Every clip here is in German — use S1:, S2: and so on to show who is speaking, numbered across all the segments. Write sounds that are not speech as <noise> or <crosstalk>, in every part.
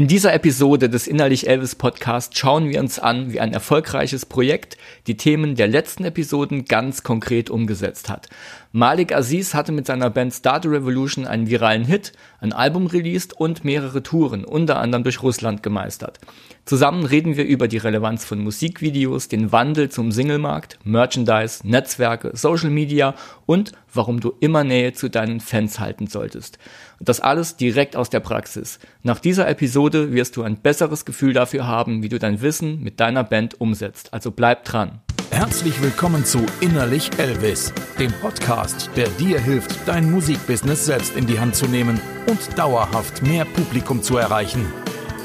S1: In dieser Episode des Innerlich Elvis Podcast schauen wir uns an, wie ein erfolgreiches Projekt die Themen der letzten Episoden ganz konkret umgesetzt hat. Malik Aziz hatte mit seiner Band Start Revolution einen viralen Hit, ein Album released und mehrere Touren, unter anderem durch Russland gemeistert. Zusammen reden wir über die Relevanz von Musikvideos, den Wandel zum Singlemarkt, Merchandise, Netzwerke, Social Media und warum du immer Nähe zu deinen Fans halten solltest. Und das alles direkt aus der Praxis. Nach dieser Episode wirst du ein besseres Gefühl dafür haben, wie du dein Wissen mit deiner Band umsetzt. Also bleib dran.
S2: Herzlich willkommen zu Innerlich Elvis, dem Podcast, der dir hilft, dein Musikbusiness selbst in die Hand zu nehmen und dauerhaft mehr Publikum zu erreichen.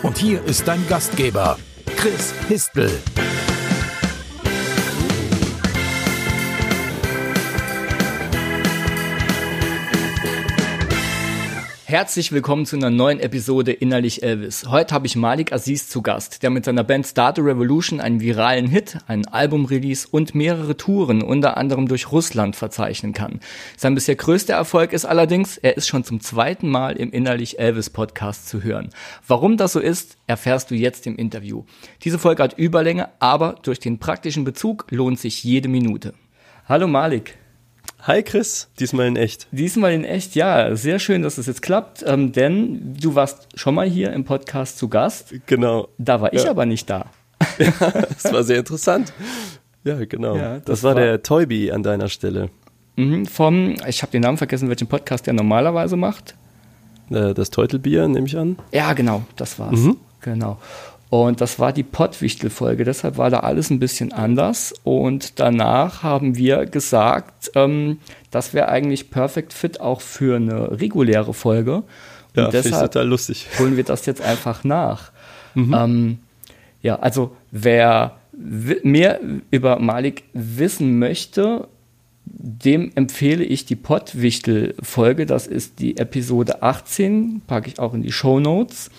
S2: Und hier ist dein Gastgeber, Chris Histel.
S1: Herzlich willkommen zu einer neuen Episode Innerlich Elvis. Heute habe ich Malik Aziz zu Gast, der mit seiner Band Start a Revolution einen viralen Hit, einen Albumrelease und mehrere Touren unter anderem durch Russland verzeichnen kann. Sein bisher größter Erfolg ist allerdings, er ist schon zum zweiten Mal im Innerlich Elvis Podcast zu hören. Warum das so ist, erfährst du jetzt im Interview. Diese Folge hat Überlänge, aber durch den praktischen Bezug lohnt sich jede Minute. Hallo Malik.
S3: Hi Chris, diesmal in echt.
S1: Diesmal in echt, ja. Sehr schön, dass es das jetzt klappt, ähm, denn du warst schon mal hier im Podcast zu Gast.
S3: Genau.
S1: Da war ich ja. aber nicht da. <laughs>
S3: Ja, das war sehr interessant. Ja, genau. Ja, das, das, war, war der Toybi an deiner Stelle.
S1: Mhm, vom, ich habe den Namen vergessen, welchen Podcast der normalerweise macht.
S3: Äh, das Teutelbier, nehme ich an.
S1: Ja, genau, das war's. Mhm. Genau. Und das war die Pottwichtel-Folge, deshalb war da alles ein bisschen anders. Und danach haben wir gesagt, ähm, das wäre eigentlich perfekt fit auch für eine reguläre Folge. Und
S3: ja, deshalb total lustig. <laughs>
S1: holen wir das jetzt einfach nach. Mhm. Ähm, ja, also wer mehr über Malik wissen möchte, dem empfehle ich die Pottwichtel-Folge. Das ist die Episode 18, packe ich auch in die Show Notes.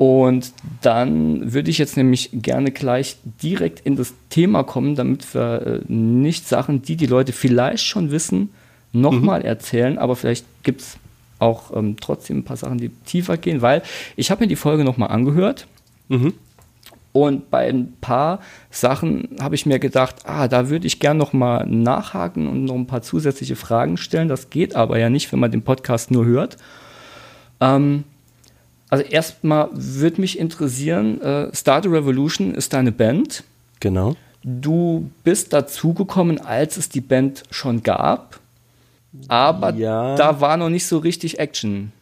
S1: Und dann würde ich jetzt nämlich gerne gleich direkt in das Thema kommen, damit wir äh, nicht Sachen, die die Leute vielleicht schon wissen, nochmal mhm. erzählen, aber vielleicht gibt es auch ähm, trotzdem ein paar Sachen, die tiefer gehen, weil ich habe mir die Folge nochmal angehört mhm. und bei ein paar Sachen habe ich mir gedacht, ah, da würde ich gerne nochmal nachhaken und noch ein paar zusätzliche Fragen stellen. Das geht aber ja nicht, wenn man den Podcast nur hört. Ähm, also erstmal würde mich interessieren, äh, Start a Revolution ist deine Band.
S3: Genau.
S1: Du bist dazugekommen, als es die Band schon gab, aber ja. da war noch nicht so richtig Action.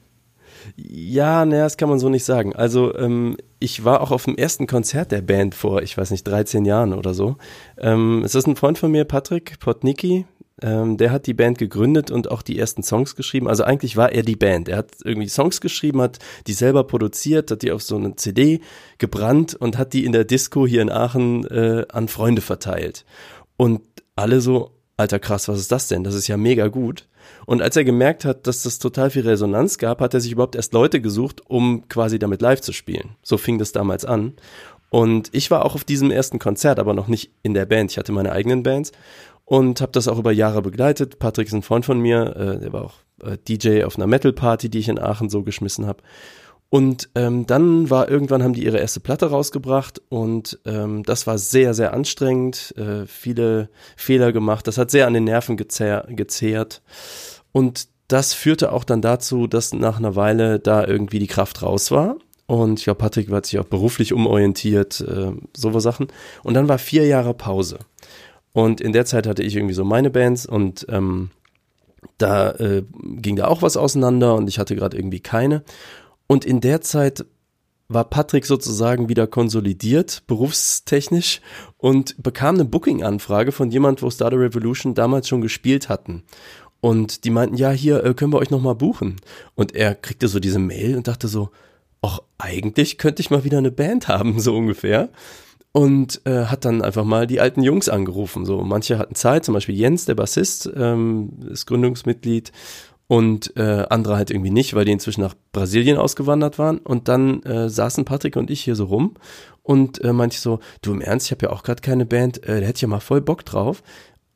S3: Ja, naja, das kann man so nicht sagen. Also ähm, ich war auch auf dem ersten Konzert der Band vor, ich weiß nicht, 13 Jahren oder so. Ähm, es ist ein Freund von mir, Patrick Potnicki, ähm, der hat die Band gegründet und auch die ersten Songs geschrieben. Also eigentlich war er die Band. Er hat irgendwie Songs geschrieben, hat die selber produziert, hat die auf so eine CD gebrannt und hat die in der Disco hier in Aachen äh, an Freunde verteilt. Und alle so, alter krass, was ist das denn? Das ist ja mega gut. Und als er gemerkt hat, dass das total viel Resonanz gab, hat er sich überhaupt erst Leute gesucht, um quasi damit live zu spielen. So fing das damals an. Und ich war auch auf diesem ersten Konzert, aber noch nicht in der Band. Ich hatte meine eigenen Bands und habe das auch über Jahre begleitet. Patrick ist ein Freund von mir, äh, der war auch äh, DJ auf einer Metal-Party, die ich in Aachen so geschmissen habe. Und ähm, dann war irgendwann haben die ihre erste Platte rausgebracht und ähm, das war sehr, sehr anstrengend, äh, viele Fehler gemacht, das hat sehr an den Nerven gezehr, gezehrt. Und das führte auch dann dazu, dass nach einer Weile da irgendwie die Kraft raus war. Und glaube, Patrick hat sich auch beruflich umorientiert, äh, sowas Sachen. Und dann war vier Jahre Pause. Und in der Zeit hatte ich irgendwie so meine Bands und ähm, da äh, ging da auch was auseinander und ich hatte gerade irgendwie keine. Und in der Zeit war Patrick sozusagen wieder konsolidiert, berufstechnisch, und bekam eine Booking-Anfrage von jemand, wo Star Revolution damals schon gespielt hatten. Und die meinten, ja, hier äh, können wir euch nochmal buchen. Und er kriegte so diese Mail und dachte so, ach, eigentlich könnte ich mal wieder eine Band haben, <laughs> so ungefähr und äh, hat dann einfach mal die alten Jungs angerufen. So, manche hatten Zeit, zum Beispiel Jens, der Bassist, ähm, ist Gründungsmitglied und äh, andere halt irgendwie nicht, weil die inzwischen nach Brasilien ausgewandert waren. Und dann äh, saßen Patrick und ich hier so rum und äh, meinte so, du im Ernst, ich habe ja auch gerade keine Band, äh, da hätte ich ja mal voll Bock drauf.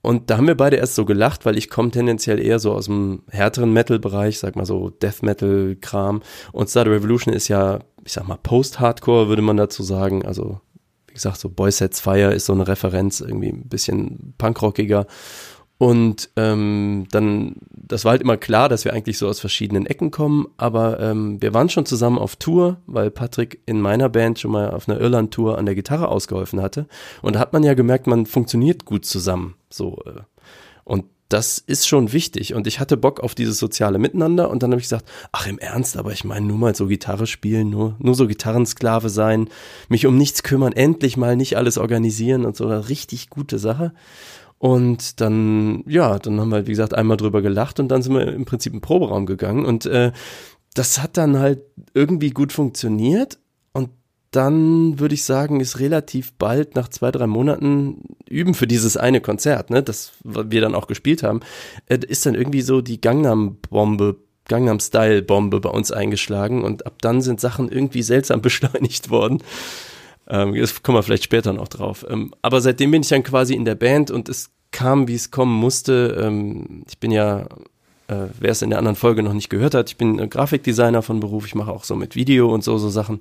S3: Und da haben wir beide erst so gelacht, weil ich komme tendenziell eher so aus dem härteren Metal-Bereich, sag mal so Death Metal-Kram. Und Star Revolution ist ja ich sag mal, Post-Hardcore würde man dazu sagen. Also, wie gesagt, so Boy Sets Fire ist so eine Referenz, irgendwie ein bisschen punkrockiger. Und ähm, dann, das war halt immer klar, dass wir eigentlich so aus verschiedenen Ecken kommen, aber ähm, wir waren schon zusammen auf Tour, weil Patrick in meiner Band schon mal auf einer Irland-Tour an der Gitarre ausgeholfen hatte. Und da hat man ja gemerkt, man funktioniert gut zusammen. So. Äh. Und das ist schon wichtig. Und ich hatte Bock auf dieses soziale Miteinander und dann habe ich gesagt, ach im Ernst, aber ich meine nur mal so Gitarre spielen, nur, nur so Gitarrensklave sein, mich um nichts kümmern, endlich mal nicht alles organisieren und so, richtig gute Sache. Und dann, ja, dann haben wir, wie gesagt, einmal drüber gelacht und dann sind wir im Prinzip in den Proberaum gegangen. Und äh, das hat dann halt irgendwie gut funktioniert. Dann würde ich sagen, ist relativ bald nach zwei, drei Monaten üben für dieses eine Konzert, ne, das wir dann auch gespielt haben, äh, ist dann irgendwie so die Gangnam-Bombe Gangnam Style Bombe bei uns eingeschlagen und ab dann sind Sachen irgendwie seltsam <laughs> beschleunigt worden. Ähm, das kommen wir vielleicht später noch drauf. Ähm, aber seitdem bin ich dann quasi in der Band und es kam, wie es kommen musste. Ähm, ich bin ja, äh, wer es in der anderen Folge noch nicht gehört hat, ich bin Grafikdesigner von Beruf. Ich mache auch so mit Video und so, so Sachen.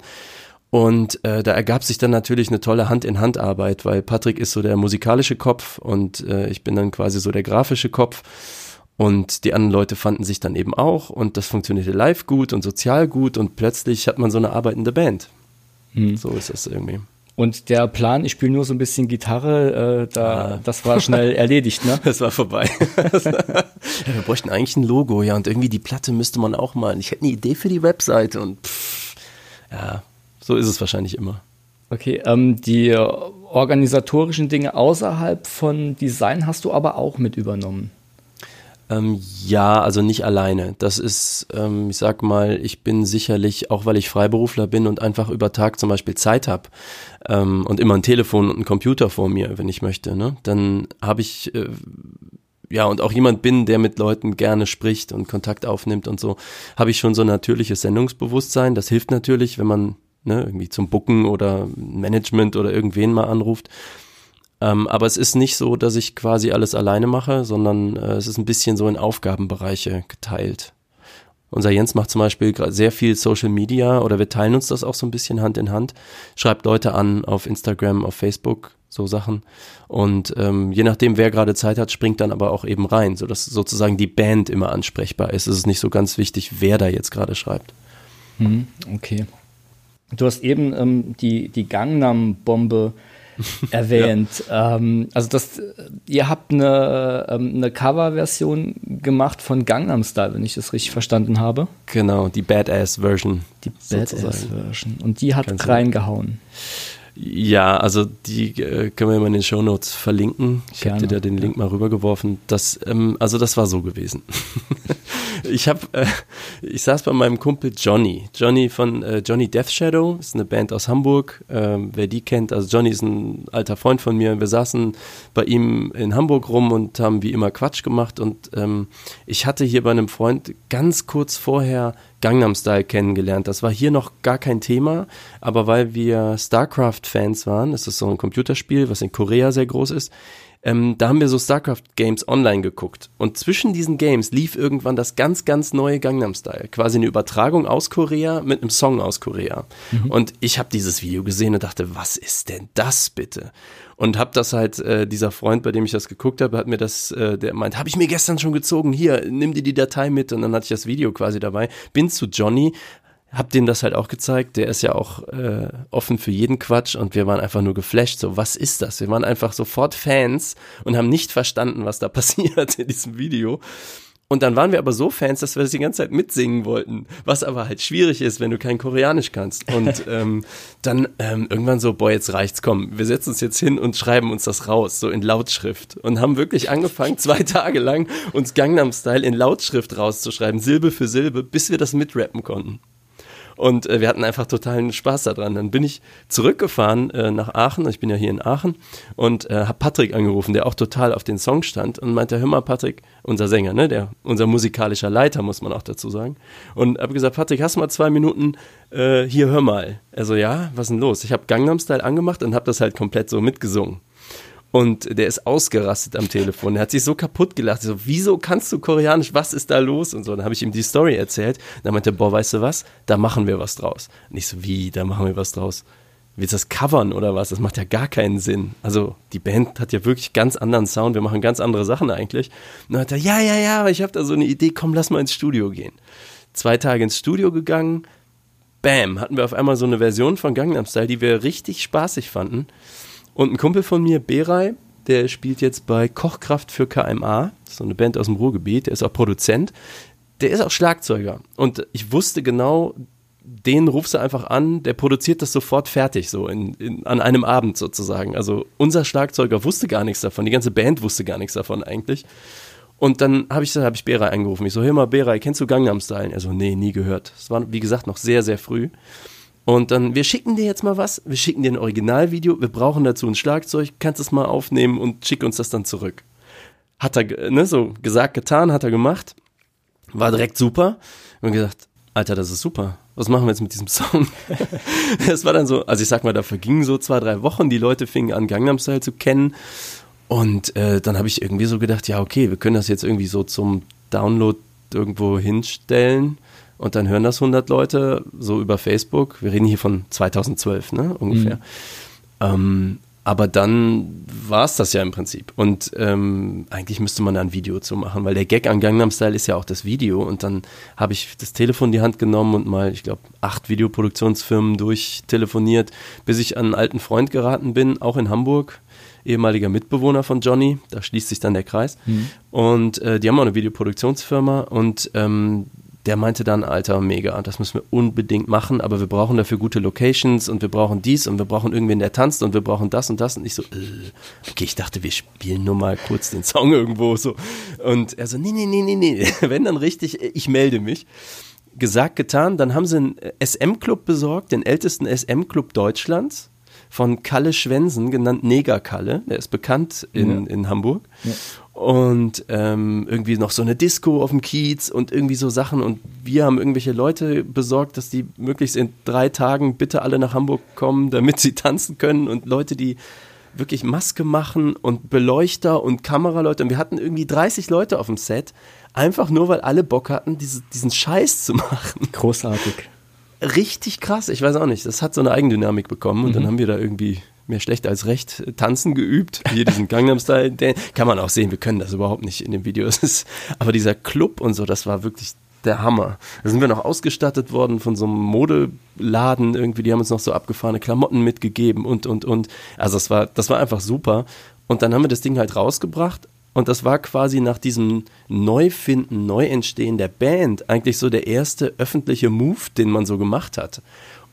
S3: Und äh, da ergab sich dann natürlich eine tolle Hand-in-Hand-Arbeit, weil Patrick ist so der musikalische Kopf und äh, ich bin dann quasi so der grafische Kopf. Und die anderen Leute fanden sich dann eben auch und das funktionierte live gut und sozial gut und plötzlich hat man so eine arbeitende Band. Hm. So ist das irgendwie.
S1: Und der Plan, ich spiele nur so ein bisschen Gitarre, äh, da, ah. das war schnell <laughs> erledigt, ne?
S3: Das war vorbei. <laughs> ja, wir bräuchten eigentlich ein Logo, ja, und irgendwie die Platte müsste man auch mal. Ich hätte eine Idee für die Webseite und pff, ja, so ist es wahrscheinlich immer.
S1: Okay, ähm, die organisatorischen Dinge außerhalb von Design hast du aber auch mit übernommen.
S3: Ähm, ja, also nicht alleine. Das ist, ähm, ich sag mal, ich bin sicherlich, auch weil ich Freiberufler bin und einfach über Tag zum Beispiel Zeit habe ähm, und immer ein Telefon und ein Computer vor mir, wenn ich möchte, ne, dann habe ich äh, ja, und auch jemand bin, der mit Leuten gerne spricht und Kontakt aufnimmt und so, habe ich schon so ein natürliches Sendungsbewusstsein. Das hilft natürlich, wenn man ne, irgendwie zum Bucken oder Management oder irgendwen mal anruft. Ähm, aber es ist nicht so, dass ich quasi alles alleine mache, sondern äh, es ist ein bisschen so in Aufgabenbereiche geteilt. Unser Jens macht zum Beispiel sehr viel Social Media oder wir teilen uns das auch so ein bisschen Hand in Hand, schreibt Leute an auf Instagram, auf Facebook, so Sachen. Und ähm, je nachdem, wer gerade Zeit hat, springt dann aber auch eben rein, sodass sozusagen die Band immer ansprechbar ist. Es ist nicht so ganz wichtig, wer da jetzt gerade schreibt.
S1: Mhm, okay. Du hast eben ähm, die, die Gangnam-Bombe <laughs> erwähnt. ja. ähm, also das, ihr habt eine, ähm, eine Coverversion gemacht von Gangnam Style, wenn ich das richtig verstanden habe.
S3: Genau, die Badass-Version.
S1: Die Badass-Version. Und die hat Ganz reingehauen.
S3: Ja, also die äh, können wir immer in den Show Notes verlinken. Ich habe dir da den Link mal rübergeworfen. Das, ähm, also das war so gewesen. <laughs> <laughs> ich habe, äh, ich saß bei meinem Kumpel Johnny. Johnny von äh, Johnny Death Shadow, ist eine Band aus Hamburg. Ähm, wer die kennt, also Johnny ist ein alter Freund von mir. Wir saßen bei ihm in Hamburg rum und haben wie immer Quatsch gemacht. Und ähm, ich hatte hier bei einem Freund ganz kurz vorher Gangnam Style kennengelernt. Das war hier noch gar kein Thema, aber weil wir StarCraft-Fans waren, das ist so ein Computerspiel, was in Korea sehr groß ist, ähm, da haben wir so StarCraft-Games online geguckt. Und zwischen diesen Games lief irgendwann das ganz, ganz neue Gangnam Style. Quasi eine Übertragung aus Korea mit einem Song aus Korea. Mhm. Und ich habe dieses Video gesehen und dachte, was ist denn das bitte? Und hab das halt, äh, dieser Freund, bei dem ich das geguckt habe, hat mir das, äh, der meint, habe ich mir gestern schon gezogen, hier, nimm dir die Datei mit. Und dann hatte ich das Video quasi dabei. Bin zu Johnny, hab dem das halt auch gezeigt. Der ist ja auch äh, offen für jeden Quatsch und wir waren einfach nur geflasht. So, was ist das? Wir waren einfach sofort Fans und haben nicht verstanden, was da <laughs> passiert in diesem Video. Und dann waren wir aber so Fans, dass wir das die ganze Zeit mitsingen wollten, was aber halt schwierig ist, wenn du kein Koreanisch kannst. Und <laughs> ähm, dann ähm, irgendwann so, boah, jetzt reicht's, komm, wir setzen uns jetzt hin und schreiben uns das raus, so in Lautschrift. Und haben wirklich angefangen, zwei Tage lang uns Gangnam Style in Lautschrift rauszuschreiben, Silbe für Silbe, bis wir das mitrappen konnten. Und äh, wir hatten einfach totalen Spaß daran. Dann bin ich zurückgefahren äh, nach Aachen, ich bin ja hier in Aachen, und äh, habe Patrick angerufen, der auch total auf den Song stand und meinte, hör mal Patrick, unser Sänger, ne, der, unser musikalischer Leiter, muss man auch dazu sagen. Und habe gesagt, Patrick, hast mal zwei Minuten, äh, hier hör mal. Also ja, was ist denn los? Ich habe Gangnam Style angemacht und habe das halt komplett so mitgesungen. Und der ist ausgerastet am Telefon. Er hat sich so kaputt gelacht. So, wieso kannst du Koreanisch? Was ist da los? Und so. Dann habe ich ihm die Story erzählt. Dann meinte er, boah, weißt du was? Da machen wir was draus. Nicht so, wie, da machen wir was draus. Willst du das covern oder was? Das macht ja gar keinen Sinn. Also die Band hat ja wirklich ganz anderen Sound. Wir machen ganz andere Sachen eigentlich. Und dann hat er, ja, ja, ja, ich habe da so eine Idee. Komm, lass mal ins Studio gehen. Zwei Tage ins Studio gegangen. Bam, hatten wir auf einmal so eine Version von Gangnam Style, die wir richtig spaßig fanden. Und ein Kumpel von mir, Beray, der spielt jetzt bei Kochkraft für KMA, so eine Band aus dem Ruhrgebiet, der ist auch Produzent, der ist auch Schlagzeuger. Und ich wusste genau, den rufst du einfach an, der produziert das sofort fertig, so in, in, an einem Abend sozusagen. Also unser Schlagzeuger wusste gar nichts davon, die ganze Band wusste gar nichts davon eigentlich. Und dann habe ich, hab ich Beray angerufen. Ich so, hör mal, Beray, kennst du Gangnam Style? Er so, nee, nie gehört. Es war, wie gesagt, noch sehr, sehr früh. Und dann, wir schicken dir jetzt mal was, wir schicken dir ein Originalvideo, wir brauchen dazu ein Schlagzeug, kannst es mal aufnehmen und schick uns das dann zurück. Hat er, ne, so gesagt, getan, hat er gemacht. War direkt super. Und gesagt, Alter, das ist super. Was machen wir jetzt mit diesem <laughs> Song? das war dann so, also ich sag mal, da vergingen so zwei, drei Wochen, die Leute fingen an, Gangnam Style zu kennen. Und äh, dann habe ich irgendwie so gedacht, ja, okay, wir können das jetzt irgendwie so zum Download irgendwo hinstellen und dann hören das 100 Leute so über Facebook. Wir reden hier von 2012, ne, ungefähr. Mhm. Ähm, aber dann war es das ja im Prinzip. Und ähm, eigentlich müsste man da ein Video zu machen, weil der Gag an Gangnam Style ist ja auch das Video. Und dann habe ich das Telefon in die Hand genommen und mal, ich glaube, acht Videoproduktionsfirmen durchtelefoniert, bis ich an einen alten Freund geraten bin, auch in Hamburg ehemaliger Mitbewohner von Johnny, da schließt sich dann der Kreis. Mhm. Und äh, die haben auch eine Videoproduktionsfirma und ähm, der meinte dann, Alter, mega, das müssen wir unbedingt machen, aber wir brauchen dafür gute Locations und wir brauchen dies und wir brauchen irgendwen, der tanzt und wir brauchen das und das. Und ich so, äh, okay, ich dachte, wir spielen nur mal kurz den Song irgendwo so. Und er so, nee, nee, nee, nee, nee, <laughs> wenn dann richtig, ich melde mich. Gesagt, getan, dann haben sie einen SM-Club besorgt, den ältesten SM-Club Deutschlands von Kalle Schwensen, genannt Neger Kalle. Der ist bekannt in, ja. in Hamburg. Ja und ähm, irgendwie noch so eine Disco auf dem Kiez und irgendwie so Sachen. Und wir haben irgendwelche Leute besorgt, dass die möglichst in drei Tagen bitte alle nach Hamburg kommen, damit sie tanzen können. Und Leute, die wirklich Maske machen und Beleuchter und Kameraleute. Und wir hatten irgendwie 30 Leute auf dem Set, einfach nur, weil alle Bock hatten, diese, diesen Scheiß zu <laughs> machen.
S1: Großartig.
S3: Richtig krass, ich weiß auch nicht. Das hat so eine Eigendynamik bekommen und mhm. dann haben wir da irgendwie mehr schlecht als recht äh, tanzen geübt. Hier diesen Gangnam Style, den <laughs> kann man auch sehen. Wir können das überhaupt nicht in den Videos. <laughs> aber dieser Club und so, das war wirklich der Hammer. Da sind wir noch ausgestattet worden von so einem Modeladen irgendwie. Die haben uns noch so abgefahrene Klamotten mitgegeben und, und, und. Also das war, das war einfach super. Und dann haben wir das Ding halt rausgebracht. Und das war quasi nach diesem Neufinden, Neuentstehen der Band eigentlich so der erste öffentliche Move, den man so gemacht hat.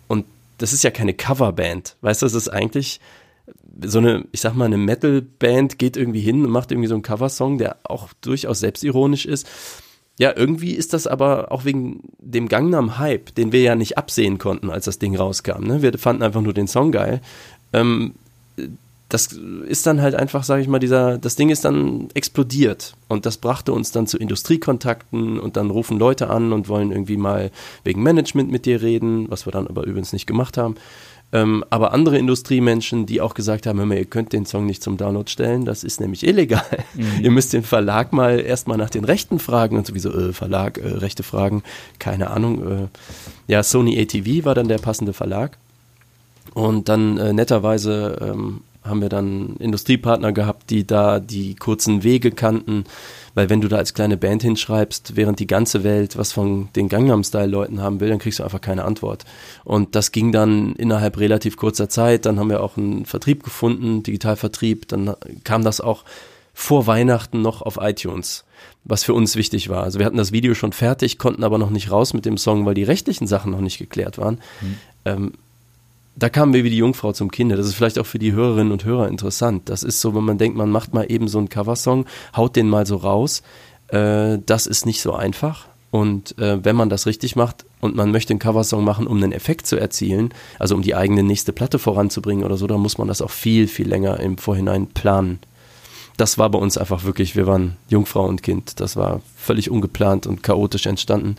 S3: Und das ist ja keine Coverband. Weißt du, das ist eigentlich so eine, ich sag mal, eine Metal-Band geht irgendwie hin und macht irgendwie so einen Coversong, der auch durchaus selbstironisch ist. Ja, irgendwie ist das aber auch wegen dem Gangnam-Hype, den wir ja nicht absehen konnten, als das Ding rauskam. Ne? Wir fanden einfach nur den Song geil. Ähm, das ist dann halt einfach, sage ich mal, dieser, das Ding ist dann explodiert und das brachte uns dann zu Industriekontakten und dann rufen Leute an und wollen irgendwie mal wegen Management mit dir reden, was wir dann aber übrigens nicht gemacht haben. Ähm, aber andere Industriemenschen, die auch gesagt haben, hör mal, ihr könnt den Song nicht zum Download stellen, das ist nämlich illegal. Mhm. <laughs> ihr müsst den Verlag mal erstmal nach den Rechten fragen und sowieso, äh, Verlag, äh, Rechte fragen, keine Ahnung. Äh, ja, Sony ATV war dann der passende Verlag. Und dann äh, netterweise ähm, haben wir dann Industriepartner gehabt, die da die kurzen Wege kannten, weil wenn du da als kleine Band hinschreibst, während die ganze Welt was von den Gangnam Style Leuten haben will, dann kriegst du einfach keine Antwort. Und das ging dann innerhalb relativ kurzer Zeit, dann haben wir auch einen Vertrieb gefunden, Digitalvertrieb, dann kam das auch vor Weihnachten noch auf iTunes, was für uns wichtig war. Also wir hatten das Video schon fertig, konnten aber noch nicht raus mit dem Song, weil die rechtlichen Sachen noch nicht geklärt waren. Mhm. Ähm, da kamen wir wie die Jungfrau zum Kinde. Das ist vielleicht auch für die Hörerinnen und Hörer interessant. Das ist so, wenn man denkt, man macht mal eben so einen Coversong, haut den mal so raus. Äh, das ist nicht so einfach. Und äh, wenn man das richtig macht und man möchte einen Coversong machen, um einen Effekt zu erzielen, also um die eigene nächste Platte voranzubringen oder so, dann muss man das auch viel, viel länger im Vorhinein planen. Das war bei uns einfach wirklich, wir waren Jungfrau und Kind. Das war völlig ungeplant und chaotisch entstanden.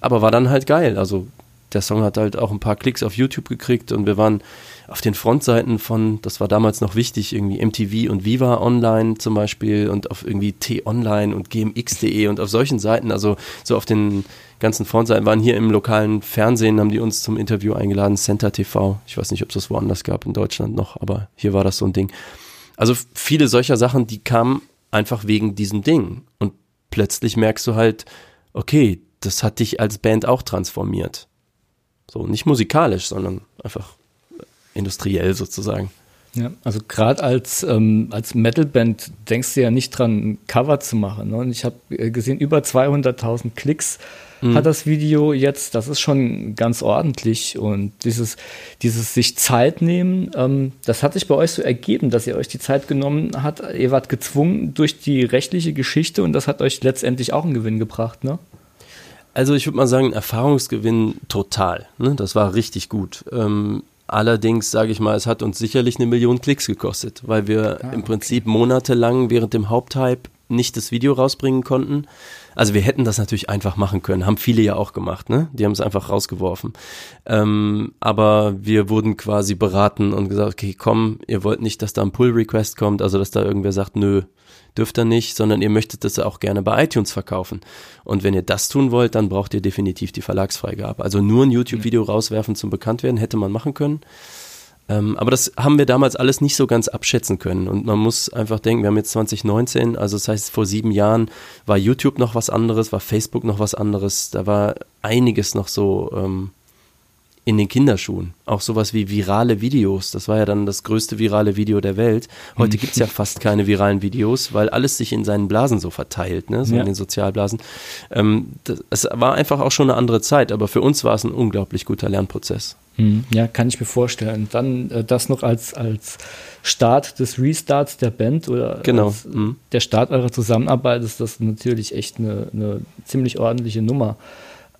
S3: Aber war dann halt geil. Also der Song hat halt auch ein paar Klicks auf YouTube gekriegt und wir waren auf den Frontseiten von, das war damals noch wichtig, irgendwie MTV und Viva Online zum Beispiel und auf irgendwie T-Online und gmx.de und auf solchen Seiten, also so auf den ganzen Frontseiten, waren hier im lokalen Fernsehen, haben die uns zum Interview eingeladen, Center TV. Ich weiß nicht, ob es das woanders gab in Deutschland noch, aber hier war das so ein Ding. Also viele solcher Sachen, die kamen einfach wegen diesem Ding. Und plötzlich merkst du halt, okay, das hat dich als Band auch transformiert. So, nicht musikalisch, sondern einfach industriell sozusagen.
S1: Ja, also gerade als, ähm, als Metalband denkst du ja nicht dran, ein Cover zu machen. Ne? Und ich habe äh, gesehen, über 200.000 Klicks mhm. hat das Video jetzt. Das ist schon ganz ordentlich. Und dieses, dieses sich Zeit nehmen, ähm, das hat sich bei euch so ergeben, dass ihr euch die Zeit genommen habt. Ihr wart gezwungen durch die rechtliche Geschichte und das hat euch letztendlich auch einen Gewinn gebracht, ne?
S3: Also ich würde mal sagen, Erfahrungsgewinn total. Ne? Das war richtig gut. Ähm, allerdings sage ich mal, es hat uns sicherlich eine Million Klicks gekostet, weil wir ah, im Prinzip monatelang während dem Haupthype nicht das Video rausbringen konnten. Also wir hätten das natürlich einfach machen können, haben viele ja auch gemacht, ne? Die haben es einfach rausgeworfen. Ähm, aber wir wurden quasi beraten und gesagt, okay, komm, ihr wollt nicht, dass da ein Pull-Request kommt, also dass da irgendwer sagt, nö, dürft ihr nicht, sondern ihr möchtet das auch gerne bei iTunes verkaufen. Und wenn ihr das tun wollt, dann braucht ihr definitiv die Verlagsfreigabe. Also nur ein YouTube-Video rauswerfen zum Bekanntwerden hätte man machen können. Ähm, aber das haben wir damals alles nicht so ganz abschätzen können. Und man muss einfach denken, wir haben jetzt 2019, also das heißt, vor sieben Jahren war YouTube noch was anderes, war Facebook noch was anderes. Da war einiges noch so ähm, in den Kinderschuhen. Auch sowas wie virale Videos. Das war ja dann das größte virale Video der Welt. Heute mhm. gibt's ja fast keine viralen Videos, weil alles sich in seinen Blasen so verteilt, ne? so ja. in den Sozialblasen. Ähm, das, es war einfach auch schon eine andere Zeit, aber für uns war es ein unglaublich guter Lernprozess.
S1: Mhm. Ja, kann ich mir vorstellen. Dann äh, das noch als, als Start des Restarts der Band oder
S3: genau.
S1: mhm. der Start eurer Zusammenarbeit ist das natürlich echt eine, eine ziemlich ordentliche Nummer.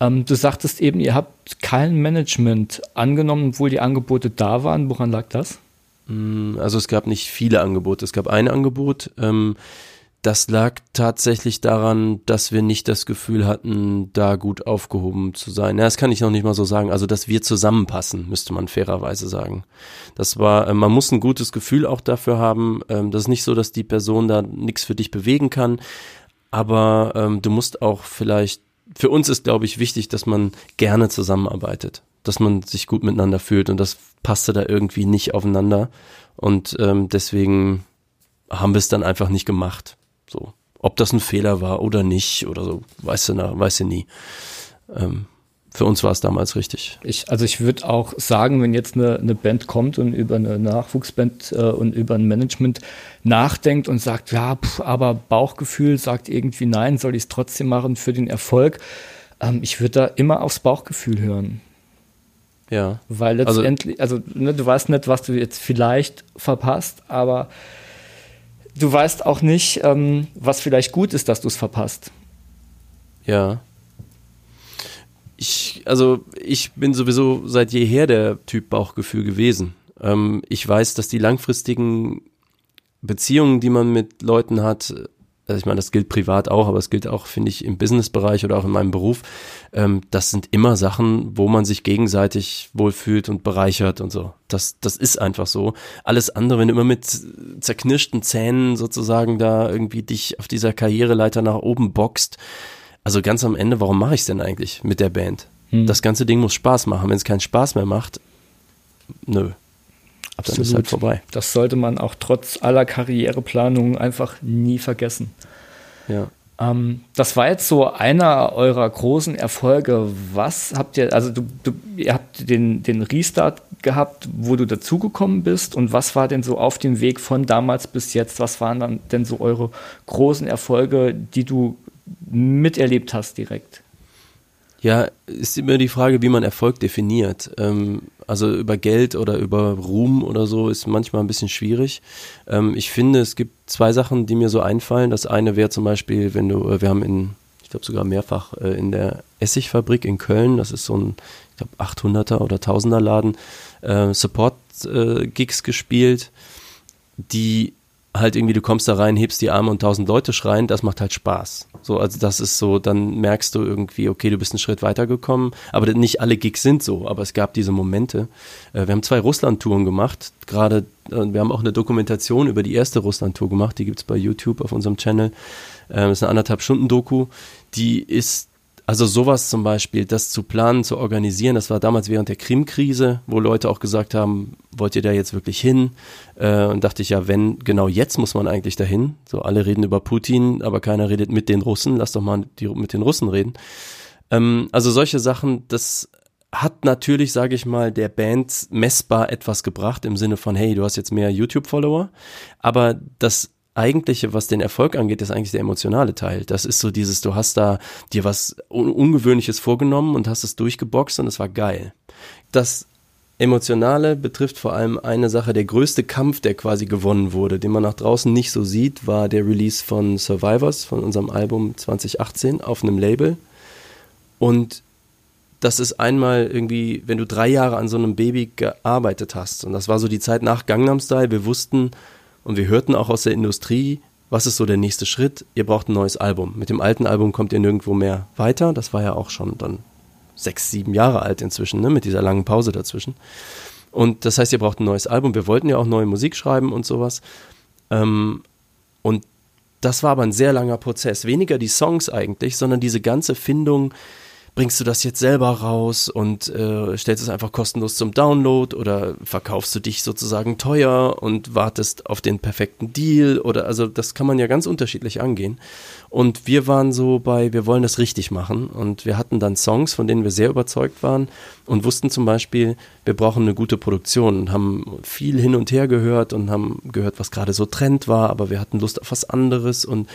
S1: Ähm, du sagtest eben, ihr habt kein Management angenommen, obwohl die Angebote da waren. Woran lag das?
S3: Mm, also es gab nicht viele Angebote. Es gab ein Angebot. Ähm, das lag tatsächlich daran, dass wir nicht das Gefühl hatten, da gut aufgehoben zu sein. Ja, das kann ich noch nicht mal so sagen. Also, dass wir zusammenpassen, müsste man fairerweise sagen. Das war, äh, man muss ein gutes Gefühl auch dafür haben. Ähm, das ist nicht so, dass die Person da nichts für dich bewegen kann. Aber ähm, du musst auch vielleicht für uns ist, glaube ich, wichtig, dass man gerne zusammenarbeitet, dass man sich gut miteinander fühlt und das passte da irgendwie nicht aufeinander und ähm, deswegen haben wir es dann einfach nicht gemacht. So, ob das ein Fehler war oder nicht oder so, weißt du, weißt du nie. Ähm, für uns war es damals richtig.
S1: Ich, also ich würde auch sagen, wenn jetzt eine, eine Band kommt und über eine Nachwuchsband äh, und über ein Management nachdenkt und sagt, ja, pff, aber Bauchgefühl sagt irgendwie nein, soll ich es trotzdem machen für den Erfolg. Ähm, ich würde da immer aufs Bauchgefühl hören.
S3: Ja.
S1: Weil also letztendlich, also, also ne, du weißt nicht, was du jetzt vielleicht verpasst, aber du weißt auch nicht, ähm, was vielleicht gut ist, dass du es verpasst.
S3: Ja ich, also ich bin sowieso seit jeher der Typ Bauchgefühl gewesen. Ähm, ich weiß, dass die langfristigen Beziehungen, die man mit Leuten hat, also ich meine, das gilt privat auch, aber es gilt auch, finde ich, im Businessbereich oder auch in meinem Beruf. Ähm, das sind immer Sachen, wo man sich gegenseitig wohlfühlt und bereichert und so. Das, das ist einfach so. Alles andere, wenn du immer mit zerknirschten Zähnen sozusagen da irgendwie dich auf dieser Karriereleiter nach oben boxt, also ganz am Ende, warum mache ich es denn eigentlich mit der Band? Hm. Das ganze Ding muss Spaß machen. Wenn es keinen Spaß mehr macht, nö.
S1: Absolut. Dann ist halt vorbei. Das sollte man auch trotz aller Karriereplanungen einfach nie vergessen.
S3: Ja.
S1: Ähm, das war jetzt so einer eurer großen Erfolge. Was habt ihr, also du, du, ihr habt den, den Restart gehabt, wo du dazugekommen bist und was war denn so auf dem Weg von damals bis jetzt? Was waren dann denn so eure großen Erfolge, die du miterlebt hast direkt?
S3: Ja, ist immer die Frage, wie man Erfolg definiert. Ähm, also über Geld oder über Ruhm oder so ist manchmal ein bisschen schwierig. Ähm, ich finde, es gibt zwei Sachen, die mir so einfallen. Das eine wäre zum Beispiel, wenn du, äh, wir haben in, ich glaube sogar mehrfach äh, in der Essigfabrik in Köln, das ist so ein, ich glaube 800er oder 1000er Laden, äh, Support-Gigs gespielt, die halt irgendwie, du kommst da rein, hebst die Arme und tausend Leute schreien, das macht halt Spaß. So, also das ist so, dann merkst du irgendwie, okay, du bist einen Schritt weitergekommen, aber nicht alle Gigs sind so, aber es gab diese Momente. Äh, wir haben zwei Russland-Touren gemacht, gerade, äh, wir haben auch eine Dokumentation über die erste Russland-Tour gemacht, die gibt's bei YouTube auf unserem Channel. Äh, das ist eine anderthalb Stunden Doku, die ist also sowas zum Beispiel, das zu planen, zu organisieren, das war damals während der Krim-Krise, wo Leute auch gesagt haben, wollt ihr da jetzt wirklich hin? Äh, und dachte ich, ja, wenn, genau jetzt muss man eigentlich dahin. So, alle reden über Putin, aber keiner redet mit den Russen, lass doch mal die, mit den Russen reden. Ähm, also solche Sachen, das hat natürlich, sage ich mal, der Band messbar etwas gebracht im Sinne von, hey, du hast jetzt mehr YouTube-Follower, aber das eigentliche, was den Erfolg angeht, ist eigentlich der emotionale Teil. Das ist so dieses, du hast da dir was Ungewöhnliches vorgenommen und hast es durchgeboxt und es war geil. Das Emotionale betrifft vor allem eine Sache, der größte Kampf, der quasi gewonnen wurde, den man nach draußen nicht so sieht, war der Release von Survivors, von unserem Album 2018 auf einem Label. Und das ist einmal irgendwie, wenn du drei Jahre an so einem Baby gearbeitet hast, und das war so die Zeit nach Gangnam Style, wir wussten, und wir hörten auch aus der Industrie, was ist so der nächste Schritt? Ihr braucht ein neues Album. Mit dem alten Album kommt ihr nirgendwo mehr weiter. Das war ja auch schon dann sechs, sieben Jahre alt inzwischen, ne? mit dieser langen Pause dazwischen. Und das heißt, ihr braucht ein neues Album. Wir wollten ja auch neue Musik schreiben und sowas. Ähm, und das war aber ein sehr langer Prozess. Weniger die Songs eigentlich, sondern diese ganze Findung bringst du das jetzt selber raus und äh, stellst es einfach kostenlos zum Download oder verkaufst du dich sozusagen teuer und wartest auf den perfekten Deal oder also das kann man ja ganz unterschiedlich angehen. Und wir waren so bei, wir wollen das richtig machen und wir hatten dann Songs, von denen wir sehr überzeugt waren und wussten zum Beispiel, wir brauchen eine gute Produktion und haben viel hin und her gehört und haben gehört, was gerade so Trend war, aber wir hatten Lust auf was anderes und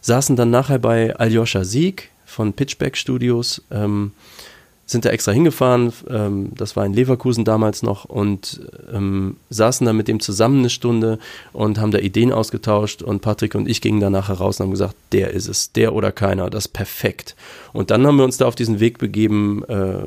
S3: saßen dann nachher bei Aljoscha Sieg, von Pitchback Studios. Ähm, sind da extra hingefahren, ähm, das war in Leverkusen damals noch und ähm, saßen da mit dem zusammen eine Stunde und haben da Ideen ausgetauscht und Patrick und ich gingen danach heraus und haben gesagt, der ist es, der oder keiner, das ist perfekt. Und dann haben wir uns da auf diesen Weg begeben, äh,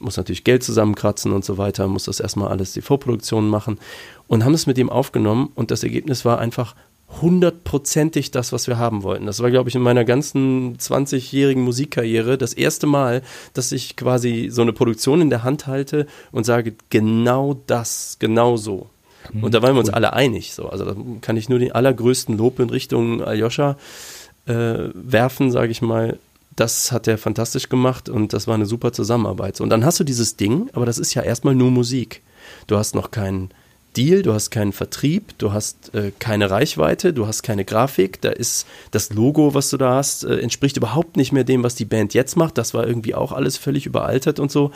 S3: muss natürlich Geld zusammenkratzen und so weiter, muss das erstmal alles die Vorproduktion machen und haben es mit ihm aufgenommen und das Ergebnis war einfach hundertprozentig das, was wir haben wollten. Das war, glaube ich, in meiner ganzen 20-jährigen Musikkarriere das erste Mal, dass ich quasi so eine Produktion in der Hand halte und sage, genau das, genau so. Mhm, und da waren wir uns alle einig. So. Also da kann ich nur den allergrößten Lob in Richtung Aljoscha äh, werfen, sage ich mal. Das hat er fantastisch gemacht und das war eine super Zusammenarbeit. Und dann hast du dieses Ding, aber das ist ja erstmal nur Musik. Du hast noch keinen Deal, du hast keinen Vertrieb, du hast äh, keine Reichweite, du hast keine Grafik, da ist das Logo, was du da hast, äh, entspricht überhaupt nicht mehr dem, was die Band jetzt macht. Das war irgendwie auch alles völlig überaltert und so.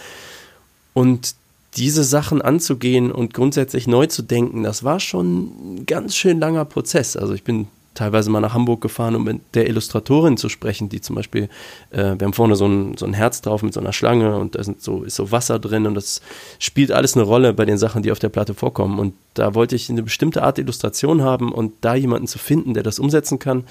S3: Und diese Sachen anzugehen und grundsätzlich neu zu denken, das war schon ein ganz schön langer Prozess. Also ich bin teilweise mal nach Hamburg gefahren, um mit der Illustratorin zu sprechen, die zum Beispiel, äh, wir haben vorne so ein, so ein Herz drauf mit so einer Schlange und da sind so, ist so Wasser drin und das spielt alles eine Rolle bei den Sachen, die auf der Platte vorkommen. Und da wollte ich eine bestimmte Art Illustration haben und da jemanden zu finden, der das umsetzen kann,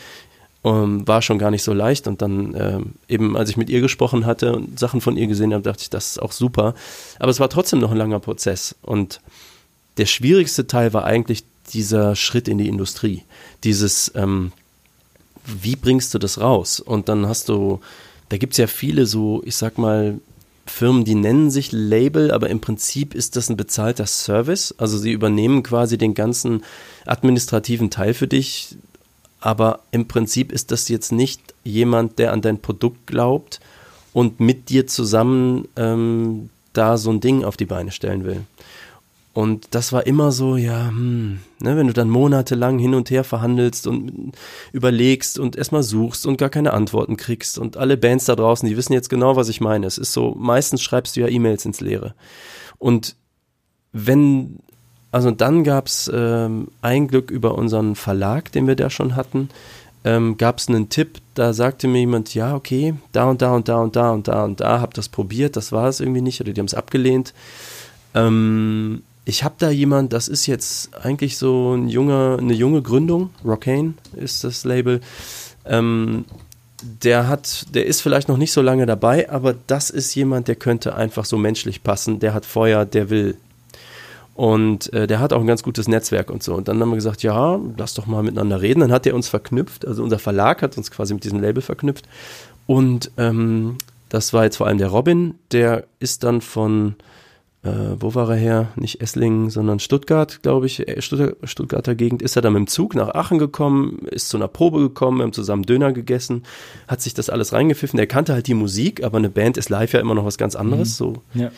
S3: ähm, war schon gar nicht so leicht. Und dann äh, eben, als ich mit ihr gesprochen hatte und Sachen von ihr gesehen habe, dachte ich, das ist auch super. Aber es war trotzdem noch ein langer Prozess. Und der schwierigste Teil war eigentlich dieser Schritt in die Industrie. Dieses, ähm, wie bringst du das raus? Und dann hast du, da gibt es ja viele so, ich sag mal, Firmen, die nennen sich Label, aber im Prinzip ist das ein bezahlter Service. Also sie übernehmen quasi den ganzen administrativen Teil für dich, aber im Prinzip ist das jetzt nicht jemand, der an dein Produkt glaubt und mit dir zusammen ähm, da so ein Ding auf die Beine stellen will. Und das war immer so, ja, hm, ne, wenn du dann monatelang hin und her verhandelst und überlegst und erstmal suchst und gar keine Antworten kriegst und alle Bands da draußen, die wissen jetzt genau, was ich meine. Es ist so, meistens schreibst du ja E-Mails ins Leere. Und wenn, also dann gab's ähm, ein Glück über unseren Verlag, den wir da schon hatten, ähm, gab es einen Tipp, da sagte mir jemand, ja, okay, da und da und da und da und da und da, hab das probiert, das war es irgendwie nicht oder die haben es abgelehnt. Ähm, ich habe da jemand, das ist jetzt eigentlich so ein junger, eine junge Gründung, Rockane ist das Label. Ähm, der hat, der ist vielleicht noch nicht so lange dabei, aber das ist jemand, der könnte einfach so menschlich passen. Der hat Feuer, der will. Und äh, der hat auch ein ganz gutes Netzwerk und so. Und dann haben wir gesagt, ja, lass doch mal miteinander reden. Dann hat er uns verknüpft, also unser Verlag hat uns quasi mit diesem Label verknüpft. Und ähm, das war jetzt vor allem der Robin, der ist dann von, äh, wo war er her? Nicht Esslingen, sondern Stuttgart, glaube ich, äh, Stuttgart, Stuttgarter Gegend, ist er dann mit dem Zug nach Aachen gekommen, ist zu einer Probe gekommen, wir haben zusammen Döner gegessen, hat sich das alles reingepfiffen. Er kannte halt die Musik, aber eine Band ist live ja immer noch was ganz anderes. Mhm. So. Ja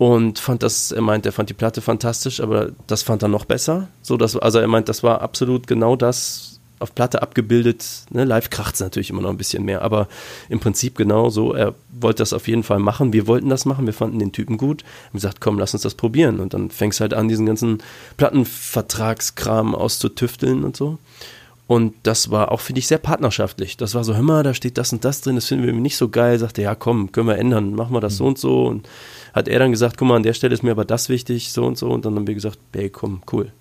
S3: und fand das, er meint, er fand die Platte fantastisch, aber das fand er noch besser. So, dass, also er meint, das war absolut genau das auf Platte abgebildet. Ne? Live kracht es natürlich immer noch ein bisschen mehr, aber im Prinzip genau so. Er wollte das auf jeden Fall machen. Wir wollten das machen, wir fanden den Typen gut. Haben gesagt, komm, lass uns das probieren. Und dann fängst halt an, diesen ganzen Plattenvertragskram auszutüfteln und so. Und das war auch, finde ich, sehr partnerschaftlich. Das war so, hör mal, da steht das und das drin, das finden wir nicht so geil. Sagte, ja, komm, können wir ändern, machen wir das mhm. so und so. Und hat er dann gesagt, guck mal, an der Stelle ist mir aber das wichtig, so und so. Und dann haben wir gesagt, hey, komm, cool.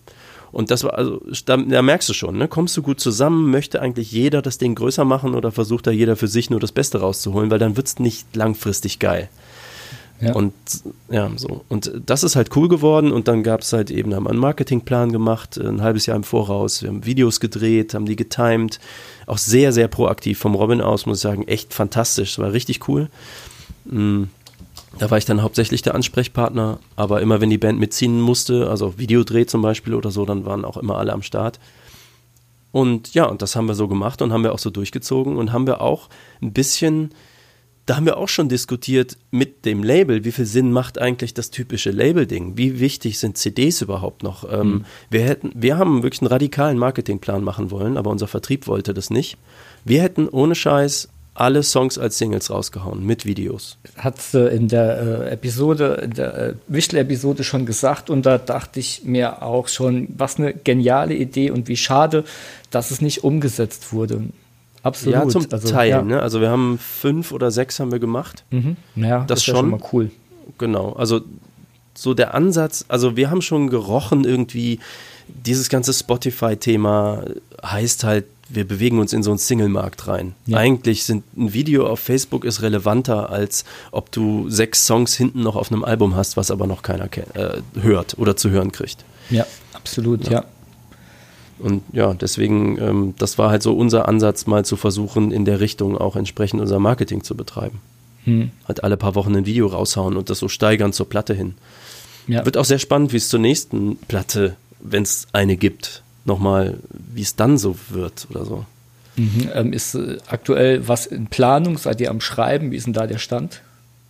S3: Und das war, also, da, da, merkst du schon, ne? kommst du gut zusammen, möchte eigentlich jeder das Ding größer machen oder versucht da jeder für sich nur das Beste rauszuholen, weil dann wird es nicht langfristig geil. Ja. Und ja, so. Und das ist halt cool geworden und dann gab es halt eben, haben einen Marketingplan gemacht, ein halbes Jahr im Voraus, wir haben Videos gedreht, haben die getimed, auch sehr, sehr proaktiv vom Robin aus, muss ich sagen, echt fantastisch, das war richtig cool. Mhm. Da war ich dann hauptsächlich der Ansprechpartner, aber immer wenn die Band mitziehen musste, also Videodreh zum Beispiel oder so, dann waren auch immer alle am Start. Und ja, und das haben wir so gemacht und haben wir auch so durchgezogen und haben wir auch ein bisschen, da haben wir auch schon diskutiert mit dem Label, wie viel Sinn macht eigentlich das typische Label-Ding? Wie wichtig sind CDs überhaupt noch? Ähm, mhm. wir, hätten, wir haben wirklich einen radikalen Marketingplan machen wollen, aber unser Vertrieb wollte das nicht. Wir hätten ohne Scheiß alle Songs als Singles rausgehauen mit Videos.
S1: Hat sie in der äh, Episode, in der äh, Wichtel-Episode schon gesagt und da dachte ich mir auch schon, was eine geniale Idee und wie schade, dass es nicht umgesetzt wurde.
S3: Absolut. Ja, zum also, Teil. Ja. Ne? Also wir haben fünf oder sechs haben wir gemacht.
S1: Mhm. Ja, das, das schon. Ja schon mal cool.
S3: Genau. Also so der Ansatz, also wir haben schon gerochen irgendwie, dieses ganze Spotify-Thema heißt halt wir bewegen uns in so einen Single-Markt rein. Ja. Eigentlich sind ein Video auf Facebook ist relevanter, als ob du sechs Songs hinten noch auf einem Album hast, was aber noch keiner äh, hört oder zu hören kriegt.
S1: Ja, absolut, ja. ja.
S3: Und ja, deswegen, ähm, das war halt so unser Ansatz, mal zu versuchen, in der Richtung auch entsprechend unser Marketing zu betreiben. Hm. Halt alle paar Wochen ein Video raushauen und das so steigern zur Platte hin. Ja. Wird auch sehr spannend, wie es zur nächsten Platte, wenn es eine gibt, nochmal, wie es dann so wird oder so.
S1: Mhm. Ähm, ist äh, aktuell was in Planung? Seid ihr am Schreiben? Wie ist denn da der Stand?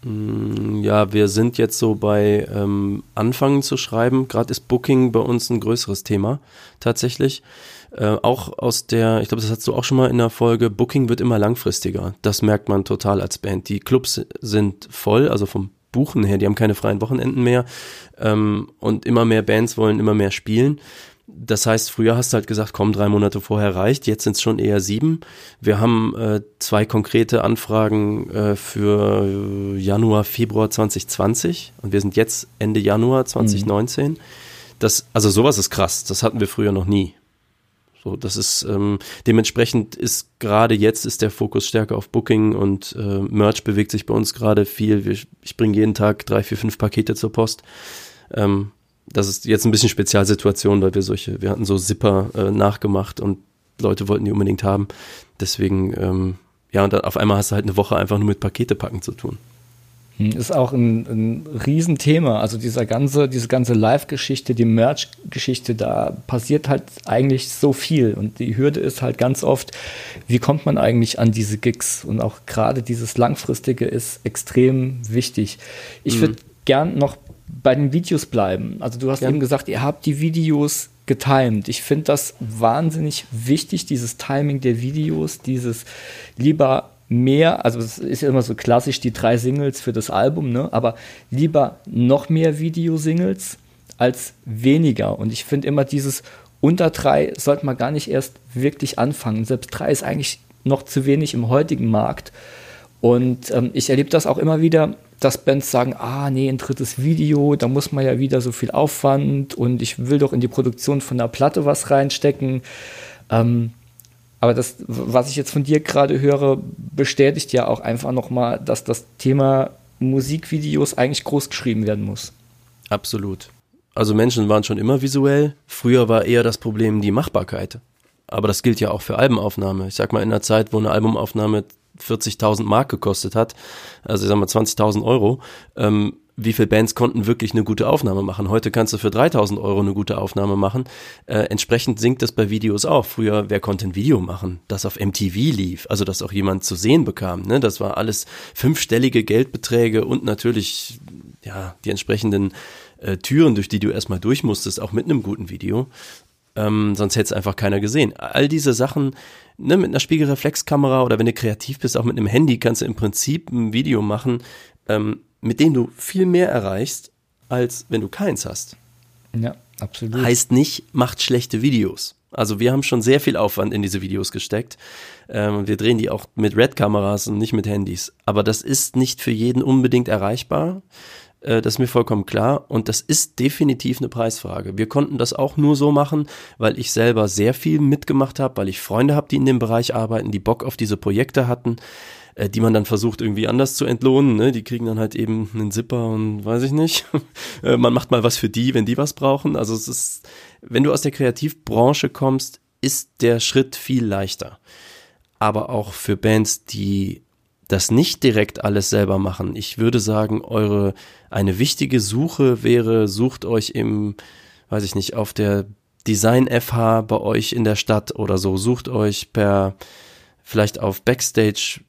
S3: Mm, ja, wir sind jetzt so bei ähm, Anfangen zu schreiben. Gerade ist Booking bei uns ein größeres Thema tatsächlich. Äh, auch aus der, ich glaube, das hast du auch schon mal in der Folge, Booking wird immer langfristiger. Das merkt man total als Band. Die Clubs sind voll, also vom Buchen her, die haben keine freien Wochenenden mehr ähm, und immer mehr Bands wollen immer mehr spielen. Das heißt, früher hast du halt gesagt, komm, drei Monate vorher reicht, jetzt sind es schon eher sieben. Wir haben äh, zwei konkrete Anfragen äh, für Januar, Februar 2020 und wir sind jetzt Ende Januar 2019. Mhm. Das, also sowas ist krass, das hatten wir früher noch nie. So, das ist ähm, dementsprechend ist gerade jetzt ist der Fokus stärker auf Booking und äh, Merch bewegt sich bei uns gerade viel. Wir, ich bringe jeden Tag drei, vier, fünf Pakete zur Post. Ähm, das ist jetzt ein bisschen Spezialsituation, weil wir solche, wir hatten so Zipper äh, nachgemacht und Leute wollten die unbedingt haben. Deswegen, ähm, ja, und dann auf einmal hast du halt eine Woche einfach nur mit Pakete packen zu tun.
S1: Hm, ist auch ein, ein Riesenthema. Also dieser ganze, diese ganze Live-Geschichte, die Merch-Geschichte, da passiert halt eigentlich so viel. Und die Hürde ist halt ganz oft, wie kommt man eigentlich an diese Gigs? Und auch gerade dieses Langfristige ist extrem wichtig. Ich mhm. würde gern noch bei den Videos bleiben. Also du hast ja. eben gesagt, ihr habt die Videos getimed. Ich finde das wahnsinnig wichtig, dieses Timing der Videos, dieses lieber mehr, also es ist ja immer so klassisch die drei Singles für das Album, ne? aber lieber noch mehr Videosingles als weniger. Und ich finde immer dieses unter drei sollte man gar nicht erst wirklich anfangen. Selbst drei ist eigentlich noch zu wenig im heutigen Markt. Und ähm, ich erlebe das auch immer wieder, dass Bands sagen, ah nee, ein drittes Video, da muss man ja wieder so viel Aufwand und ich will doch in die Produktion von der Platte was reinstecken. Ähm, aber das, was ich jetzt von dir gerade höre, bestätigt ja auch einfach nochmal, dass das Thema Musikvideos eigentlich groß geschrieben werden muss.
S3: Absolut. Also Menschen waren schon immer visuell. Früher war eher das Problem die Machbarkeit. Aber das gilt ja auch für Albenaufnahme. Ich sag mal, in einer Zeit, wo eine Albumaufnahme 40.000 Mark gekostet hat, also ich sag mal 20.000 Euro, ähm, wie viele Bands konnten wirklich eine gute Aufnahme machen. Heute kannst du für 3000 Euro eine gute Aufnahme machen. Äh, entsprechend sinkt das bei Videos auch. Früher, wer konnte ein Video machen, das auf MTV lief, also das auch jemand zu sehen bekam. Ne? Das war alles fünfstellige Geldbeträge und natürlich ja die entsprechenden äh, Türen, durch die du erstmal durch musstest, auch mit einem guten Video. Ähm, sonst hätte es einfach keiner gesehen. All diese Sachen, ne, mit einer Spiegelreflexkamera oder wenn du kreativ bist, auch mit einem Handy kannst du im Prinzip ein Video machen, ähm, mit dem du viel mehr erreichst, als wenn du keins hast.
S1: Ja, absolut.
S3: Heißt nicht, macht schlechte Videos. Also wir haben schon sehr viel Aufwand in diese Videos gesteckt. Ähm, wir drehen die auch mit Red-Kameras und nicht mit Handys. Aber das ist nicht für jeden unbedingt erreichbar. Äh, das ist mir vollkommen klar. Und das ist definitiv eine Preisfrage. Wir konnten das auch nur so machen, weil ich selber sehr viel mitgemacht habe, weil ich Freunde habe, die in dem Bereich arbeiten, die Bock auf diese Projekte hatten äh, die man dann versucht irgendwie anders zu entlohnen. Ne? Die kriegen dann halt eben einen Zipper und weiß ich nicht. <laughs> Äh, man macht mal was für die, wenn die was brauchen. Also es ist, wenn du aus der Kreativbranche kommst, ist der Schritt viel leichter. Aber auch für Bands, die das nicht direkt alles selber machen. Ich würde sagen, eure eine wichtige Suche wäre, sucht euch im, weiß ich nicht, auf der Design FH bei euch in der Stadt oder so, sucht euch per vielleicht auf Backstage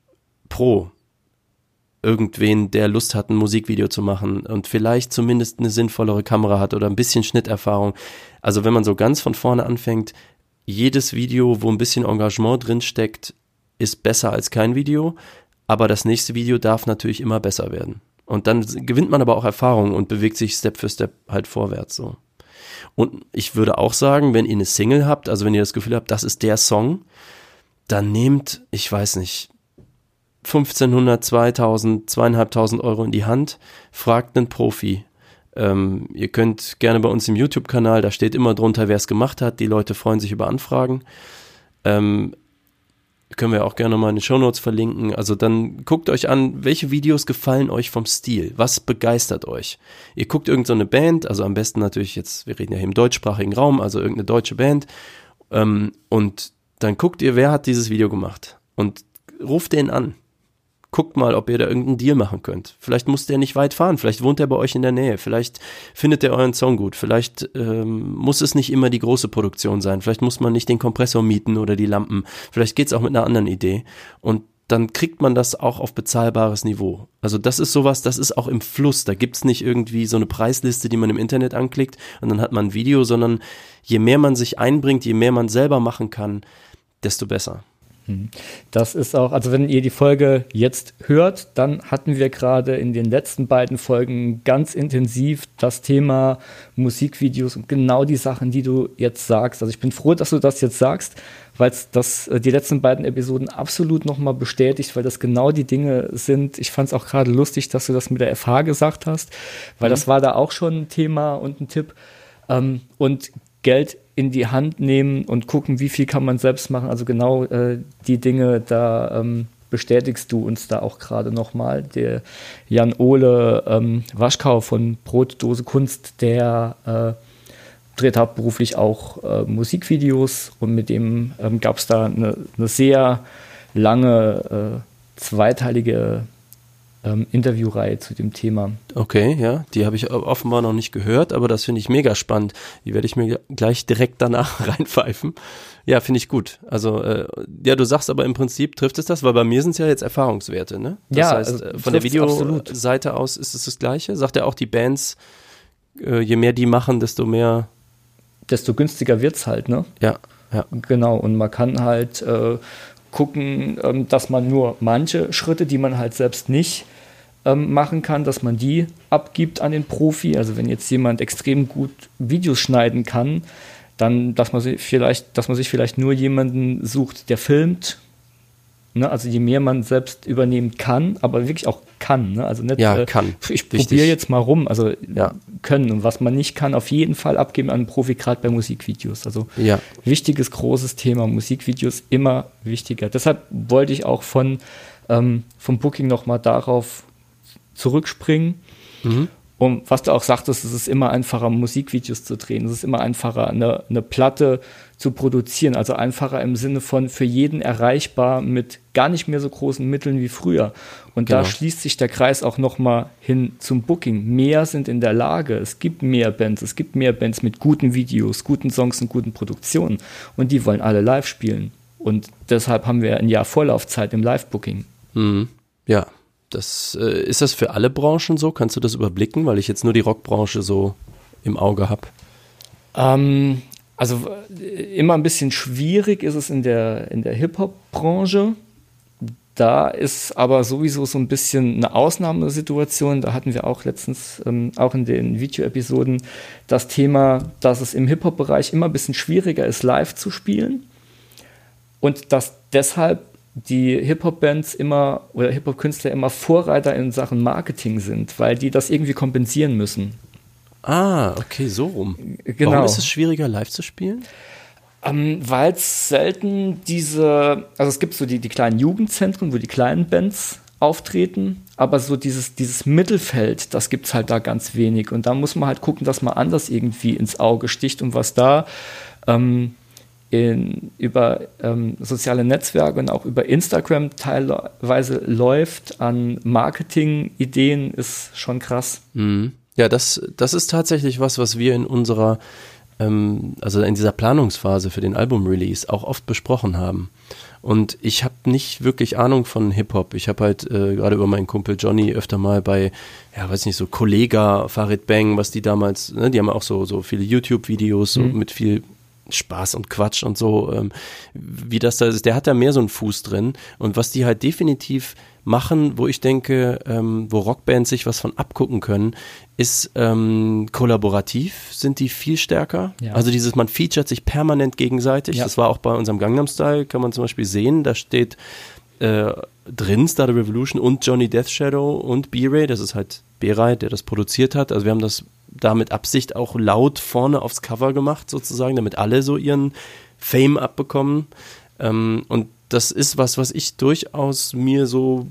S3: Pro irgendwen, der Lust hat, ein Musikvideo zu machen und vielleicht zumindest eine sinnvollere Kamera hat oder ein bisschen Schnitterfahrung. Also wenn man so ganz von vorne anfängt, jedes Video, wo ein bisschen Engagement drin steckt, ist besser als kein Video, aber das nächste Video darf natürlich immer besser werden. Und dann gewinnt man aber auch Erfahrung und bewegt sich Step für Step halt vorwärts so. Und ich würde auch sagen, wenn ihr eine Single habt, also wenn ihr das Gefühl habt, das ist der Song, dann nehmt, ich weiß nicht, 1500, 2000, zweieinhalbtausend Euro in die Hand, fragt einen Profi. Ähm, ihr könnt gerne bei uns im YouTube-Kanal, da steht immer drunter, wer es gemacht hat. Die Leute freuen sich über Anfragen. Ähm, können wir auch gerne mal in den Shownotes verlinken. Also dann guckt euch an, welche Videos gefallen euch vom Stil? Was begeistert euch? Ihr guckt irgendeine so Band, also am besten natürlich jetzt, wir reden ja hier im deutschsprachigen Raum, also irgendeine deutsche Band. Ähm, und dann guckt ihr, wer hat dieses Video gemacht? Und ruft den an guckt mal, ob ihr da irgendeinen Deal machen könnt. Vielleicht muss der nicht weit fahren, vielleicht wohnt er bei euch in der Nähe, vielleicht findet er euren Song gut, vielleicht ähm, muss es nicht immer die große Produktion sein, vielleicht muss man nicht den Kompressor mieten oder die Lampen, vielleicht geht's auch mit einer anderen Idee und dann kriegt man das auch auf bezahlbares Niveau. Also das ist sowas, das ist auch im Fluss. Da gibt's nicht irgendwie so eine Preisliste, die man im Internet anklickt und dann hat man ein Video, sondern je mehr man sich einbringt, je mehr man selber machen kann, desto besser.
S1: Mhm. Das ist auch, also wenn ihr die Folge jetzt hört, dann hatten wir gerade in den letzten beiden Folgen ganz intensiv das Thema Musikvideos und genau die Sachen, die du jetzt sagst. Also ich bin froh, dass du das jetzt sagst, weil es das äh, die letzten beiden Episoden absolut nochmal bestätigt, weil das genau die Dinge sind. Ich fand es auch gerade lustig, dass du das mit der FH gesagt hast, weil mhm. das war da auch schon ein Thema und ein Tipp. Ähm, und Geld in die Hand nehmen und gucken, wie viel kann man selbst machen. Also genau äh, die Dinge, da ähm, bestätigst du uns da auch gerade nochmal. Der Jan Ole ähm, Waschkau von Brotdose Kunst, der äh, dreht hauptberuflich auch äh, Musikvideos und mit dem ähm, gab es da eine, eine, sehr lange äh, zweiteilige ähm, Interviewreihe zu dem Thema.
S3: Okay, ja, die habe ich offenbar noch nicht gehört, aber das finde ich mega spannend. Die werde ich mir gleich direkt danach <laughs> reinpfeifen. Ja, finde ich gut. Also, äh, ja, du sagst aber im Prinzip trifft es das, weil bei mir sind es ja jetzt Erfahrungswerte, ne? Das
S1: ja,
S3: heißt, also, äh, von der Videoseite aus ist es das Gleiche. Sagt er auch, die Bands, äh, je mehr die machen, desto mehr.
S1: Desto günstiger wird es halt, ne?
S3: Ja, ja.
S1: Genau, und man kann halt äh, gucken, ähm, dass man nur manche Schritte, die man halt selbst nicht ähm, machen kann, dass man die abgibt an den Profi. Also wenn jetzt jemand extrem gut Videos schneiden kann, dann, dass man sich vielleicht, dass man sich vielleicht nur jemanden sucht, der filmt. Ne? Also je mehr man selbst übernehmen kann, aber wirklich auch kann. Ne? Also nicht,
S3: ja, äh, kann.
S1: ich probiere jetzt mal rum. Also ja. können. Und was man nicht kann, auf jeden Fall abgeben an einen Profi, gerade bei Musikvideos. Also
S3: ja.
S1: wichtiges, großes Thema. Musikvideos immer wichtiger. Deshalb wollte ich auch von ähm, vom Booking nochmal darauf zurückspringen. Mhm. Und was du auch sagtest, es ist immer einfacher, Musikvideos zu drehen. Es ist immer einfacher, eine, eine Platte zu produzieren. Also einfacher im Sinne von für jeden erreichbar mit gar nicht mehr so großen Mitteln wie früher. Und genau. da schließt sich der Kreis auch nochmal hin zum Booking. Mehr sind in der Lage. Es gibt mehr Bands. Es gibt mehr Bands mit guten Videos, guten Songs und guten Produktionen. Und die wollen alle live spielen. Und deshalb haben wir ein Jahr Vorlaufzeit im Live-Booking.
S3: Mhm. Ja, das, äh, ist das für alle Branchen so? Kannst du das überblicken, weil ich jetzt nur die Rockbranche so im Auge habe?
S1: Ähm, also äh, immer ein bisschen schwierig ist es in der, in der Hip-Hop-Branche. Da ist aber sowieso so ein bisschen eine Ausnahmesituation. Da hatten wir auch letztens, ähm, auch in den Video-Episoden, das Thema, dass es im Hip-Hop-Bereich immer ein bisschen schwieriger ist, live zu spielen. Und dass deshalb die Hip-Hop-Bands immer oder Hip-Hop-Künstler immer Vorreiter in Sachen Marketing sind, weil die das irgendwie kompensieren müssen.
S3: Ah, okay, so rum. Genau. Warum ist es schwieriger, live zu spielen?
S1: Ähm, weil es selten diese, also es gibt so die, die kleinen Jugendzentren, wo die kleinen Bands auftreten, aber so dieses, dieses Mittelfeld, das gibt es halt da ganz wenig. Und da muss man halt gucken, dass man anders irgendwie ins Auge sticht und was da ähm, in, über ähm, soziale Netzwerke und auch über Instagram teilweise läuft an Marketing-Ideen, ist schon krass.
S3: Mhm. Ja, das, das ist tatsächlich was, was wir in unserer, ähm, also in dieser Planungsphase für den Album-Release auch oft besprochen haben. Und ich habe nicht wirklich Ahnung von Hip-Hop. Ich habe halt äh, gerade über meinen Kumpel Johnny öfter mal bei, ja, weiß nicht, so Kollega, Farid Bang, was die damals, ne, die haben auch so, so viele YouTube-Videos mhm. so mit viel Spaß und Quatsch und so, ähm, wie das da ist. Der hat da mehr so einen Fuß drin. Und was die halt definitiv machen, wo ich denke, ähm, wo Rockbands sich was von abgucken können, ist ähm, kollaborativ sind die viel stärker. Ja. Also dieses, man featuret sich permanent gegenseitig. Ja. Das war auch bei unserem Gangnam Style, kann man zum Beispiel sehen. Da steht äh, drin Starter Revolution und Johnny Death Shadow und B-Ray, das ist halt B-Ray, der das produziert hat. Also wir haben das da mit Absicht auch laut vorne aufs Cover gemacht, sozusagen, damit alle so ihren Fame abbekommen. Ähm, und das ist was, was ich durchaus mir so,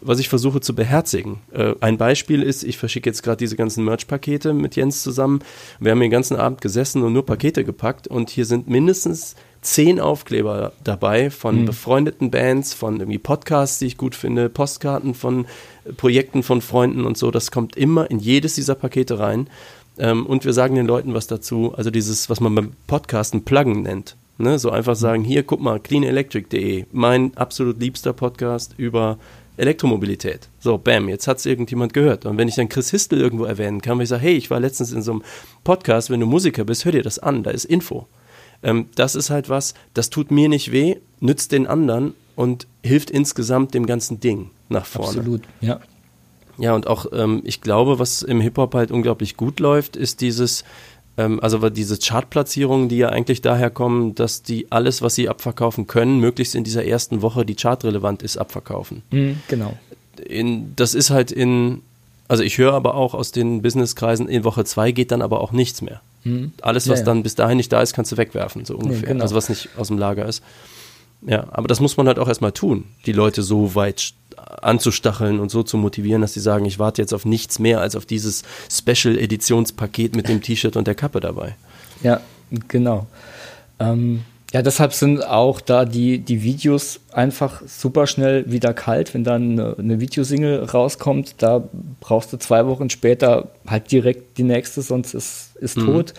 S3: was ich versuche zu beherzigen. Äh, ein Beispiel ist, ich verschicke jetzt gerade diese ganzen Merch-Pakete mit Jens zusammen. Wir haben den ganzen Abend gesessen und nur Pakete gepackt und hier sind mindestens zehn Aufkleber dabei von mhm. befreundeten Bands, von irgendwie Podcasts, die ich gut finde, Postkarten von Projekten von Freunden und so. Das kommt immer in jedes dieser Pakete rein. Ähm, und wir sagen den Leuten was dazu, also dieses, was man beim Podcasten Pluggen nennt. Ne? So einfach sagen, hier, guck mal, cleanelectric.de, mein absolut liebster Podcast über Elektromobilität. So, bam, jetzt hat es irgendjemand gehört. Und wenn ich dann Chris Histel irgendwo erwähnen kann, wenn ich sage, hey, ich war letztens in so einem Podcast, wenn du Musiker bist, hör dir das an, da ist Info. Ähm, das ist halt was, das tut mir nicht weh, nützt den anderen und hilft insgesamt dem ganzen Ding nach vorne.
S1: Absolut, ja.
S3: Ja, und auch, ähm, ich glaube, was im Hip-Hop halt unglaublich gut läuft, ist dieses, ähm, also diese Chartplatzierungen, die ja eigentlich daher kommen, dass die alles, was sie abverkaufen können, möglichst in dieser ersten Woche, die chartrelevant ist, abverkaufen.
S1: Mhm, genau.
S3: In, das ist halt in, also ich höre aber auch aus den Businesskreisen, in Woche zwei geht dann aber auch nichts mehr. Mhm. Alles, was ja, ja. dann bis dahin nicht da ist, kannst du wegwerfen, so ungefähr. Nee, genau. Also was nicht aus dem Lager ist. Ja, aber das muss man halt auch erstmal tun, die Leute so weit anzustacheln und so zu motivieren, dass sie sagen, ich warte jetzt auf nichts mehr als auf dieses Special-Editionspaket mit dem T-Shirt und der Kappe dabei.
S1: Ja, genau. Ähm, ja, deshalb sind auch da die, die Videos einfach super schnell wieder kalt. Wenn dann eine, eine Videosingle rauskommt, da brauchst du zwei Wochen später halt direkt die nächste, sonst ist, ist mhm. tot.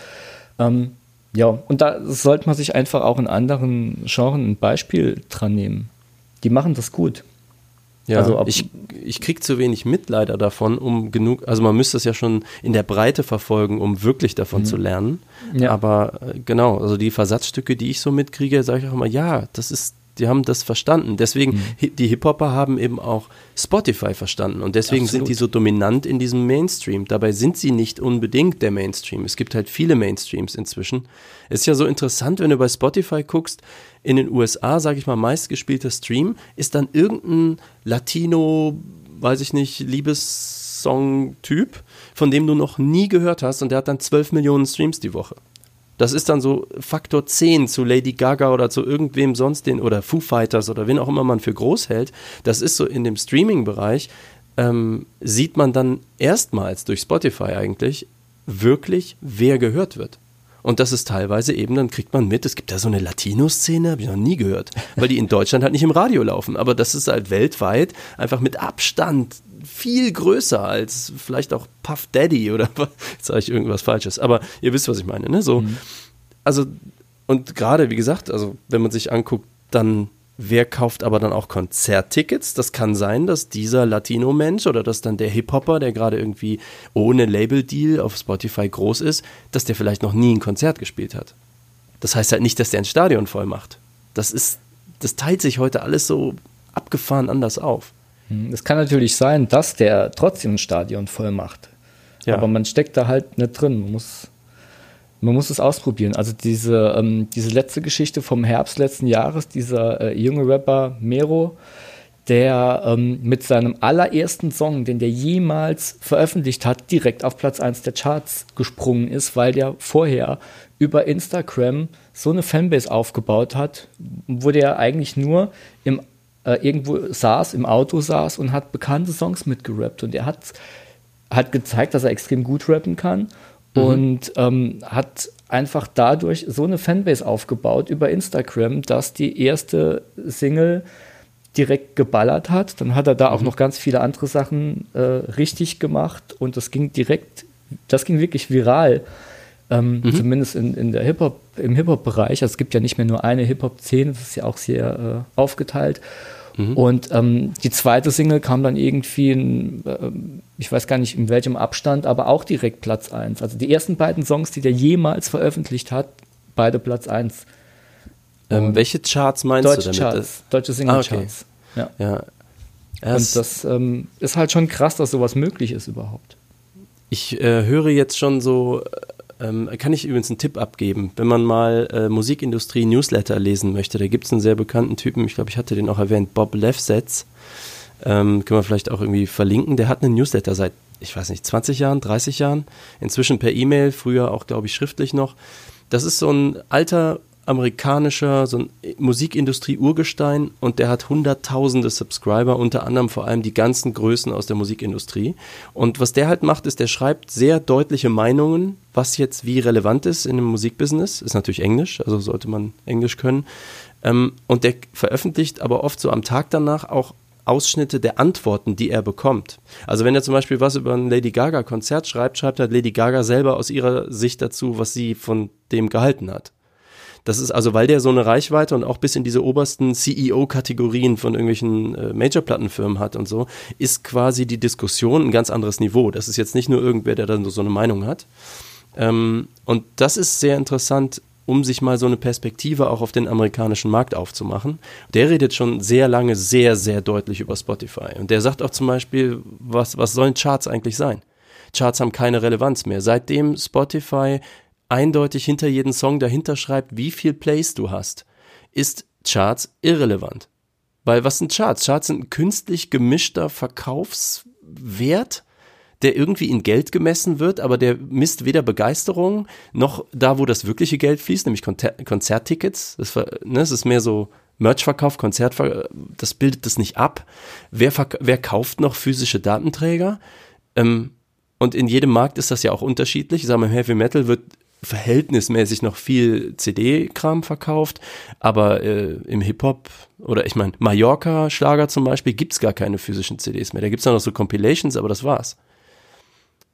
S1: Ähm, ja, und da sollte man sich einfach auch in anderen Genres ein Beispiel dran nehmen. Die machen das gut.
S3: Ja, also ich, ich krieg zu wenig mit leider davon, um genug, also man müsste es ja schon in der Breite verfolgen, um wirklich davon mhm. zu lernen. Ja. Aber äh, genau, also die Versatzstücke, die ich so mitkriege, sage ich auch immer, ja, das ist die haben das verstanden. Deswegen, mhm. die Hip-Hopper haben eben auch Spotify verstanden und deswegen Absolut. sind die so dominant in diesem Mainstream. Dabei sind sie nicht unbedingt der Mainstream. Es gibt halt viele Mainstreams inzwischen. Es ist ja so interessant, wenn du bei Spotify guckst, in den USA, sage ich mal, meistgespielter Stream ist dann irgendein Latino, weiß ich nicht, Liebessong-Typ, von dem du noch nie gehört hast und der hat dann 12 Millionen Streams die Woche. Das ist dann so Faktor 10 zu Lady Gaga oder zu irgendwem sonst den oder Foo Fighters oder wen auch immer man für groß hält. Das ist so in dem Streaming-Bereich ähm, sieht man dann erstmals durch Spotify eigentlich wirklich, wer gehört wird. Und das ist teilweise eben, dann kriegt man mit, es gibt da so eine Latino-Szene, habe ich noch nie gehört, weil die in Deutschland halt nicht im Radio laufen. Aber das ist halt weltweit einfach mit Abstand viel größer als vielleicht auch Puff Daddy oder jetzt sage ich irgendwas Falsches. Aber ihr wisst, was ich meine, ne? So, mhm. also, und gerade, wie gesagt, also wenn man sich anguckt, dann Wer kauft aber dann auch Konzerttickets? Das kann sein, dass dieser Latino-Mensch oder dass dann der Hip-Hopper, der gerade irgendwie ohne Label-Deal auf Spotify groß ist, dass der vielleicht noch nie ein Konzert gespielt hat. Das heißt halt nicht, dass der ein Stadion voll macht. Das ist, das teilt sich heute alles so abgefahren anders auf.
S1: Hm, es kann natürlich sein, dass der trotzdem ein Stadion voll macht. Ja. Aber man steckt da halt nicht drin. Man muss man muss es ausprobieren. Also diese, ähm, diese letzte Geschichte vom Herbst letzten Jahres, dieser äh, junge Rapper Mero, der ähm, mit seinem allerersten Song, den der jemals veröffentlicht hat, direkt auf Platz 1 der Charts gesprungen ist, weil der vorher über Instagram so eine Fanbase aufgebaut hat, wo der eigentlich nur im, äh, irgendwo saß, im Auto saß und hat bekannte Songs mitgerappt. Und er hat, hat gezeigt, dass er extrem gut rappen kann mhm. und ähm, hat einfach dadurch so eine Fanbase aufgebaut über Instagram, dass die erste Single direkt geballert hat. Dann hat er da mhm. auch noch ganz viele andere Sachen äh, richtig gemacht und das ging direkt, das ging wirklich viral. Ähm, mhm. Zumindest in, in der Hip-Hop, im Hip-Hop-Bereich. Also es gibt ja nicht mehr nur eine Hip-Hop-Szene, das ist ja auch sehr äh, aufgeteilt. Mhm. Und ähm, die zweite Single kam dann irgendwie, in, äh, ich weiß gar nicht in welchem Abstand, aber auch direkt Platz 1. Also die ersten beiden Songs, die der jemals veröffentlicht hat, beide Platz 1.
S3: Ähm, welche Charts meinst
S1: deutsche
S3: du damit?
S1: Charts, deutsche Single-Charts. Ah, okay. Ja. ja. Und das ähm, ist halt schon krass, dass sowas möglich ist überhaupt.
S3: Ich äh, höre jetzt schon so ähm, kann ich übrigens einen Tipp abgeben, wenn man mal äh, Musikindustrie-Newsletter lesen möchte. Da gibt es einen sehr bekannten Typen, ich glaube, ich hatte den auch erwähnt, Bob Lefsetz. Ähm, können wir vielleicht auch irgendwie verlinken. Der hat einen Newsletter seit, ich weiß nicht, 20 Jahren, 30 Jahren. Inzwischen per E-Mail, früher auch, glaube ich, schriftlich noch. Das ist so ein alter amerikanischer, so ein Musikindustrie-Urgestein und der hat hunderttausende Subscriber, unter anderem vor allem die ganzen Größen aus der Musikindustrie. Und was der halt macht, ist, der schreibt sehr deutliche Meinungen, was jetzt wie relevant ist in dem Musikbusiness. Ist natürlich Englisch, also sollte man Englisch können. Ähm, und der veröffentlicht aber oft so am Tag danach auch Ausschnitte der Antworten, die er bekommt. Also wenn er zum Beispiel was über ein Lady Gaga Konzert schreibt, schreibt halt Lady Gaga selber aus ihrer Sicht dazu, was sie von dem gehalten hat. Das ist also, weil der so eine Reichweite und auch bis in diese obersten CEO-Kategorien von irgendwelchen äh, Major-Plattenfirmen hat und so, ist quasi die Diskussion ein ganz anderes Niveau. Das ist jetzt nicht nur irgendwer, der dann so eine Meinung hat. Ähm, und das ist sehr interessant, um sich mal so eine Perspektive auch auf den amerikanischen Markt aufzumachen. Der redet schon sehr lange sehr, sehr deutlich über Spotify. Und der sagt auch zum Beispiel, was, was sollen Charts eigentlich sein? Charts haben keine Relevanz mehr. Seitdem Spotify eindeutig hinter jedem Song dahinter schreibt, wie viel Plays du hast, ist Charts irrelevant. Weil was sind Charts? Charts sind ein künstlich gemischter Verkaufswert, der irgendwie in Geld gemessen wird, aber der misst weder Begeisterung noch da, wo das wirkliche Geld fließt, nämlich Konzer Konzerttickets. Das, ne, das ist mehr so Merchverkauf, Konzertverkauf, das bildet das nicht ab. Wer, wer kauft noch physische Datenträger? Ähm, und in jedem Markt ist das ja auch unterschiedlich. Ich sage mal, im Heavy Metal wird verhältnismäßig noch viel CD-Kram verkauft, aber äh, im Hip-Hop oder ich meine, Mallorca-Schlager zum Beispiel gibt es gar keine physischen CDs mehr. Da gibt es noch so Compilations, aber das war's.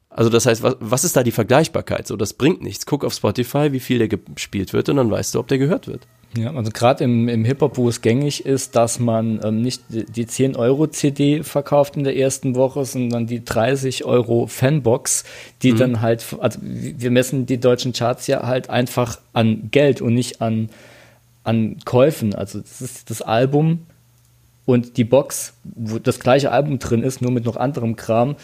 S3: Also das heißt, was, was ist da die Vergleichbarkeit? So, das bringt nichts. Guck auf Spotify, wie viel der gespielt wird und dann weißt du, ob der gehört wird.
S1: Ja, also gerade im, im Hip-Hop, wo es gängig ist, dass man ähm, nicht die 10 Euro CD verkauft in der ersten Woche, sondern die 30 Euro Fanbox, die mhm. dann halt, also wir messen die deutschen Charts ja halt einfach an Geld und nicht an, an Käufen. Also das ist das Album und die Box, wo das gleiche Album drin ist, nur mit noch anderem Kram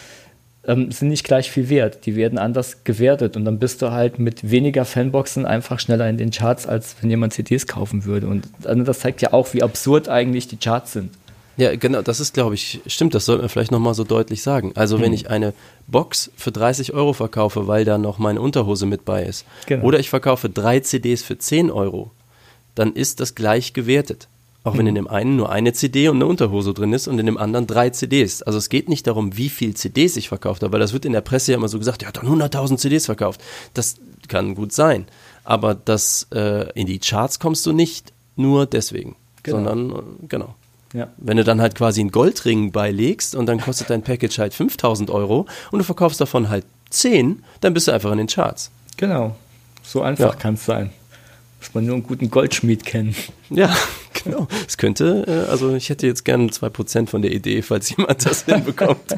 S1: ähm, sind nicht gleich viel wert. Die werden anders gewertet und dann bist du halt mit weniger Fanboxen einfach schneller in den Charts, als wenn jemand CDs kaufen würde. Und das zeigt ja auch, wie absurd eigentlich die Charts sind.
S3: Ja, genau, das ist, glaube ich, stimmt, das sollte man vielleicht nochmal so deutlich sagen. Also, hm. wenn ich eine Box für 30 Euro verkaufe, weil da noch meine Unterhose mit bei ist, genau. oder ich verkaufe drei CDs für 10 Euro, dann ist das gleich gewertet. Auch wenn in dem einen nur eine CD und eine Unterhose drin ist und in dem anderen drei CDs. Also es geht nicht darum, wie viel CDs ich verkauft habe, weil das wird in der Presse ja immer so gesagt, er hat dann 100.000 CDs verkauft. Das kann gut sein. Aber das, äh, in die Charts kommst du nicht nur deswegen, genau. sondern, äh, genau. Ja. Wenn du dann halt quasi einen Goldring beilegst und dann kostet dein Package halt 5000 Euro und du verkaufst davon halt 10, dann bist du einfach in den Charts.
S1: Genau. So einfach ja. kann es sein. Muss man nur einen guten Goldschmied kennen.
S3: Ja, genau. Es könnte, äh, also ich hätte jetzt gerne 2% von der Idee, falls jemand das hinbekommt.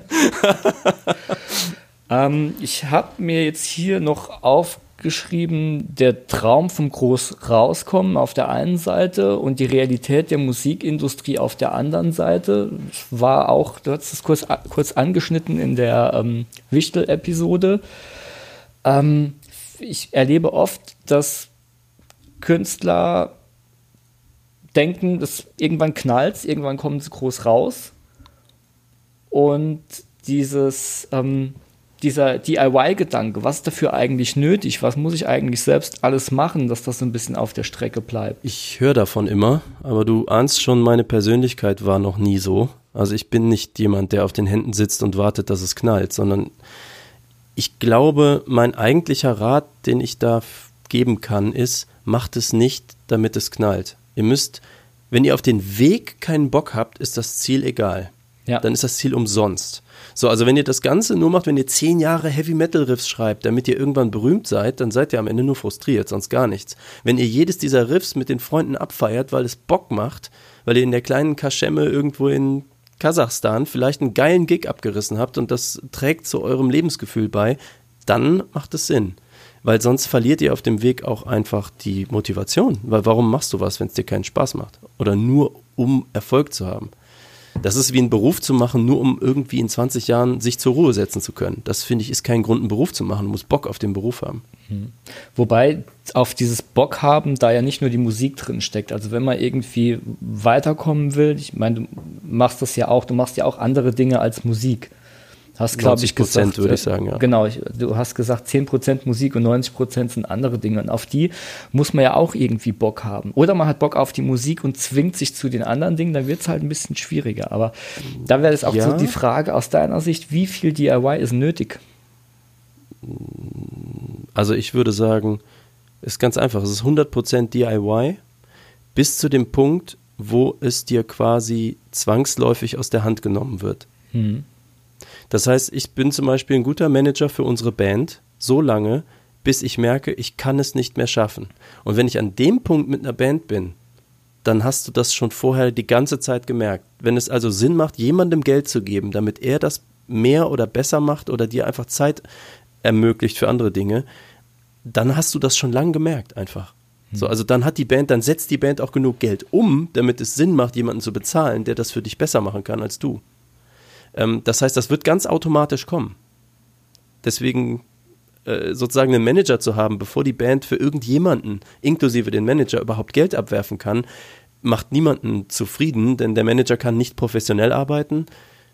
S3: <laughs>
S1: ähm, ich habe mir jetzt hier noch aufgeschrieben, der Traum vom Groß rauskommen auf der einen Seite und die Realität der Musikindustrie auf der anderen Seite. Ich war auch, du hast es kurz, kurz angeschnitten in der ähm, Wichtel-Episode. Ähm, ich erlebe oft, dass Künstler denken, dass irgendwann knallt, irgendwann kommen sie groß raus. Und dieses, ähm, dieser DIY-Gedanke, was ist dafür eigentlich nötig? Was muss ich eigentlich selbst alles machen, dass das so ein bisschen auf der Strecke bleibt?
S3: Ich höre davon immer, aber du ahnst schon, meine Persönlichkeit war noch nie so. Also ich bin nicht jemand, der auf den Händen sitzt und wartet, dass es knallt, sondern ich glaube, mein eigentlicher Rat, den ich da geben kann, ist, macht es nicht, damit es knallt. Ihr müsst, wenn ihr auf den Weg keinen Bock habt, ist das Ziel egal. Ja. Dann ist das Ziel umsonst. So, also wenn ihr das Ganze nur macht, wenn ihr zehn Jahre Heavy Metal Riffs schreibt, damit ihr irgendwann berühmt seid, dann seid ihr am Ende nur frustriert, sonst gar nichts. Wenn ihr jedes dieser Riffs mit den Freunden abfeiert, weil es Bock macht, weil ihr in der kleinen Kaschemme irgendwo in Kasachstan vielleicht einen geilen Gig abgerissen habt und das trägt zu eurem Lebensgefühl bei, dann macht es Sinn weil sonst verliert ihr auf dem Weg auch einfach die Motivation. Weil warum machst du was, wenn es dir keinen Spaß macht? Oder nur um Erfolg zu haben? Das ist wie einen Beruf zu machen, nur um irgendwie in 20 Jahren sich zur Ruhe setzen zu können. Das finde ich ist kein Grund, einen Beruf zu machen. Du musst Bock auf den Beruf haben.
S1: Mhm. Wobei auf dieses Bock haben da ja nicht nur die Musik drin steckt. Also wenn man irgendwie weiterkommen will, ich meine, du machst das ja auch, du machst ja auch andere Dinge als Musik. Hast, glaube ich, gesagt,
S3: würde ich sagen, ja.
S1: Genau, ich, du hast gesagt, 10% Musik und 90% sind andere Dinge. Und auf die muss man ja auch irgendwie Bock haben. Oder man hat Bock auf die Musik und zwingt sich zu den anderen Dingen, dann wird es halt ein bisschen schwieriger. Aber da wäre es auch ja. so die Frage aus deiner Sicht, wie viel DIY ist nötig?
S3: Also ich würde sagen, ist ganz einfach, es ist 100% DIY bis zu dem Punkt, wo es dir quasi zwangsläufig aus der Hand genommen wird. Mhm. Das heißt, ich bin zum Beispiel ein guter Manager für unsere Band, so lange, bis ich merke, ich kann es nicht mehr schaffen. Und wenn ich an dem Punkt mit einer Band bin, dann hast du das schon vorher die ganze Zeit gemerkt. Wenn es also Sinn macht, jemandem Geld zu geben, damit er das mehr oder besser macht oder dir einfach Zeit ermöglicht für andere Dinge, dann hast du das schon lange gemerkt einfach. So, hm. also dann hat die Band, dann setzt die Band auch genug Geld um, damit es Sinn macht, jemanden zu bezahlen, der das für dich besser machen kann als du. Ähm, das heißt, das wird ganz automatisch kommen. Deswegen äh, sozusagen einen Manager zu haben, bevor die Band für irgendjemanden, inklusive den Manager, überhaupt Geld abwerfen kann, macht niemanden zufrieden, denn der Manager kann nicht professionell arbeiten.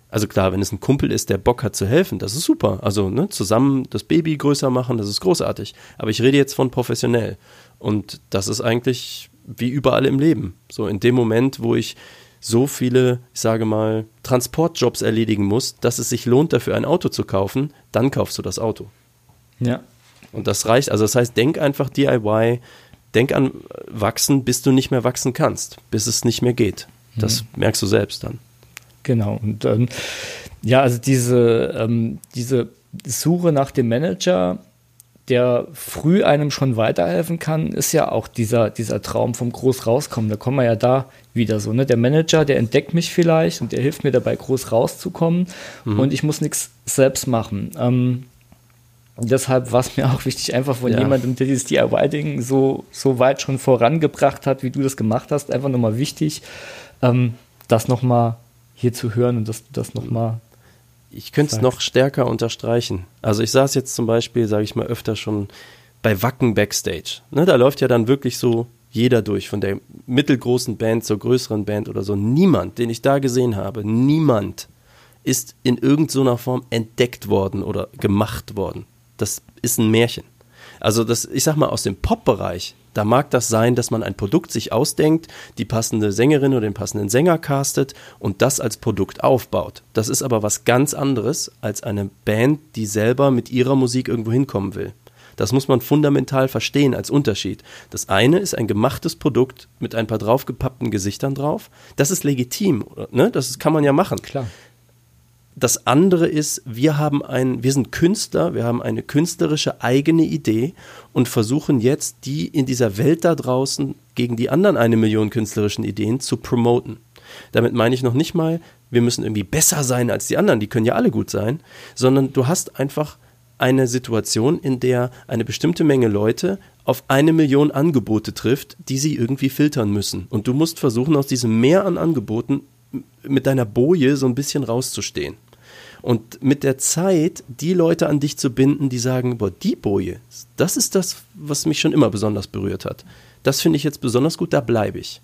S3: Also klar, wenn es ein Kumpel ist, der Bock hat zu helfen, das ist super. Also ne, zusammen das Baby größer machen, das ist großartig. Aber ich rede jetzt von professionell. Und das ist eigentlich wie überall im Leben. So in dem Moment, wo ich so viele, ich sage mal, Transportjobs erledigen muss, dass es sich lohnt, dafür ein Auto zu kaufen, dann kaufst du das Auto.
S1: Ja.
S3: Und das reicht. Also das heißt, denk einfach DIY, denk an wachsen, bis du nicht mehr wachsen kannst, bis es nicht mehr geht. Das mhm. merkst du selbst dann.
S1: Genau. Und ähm, ja, also diese, ähm, diese Suche nach dem Manager, der früh einem schon weiterhelfen kann, ist ja auch dieser, dieser Traum vom Groß rauskommen. Da kommen wir ja da wieder so. Ne? Der Manager, der entdeckt mich vielleicht und der hilft mir dabei, groß rauszukommen mhm. und ich muss nichts selbst machen. Ähm, deshalb war es mir auch wichtig, einfach von ja. jemandem, der dieses DIY-Ding so, so weit schon vorangebracht hat, wie du das gemacht hast, einfach nochmal wichtig, ähm, das nochmal hier zu hören und dass du das nochmal
S3: ich könnte es noch stärker unterstreichen. Also ich saß jetzt zum Beispiel, sage ich mal, öfter schon bei Wacken Backstage. Ne, da läuft ja dann wirklich so jeder durch, von der mittelgroßen Band zur größeren Band oder so. Niemand, den ich da gesehen habe, niemand ist in irgendeiner Form entdeckt worden oder gemacht worden. Das ist ein Märchen. Also das, ich sag mal, aus dem Pop-Bereich, da mag das sein, dass man ein Produkt sich ausdenkt, die passende Sängerin oder den passenden Sänger castet und das als Produkt aufbaut. Das ist aber was ganz anderes als eine Band, die selber mit ihrer Musik irgendwo hinkommen will. Das muss man fundamental verstehen als Unterschied. Das eine ist ein gemachtes Produkt mit ein paar draufgepappten Gesichtern drauf. Das ist legitim, ne? Das kann man ja machen.
S1: Klar.
S3: Das andere ist, wir haben ein, wir sind Künstler, wir haben eine künstlerische eigene Idee und versuchen jetzt, die in dieser Welt da draußen gegen die anderen eine Million künstlerischen Ideen zu promoten. Damit meine ich noch nicht mal, wir müssen irgendwie besser sein als die anderen, die können ja alle gut sein, sondern du hast einfach eine Situation, in der eine bestimmte Menge Leute auf eine Million Angebote trifft, die sie irgendwie filtern müssen. Und du musst versuchen, aus diesem Meer an Angeboten mit deiner Boje so ein bisschen rauszustehen. Und mit der Zeit die Leute an dich zu binden, die sagen, boah, die Boje, das ist das, was mich schon immer besonders berührt hat. Das finde ich jetzt besonders gut, da bleibe ich.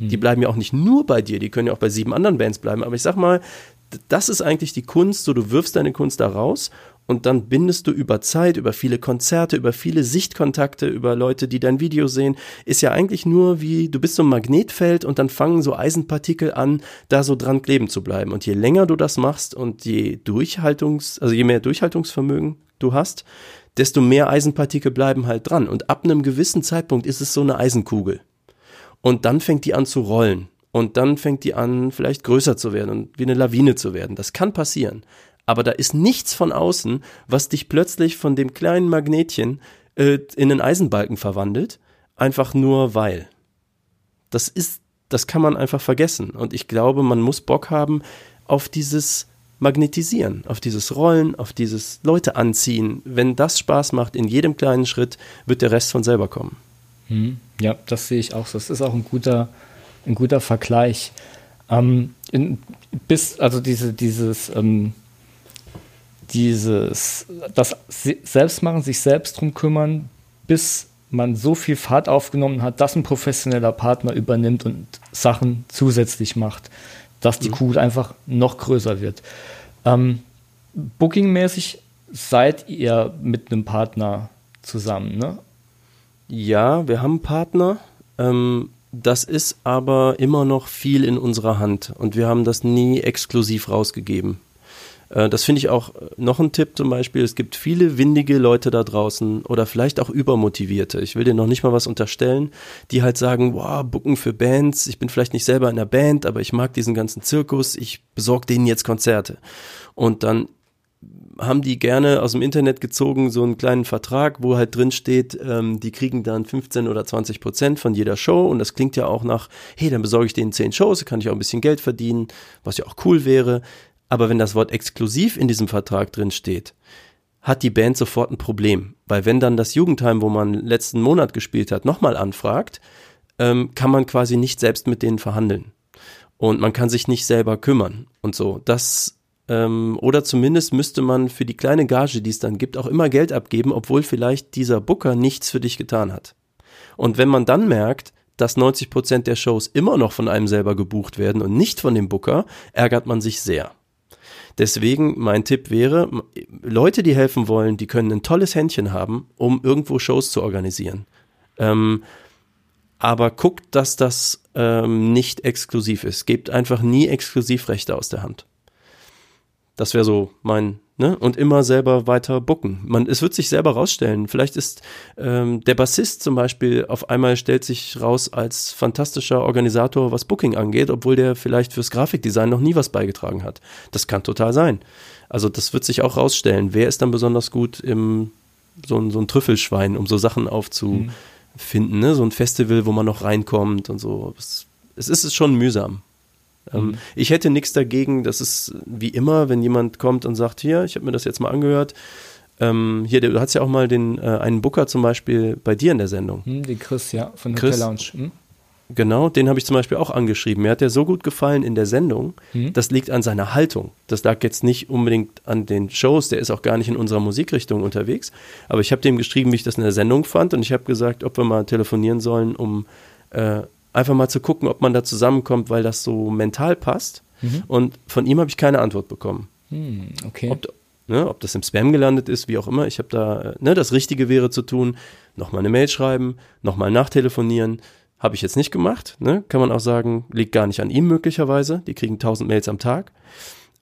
S3: Mhm. Die bleiben ja auch nicht nur bei dir, die können ja auch bei sieben anderen Bands bleiben. Aber ich sag mal, das ist eigentlich die Kunst, so du wirfst deine Kunst da raus und dann bindest du über Zeit, über viele Konzerte, über viele Sichtkontakte, über Leute, die dein Video sehen, ist ja eigentlich nur wie, du bist so ein Magnetfeld und dann fangen so Eisenpartikel an, da so dran kleben zu bleiben. Und je länger du das machst und je Durchhaltungs, also je mehr Durchhaltungsvermögen du hast, desto mehr Eisenpartikel bleiben halt dran. Und ab einem gewissen Zeitpunkt ist es so eine Eisenkugel. Und dann fängt die an zu rollen. Und dann fängt die an, vielleicht größer zu werden und wie eine Lawine zu werden. Das kann passieren aber da ist nichts von außen, was dich plötzlich von dem kleinen Magnetchen äh, in einen Eisenbalken verwandelt, einfach nur weil. Das ist, das kann man einfach vergessen. Und ich glaube, man muss Bock haben auf dieses Magnetisieren, auf dieses Rollen, auf dieses Leute anziehen. Wenn das Spaß macht in jedem kleinen Schritt, wird der Rest von selber kommen.
S1: Hm, ja, das sehe ich auch so. Das ist auch ein guter, ein guter Vergleich. Ähm, in, bis, also diese, dieses, ähm, dieses, das Selbstmachen, sich selbst drum kümmern, bis man so viel Fahrt aufgenommen hat, dass ein professioneller Partner übernimmt und Sachen zusätzlich macht, dass die mhm. Kugel einfach noch größer wird. Ähm, Bookingmäßig seid ihr mit einem Partner zusammen, ne?
S3: Ja, wir haben einen Partner. Ähm, das ist aber immer noch viel in unserer Hand und wir haben das nie exklusiv rausgegeben. Äh, das finde ich auch äh, noch ein Tipp zum Beispiel. Es gibt viele windige Leute da draußen oder vielleicht auch übermotivierte. Ich will dir noch nicht mal was unterstellen, die halt sagen, wow, Bucken für Bands. Ich bin vielleicht nicht selber in der Band, aber ich mag diesen ganzen Zirkus. Ich besorge denen jetzt Konzerte. Und dann haben die gerne aus dem Internet gezogen so einen kleinen Vertrag, wo halt drin steht, ähm, die kriegen dann 15 oder 20 Prozent von jeder Show und das klingt ja auch nach, hey, dann besorge ich denen 10 Shows, kann ich auch ein bisschen Geld verdienen, was ja auch cool wäre. Aber wenn das Wort exklusiv in diesem Vertrag drin steht, hat die Band sofort ein Problem. Weil wenn dann das Jugendheim, wo man letzten Monat gespielt hat, nochmal anfragt, ähm, kann man quasi nicht selbst mit denen verhandeln. Und man kann sich nicht selber kümmern und so. Das ähm, oder zumindest müsste man für die kleine Gage, die es dann gibt, auch immer Geld abgeben, obwohl vielleicht dieser Booker nichts für dich getan hat. Und wenn man dann merkt, dass 90 Prozent der Shows immer noch von einem selber gebucht werden und nicht von dem Booker, ärgert man sich sehr. Deswegen mein Tipp wäre, Leute, die helfen wollen, die können ein tolles Händchen haben, um irgendwo Shows zu organisieren. Ähm, aber guckt, dass das ähm, nicht exklusiv ist. Gebt einfach nie Exklusivrechte aus der Hand. Das wäre so mein Ne? Und immer selber weiter bucken. Man, es wird sich selber rausstellen. Vielleicht ist ähm, der Bassist zum Beispiel auf einmal stellt sich raus als fantastischer Organisator, was Booking angeht, obwohl der vielleicht fürs Grafikdesign noch nie was beigetragen hat. Das kann total sein. Also das wird sich auch rausstellen. Wer ist dann besonders gut im so ein, so ein Trüffelschwein, um so Sachen aufzufinden, mhm. ne? So ein Festival, wo man noch reinkommt und so. Es, es ist schon mühsam. Ähm, mhm. Ich hätte nichts dagegen, das ist wie immer, wenn jemand kommt und sagt, hier, ich habe mir das jetzt mal angehört, ähm, hier, du hast ja auch mal den äh, einen Booker zum Beispiel bei dir in der Sendung.
S1: Mhm, die Chris, ja, von
S3: der Chris, Lounge. Mhm. Genau, den habe ich zum Beispiel auch angeschrieben. Mir hat der so gut gefallen in der Sendung. Mhm. Das liegt an seiner Haltung. Das lag jetzt nicht unbedingt an den Shows. Der ist auch gar nicht in unserer Musikrichtung unterwegs. Aber ich habe dem geschrieben, wie ich das in der Sendung fand. Und ich habe gesagt, ob wir mal telefonieren sollen, um äh, einfach mal zu gucken, ob man da zusammenkommt, weil das so mental passt. Mhm. Und von ihm habe ich keine Antwort bekommen.
S1: Mhm, okay.
S3: Ob, Ne? Ob das im Spam gelandet ist, wie auch immer. Ich habe da, äh, ne, das Richtige wäre zu tun, nochmal eine Mail schreiben, nochmal nachtelefonieren. Habe ich jetzt nicht gemacht. Ne? Kann man auch sagen, liegt gar nicht an ihm möglicherweise. Die kriegen 1000 Mails am Tag.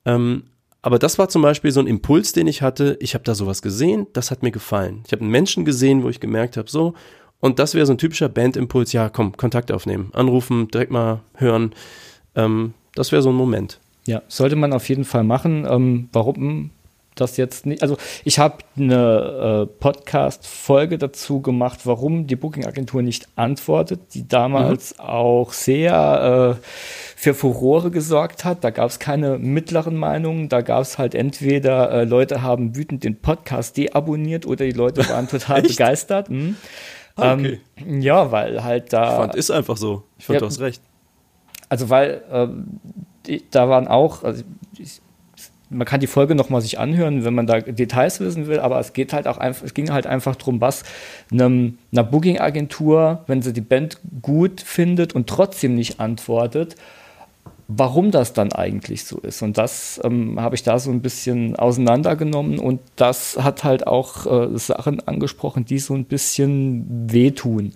S3: Ähm, aber das war zum Beispiel so ein Impuls, den ich hatte. Ich habe da sowas gesehen, das hat mir gefallen. Ich habe einen Menschen gesehen, wo ich gemerkt habe, so, und das wäre so ein typischer Bandimpuls, ja, komm, Kontakt aufnehmen, anrufen, direkt mal hören. Ähm, das wäre so ein Moment.
S1: Ja, sollte man auf jeden Fall machen. Ähm, warum das jetzt nicht? Also ich habe eine äh, Podcast-Folge dazu gemacht, warum die Booking-Agentur nicht antwortet, die damals mhm. auch sehr äh, für Furore gesorgt hat. Da gab es keine mittleren Meinungen. Da gab es halt entweder äh, Leute haben wütend den Podcast deabonniert oder die Leute waren <laughs> total begeistert. Hm. Ah, okay. Ähm, ja, weil halt da.
S3: Ich fand, ist einfach so. Ich fand, ja, du hast recht.
S1: Also, weil ähm, da waren auch, also ich, man kann die Folge nochmal sich anhören, wenn man da Details wissen will, aber es geht halt auch einfach, es ging halt einfach darum, was einem, einer Booking-Agentur, wenn sie die Band gut findet und trotzdem nicht antwortet, warum das dann eigentlich so ist. Und das ähm, habe ich da so ein bisschen auseinandergenommen und das hat halt auch äh, Sachen angesprochen, die so ein bisschen wehtun.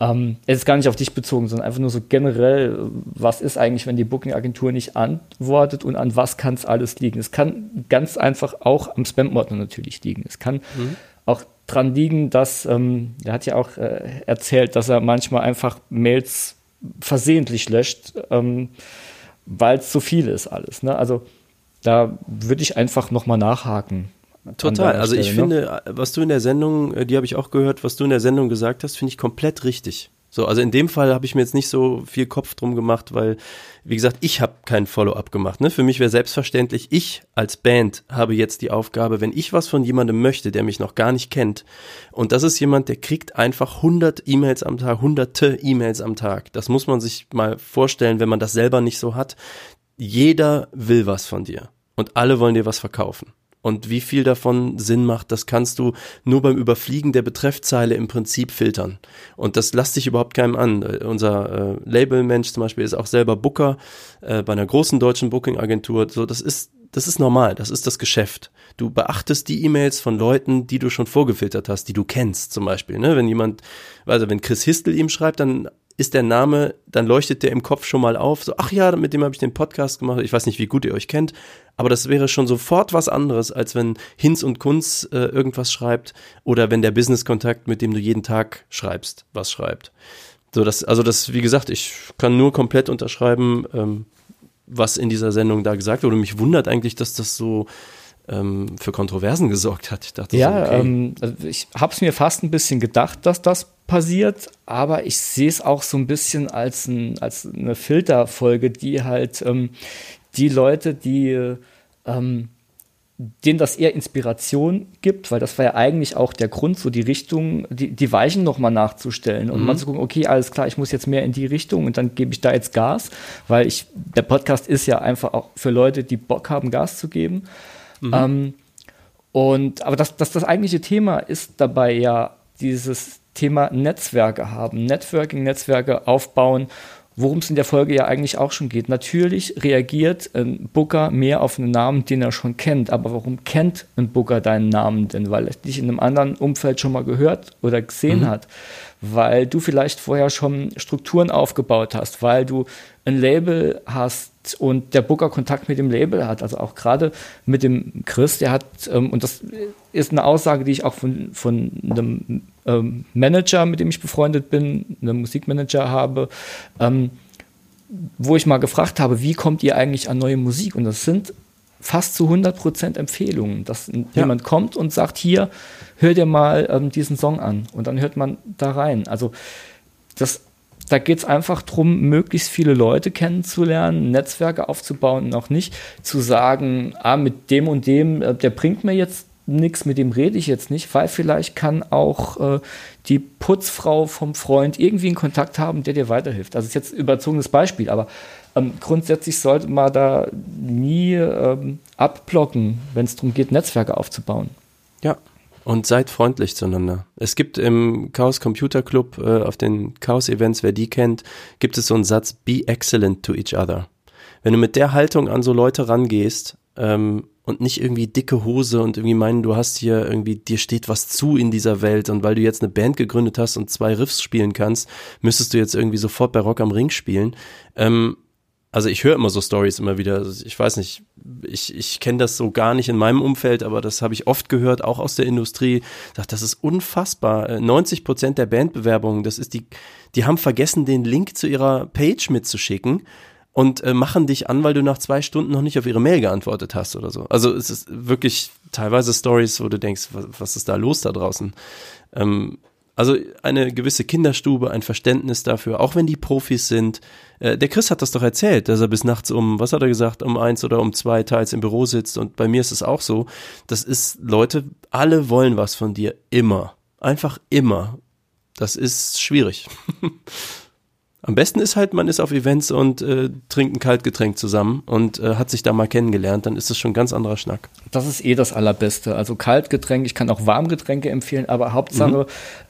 S1: Ähm, es ist gar nicht auf dich bezogen, sondern einfach nur so generell, was ist eigentlich, wenn die Booking-Agentur nicht antwortet und an was kann es alles liegen? Es kann ganz einfach auch am Spam-Ordner natürlich liegen. Es kann mhm. auch dran liegen, dass, ähm, er hat ja auch äh, erzählt, dass er manchmal einfach Mails versehentlich löscht. Ähm, weil es zu viel ist alles. Ne? Also da würde ich einfach nochmal nachhaken.
S3: Total. Also ich Stelle, ne? finde, was du in der Sendung, äh, die habe ich auch gehört, was du in der Sendung gesagt hast, finde ich komplett richtig. So, also in dem Fall habe ich mir jetzt nicht so viel Kopf drum gemacht, weil, wie gesagt, ich habe kein Follow-up gemacht. Ne? Für mich wäre selbstverständlich, ich als Band habe jetzt die Aufgabe, wenn ich was von jemandem möchte, der mich noch gar nicht kennt, und das ist jemand, der kriegt einfach 100 E-Mails am Tag, hunderte E-Mails am Tag. Das muss man sich mal vorstellen, wenn man das selber nicht so hat. Jeder will was von dir und alle wollen dir was verkaufen. Und wie viel davon Sinn macht, das kannst du nur beim Überfliegen der Betreffzeile im Prinzip filtern. Und das lasst dich überhaupt keinem an. Äh, unser äh, Labelmensch zum Beispiel ist auch selber Booker äh, bei einer großen deutschen Booking-Agentur. So, das ist das ist normal, das ist das Geschäft. Du beachtest die E-Mails von Leuten, die du schon vorgefiltert hast, die du kennst, zum Beispiel. Ne? Wenn jemand, also wenn Chris Histel ihm schreibt, dann ist der Name, dann leuchtet der im Kopf schon mal auf, so, ach ja, mit dem habe ich den Podcast gemacht, ich weiß nicht, wie gut ihr euch kennt, aber das wäre schon sofort was anderes, als wenn Hinz und Kunz äh, irgendwas schreibt oder wenn der Business-Kontakt, mit dem du jeden Tag schreibst, was schreibt. So, das, also das, wie gesagt, ich kann nur komplett unterschreiben, ähm, was in dieser Sendung da gesagt wurde. Mich wundert eigentlich, dass das so ähm, für Kontroversen gesorgt hat. Ich
S1: dachte ja, so, okay. ähm, also ich habe es mir fast ein bisschen gedacht, dass das passiert, aber ich sehe es auch so ein bisschen als, ein, als eine Filterfolge, die halt ähm, die Leute, die ähm, denen das eher Inspiration gibt, weil das war ja eigentlich auch der Grund, so die Richtung, die, die Weichen nochmal nachzustellen und mhm. mal zu gucken, okay, alles klar, ich muss jetzt mehr in die Richtung und dann gebe ich da jetzt Gas, weil ich, der Podcast ist ja einfach auch für Leute, die Bock haben, Gas zu geben. Mhm. Ähm, und aber das, das, das eigentliche Thema ist dabei ja dieses Thema Netzwerke haben, Networking, Netzwerke aufbauen worum es in der Folge ja eigentlich auch schon geht. Natürlich reagiert ein Booker mehr auf einen Namen, den er schon kennt. Aber warum kennt ein Booker deinen Namen denn? Weil er dich in einem anderen Umfeld schon mal gehört oder gesehen mhm. hat. Weil du vielleicht vorher schon Strukturen aufgebaut hast, weil du ein Label hast und der Booker Kontakt mit dem Label hat. Also auch gerade mit dem Chris, der hat, ähm, und das ist eine Aussage, die ich auch von, von einem ähm, Manager, mit dem ich befreundet bin, einen Musikmanager habe, ähm, wo ich mal gefragt habe, wie kommt ihr eigentlich an neue Musik? Und das sind fast zu 100% Empfehlungen, dass ja. jemand kommt und sagt, hier, hör dir mal ähm, diesen Song an. Und dann hört man da rein. Also das da geht es einfach darum, möglichst viele Leute kennenzulernen, Netzwerke aufzubauen und auch nicht zu sagen, ah, mit dem und dem, äh, der bringt mir jetzt nichts, mit dem rede ich jetzt nicht, weil vielleicht kann auch äh, die Putzfrau vom Freund irgendwie einen Kontakt haben, der dir weiterhilft. Also ist jetzt ein überzogenes Beispiel, aber ähm, grundsätzlich sollte man da nie ähm, abblocken, wenn es darum geht, Netzwerke aufzubauen.
S3: Ja, und seid freundlich zueinander. Es gibt im Chaos Computer Club äh, auf den Chaos Events, wer die kennt, gibt es so einen Satz, be excellent to each other. Wenn du mit der Haltung an so Leute rangehst, ähm, und nicht irgendwie dicke Hose und irgendwie meinen, du hast hier irgendwie, dir steht was zu in dieser Welt und weil du jetzt eine Band gegründet hast und zwei Riffs spielen kannst, müsstest du jetzt irgendwie sofort bei Rock am Ring spielen. Ähm, also ich höre immer so Stories immer wieder. Ich weiß nicht, ich, ich kenne das so gar nicht in meinem Umfeld, aber das habe ich oft gehört, auch aus der Industrie. Sagt, das ist unfassbar. 90 äh, Prozent der Bandbewerbungen, das ist die, die haben vergessen, den Link zu ihrer Page mitzuschicken und äh, machen dich an, weil du nach zwei Stunden noch nicht auf ihre Mail geantwortet hast oder so. Also es ist wirklich teilweise Stories, wo du denkst, was, was ist da los da draußen? Ähm, also eine gewisse Kinderstube, ein Verständnis dafür, auch wenn die Profis sind. Äh, der Chris hat das doch erzählt, dass er bis nachts um, was hat er gesagt, um eins oder um zwei teils im Büro sitzt. Und bei mir ist es auch so. Das ist, Leute, alle wollen was von dir. Immer. Einfach immer. Das ist schwierig. <laughs> Am besten ist halt, man ist auf Events und äh, trinkt ein Kaltgetränk zusammen und äh, hat sich da mal kennengelernt, dann ist das schon ein ganz anderer Schnack.
S1: Das ist eh das Allerbeste. Also Kaltgetränk, ich kann auch Warmgetränke empfehlen, aber Hauptsache mhm.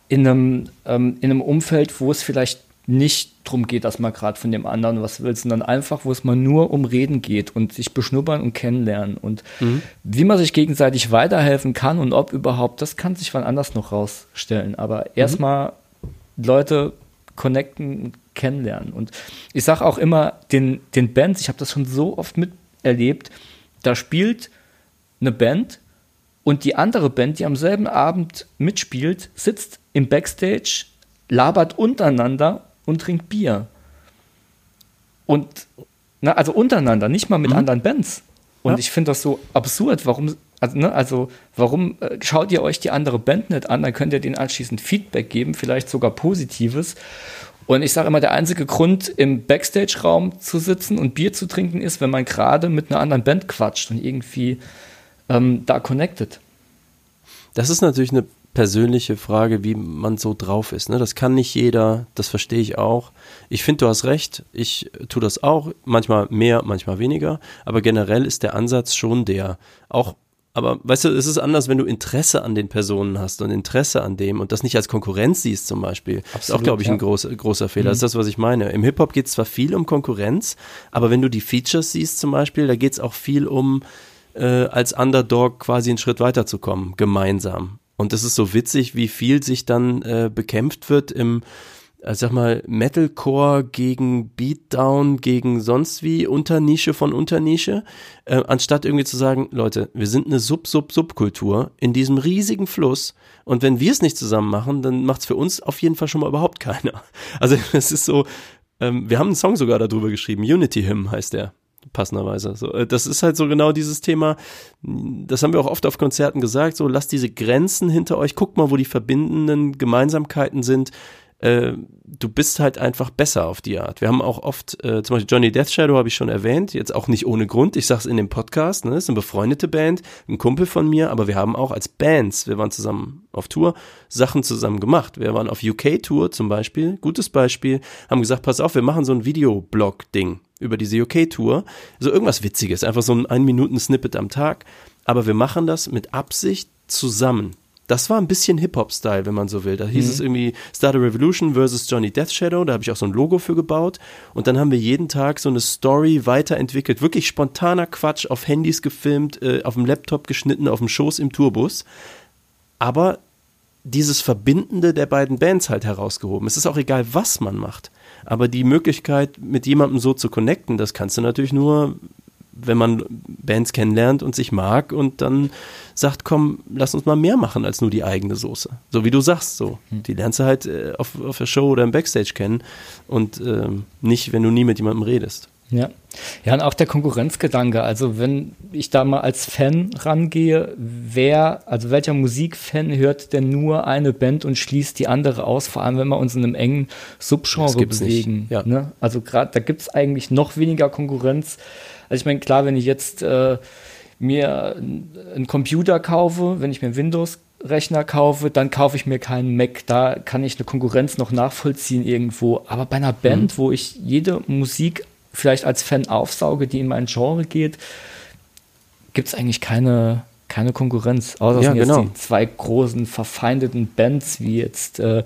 S1: in, einem, ähm, in einem Umfeld, wo es vielleicht nicht darum geht, dass man gerade von dem anderen was will, sondern einfach, wo es mal nur um Reden geht und sich beschnuppern und kennenlernen. Und mhm. wie man sich gegenseitig weiterhelfen kann und ob überhaupt, das kann sich wann anders noch rausstellen. Aber mhm. erstmal Leute connecten, kennenlernen. Und ich sage auch immer den, den Bands, ich habe das schon so oft miterlebt, da spielt eine Band und die andere Band, die am selben Abend mitspielt, sitzt im Backstage, labert untereinander und trinkt Bier. Und, na, also untereinander, nicht mal mit mhm. anderen Bands. Und ja. ich finde das so absurd, warum, also, ne, also warum äh, schaut ihr euch die andere Band nicht an? Dann könnt ihr denen anschließend Feedback geben, vielleicht sogar positives. Und ich sage immer, der einzige Grund, im Backstage-Raum zu sitzen und Bier zu trinken, ist, wenn man gerade mit einer anderen Band quatscht und irgendwie ähm, da connected.
S3: Das ist natürlich eine persönliche Frage, wie man so drauf ist. Ne? Das kann nicht jeder, das verstehe ich auch. Ich finde, du hast recht, ich tue das auch, manchmal mehr, manchmal weniger, aber generell ist der Ansatz schon der, auch aber weißt du, es ist anders, wenn du Interesse an den Personen hast und Interesse an dem und das nicht als Konkurrenz siehst zum Beispiel. Absolut, das ist auch, glaube ich, ein groß, großer Fehler. Mhm. Das ist das, was ich meine. Im Hip-Hop geht es zwar viel um Konkurrenz, aber wenn du die Features siehst zum Beispiel, da geht es auch viel um, äh, als Underdog quasi einen Schritt weiterzukommen, gemeinsam. Und es ist so witzig, wie viel sich dann äh, bekämpft wird im äh, sag mal, Metalcore gegen Beatdown, gegen sonst wie Unternische von Unternische, äh, anstatt irgendwie zu sagen, Leute, wir sind eine Sub-Sub-Subkultur in diesem riesigen Fluss und wenn wir es nicht zusammen machen, dann macht es für uns auf jeden Fall schon mal überhaupt keiner. <laughs> Also es ist so, ähm, wir haben einen Song sogar darüber geschrieben, Unity Hymn heißt der passenderweise. So, äh, das ist halt so genau dieses Thema. Das haben wir auch oft auf Konzerten gesagt. So, lasst diese Grenzen hinter euch. Guckt mal, wo die verbindenden Gemeinsamkeiten sind äh, du bist halt einfach besser auf die Art. Wir haben auch oft, äh, zum Beispiel Johnny Death Shadow habe ich schon erwähnt, jetzt auch nicht ohne Grund. Ich sag's in dem Podcast, ne, ist eine befreundete Band, ein Kumpel von mir, aber wir haben auch als Bands, wir waren zusammen auf Tour, Sachen zusammen gemacht. Wir waren auf UK-Tour zum Beispiel, gutes Beispiel, haben gesagt, pass auf, wir machen so ein Videoblog-Ding über diese UK-Tour. So irgendwas Witziges, einfach so ein Ein-Minuten-Snippet am Tag. Aber wir machen das mit Absicht zusammen. Das war ein bisschen Hip-Hop-Style, wenn man so will. Da hieß mhm. es irgendwie Start a Revolution versus Johnny Death Shadow. Da habe ich auch so ein Logo für gebaut. Und dann haben wir jeden Tag so eine Story weiterentwickelt. Wirklich spontaner Quatsch, auf Handys gefilmt, äh, auf dem Laptop geschnitten, auf dem Schoß im Tourbus. Aber dieses Verbindende der beiden Bands halt herausgehoben. Es ist auch egal, was man macht. Aber die Möglichkeit, mit jemandem so zu connecten, das kannst du natürlich nur, wenn man Bands kennenlernt und sich mag und dann sagt, komm, lass uns mal mehr machen als nur die eigene Soße. So wie du sagst, so. Hm. Die lernst du halt äh, auf, auf der Show oder im Backstage kennen und ähm, nicht, wenn du nie mit jemandem redest.
S1: Ja. Ja, und auch der Konkurrenzgedanke. Also, wenn ich da mal als Fan rangehe, wer, also welcher Musikfan hört denn nur eine Band und schließt die andere aus, vor allem wenn wir uns in einem engen Subgenre bewegen. Ja. Ne? Also, gerade da gibt es eigentlich noch weniger Konkurrenz. Also, ich meine, klar, wenn ich jetzt äh, mir einen Computer kaufe, wenn ich mir einen Windows-Rechner kaufe, dann kaufe ich mir keinen Mac. Da kann ich eine Konkurrenz noch nachvollziehen irgendwo. Aber bei einer Band, mhm. wo ich jede Musik vielleicht als Fan aufsauge, die in mein Genre geht, gibt es eigentlich keine, keine Konkurrenz. Außer ja, genau. die zwei großen verfeindeten Bands wie jetzt äh,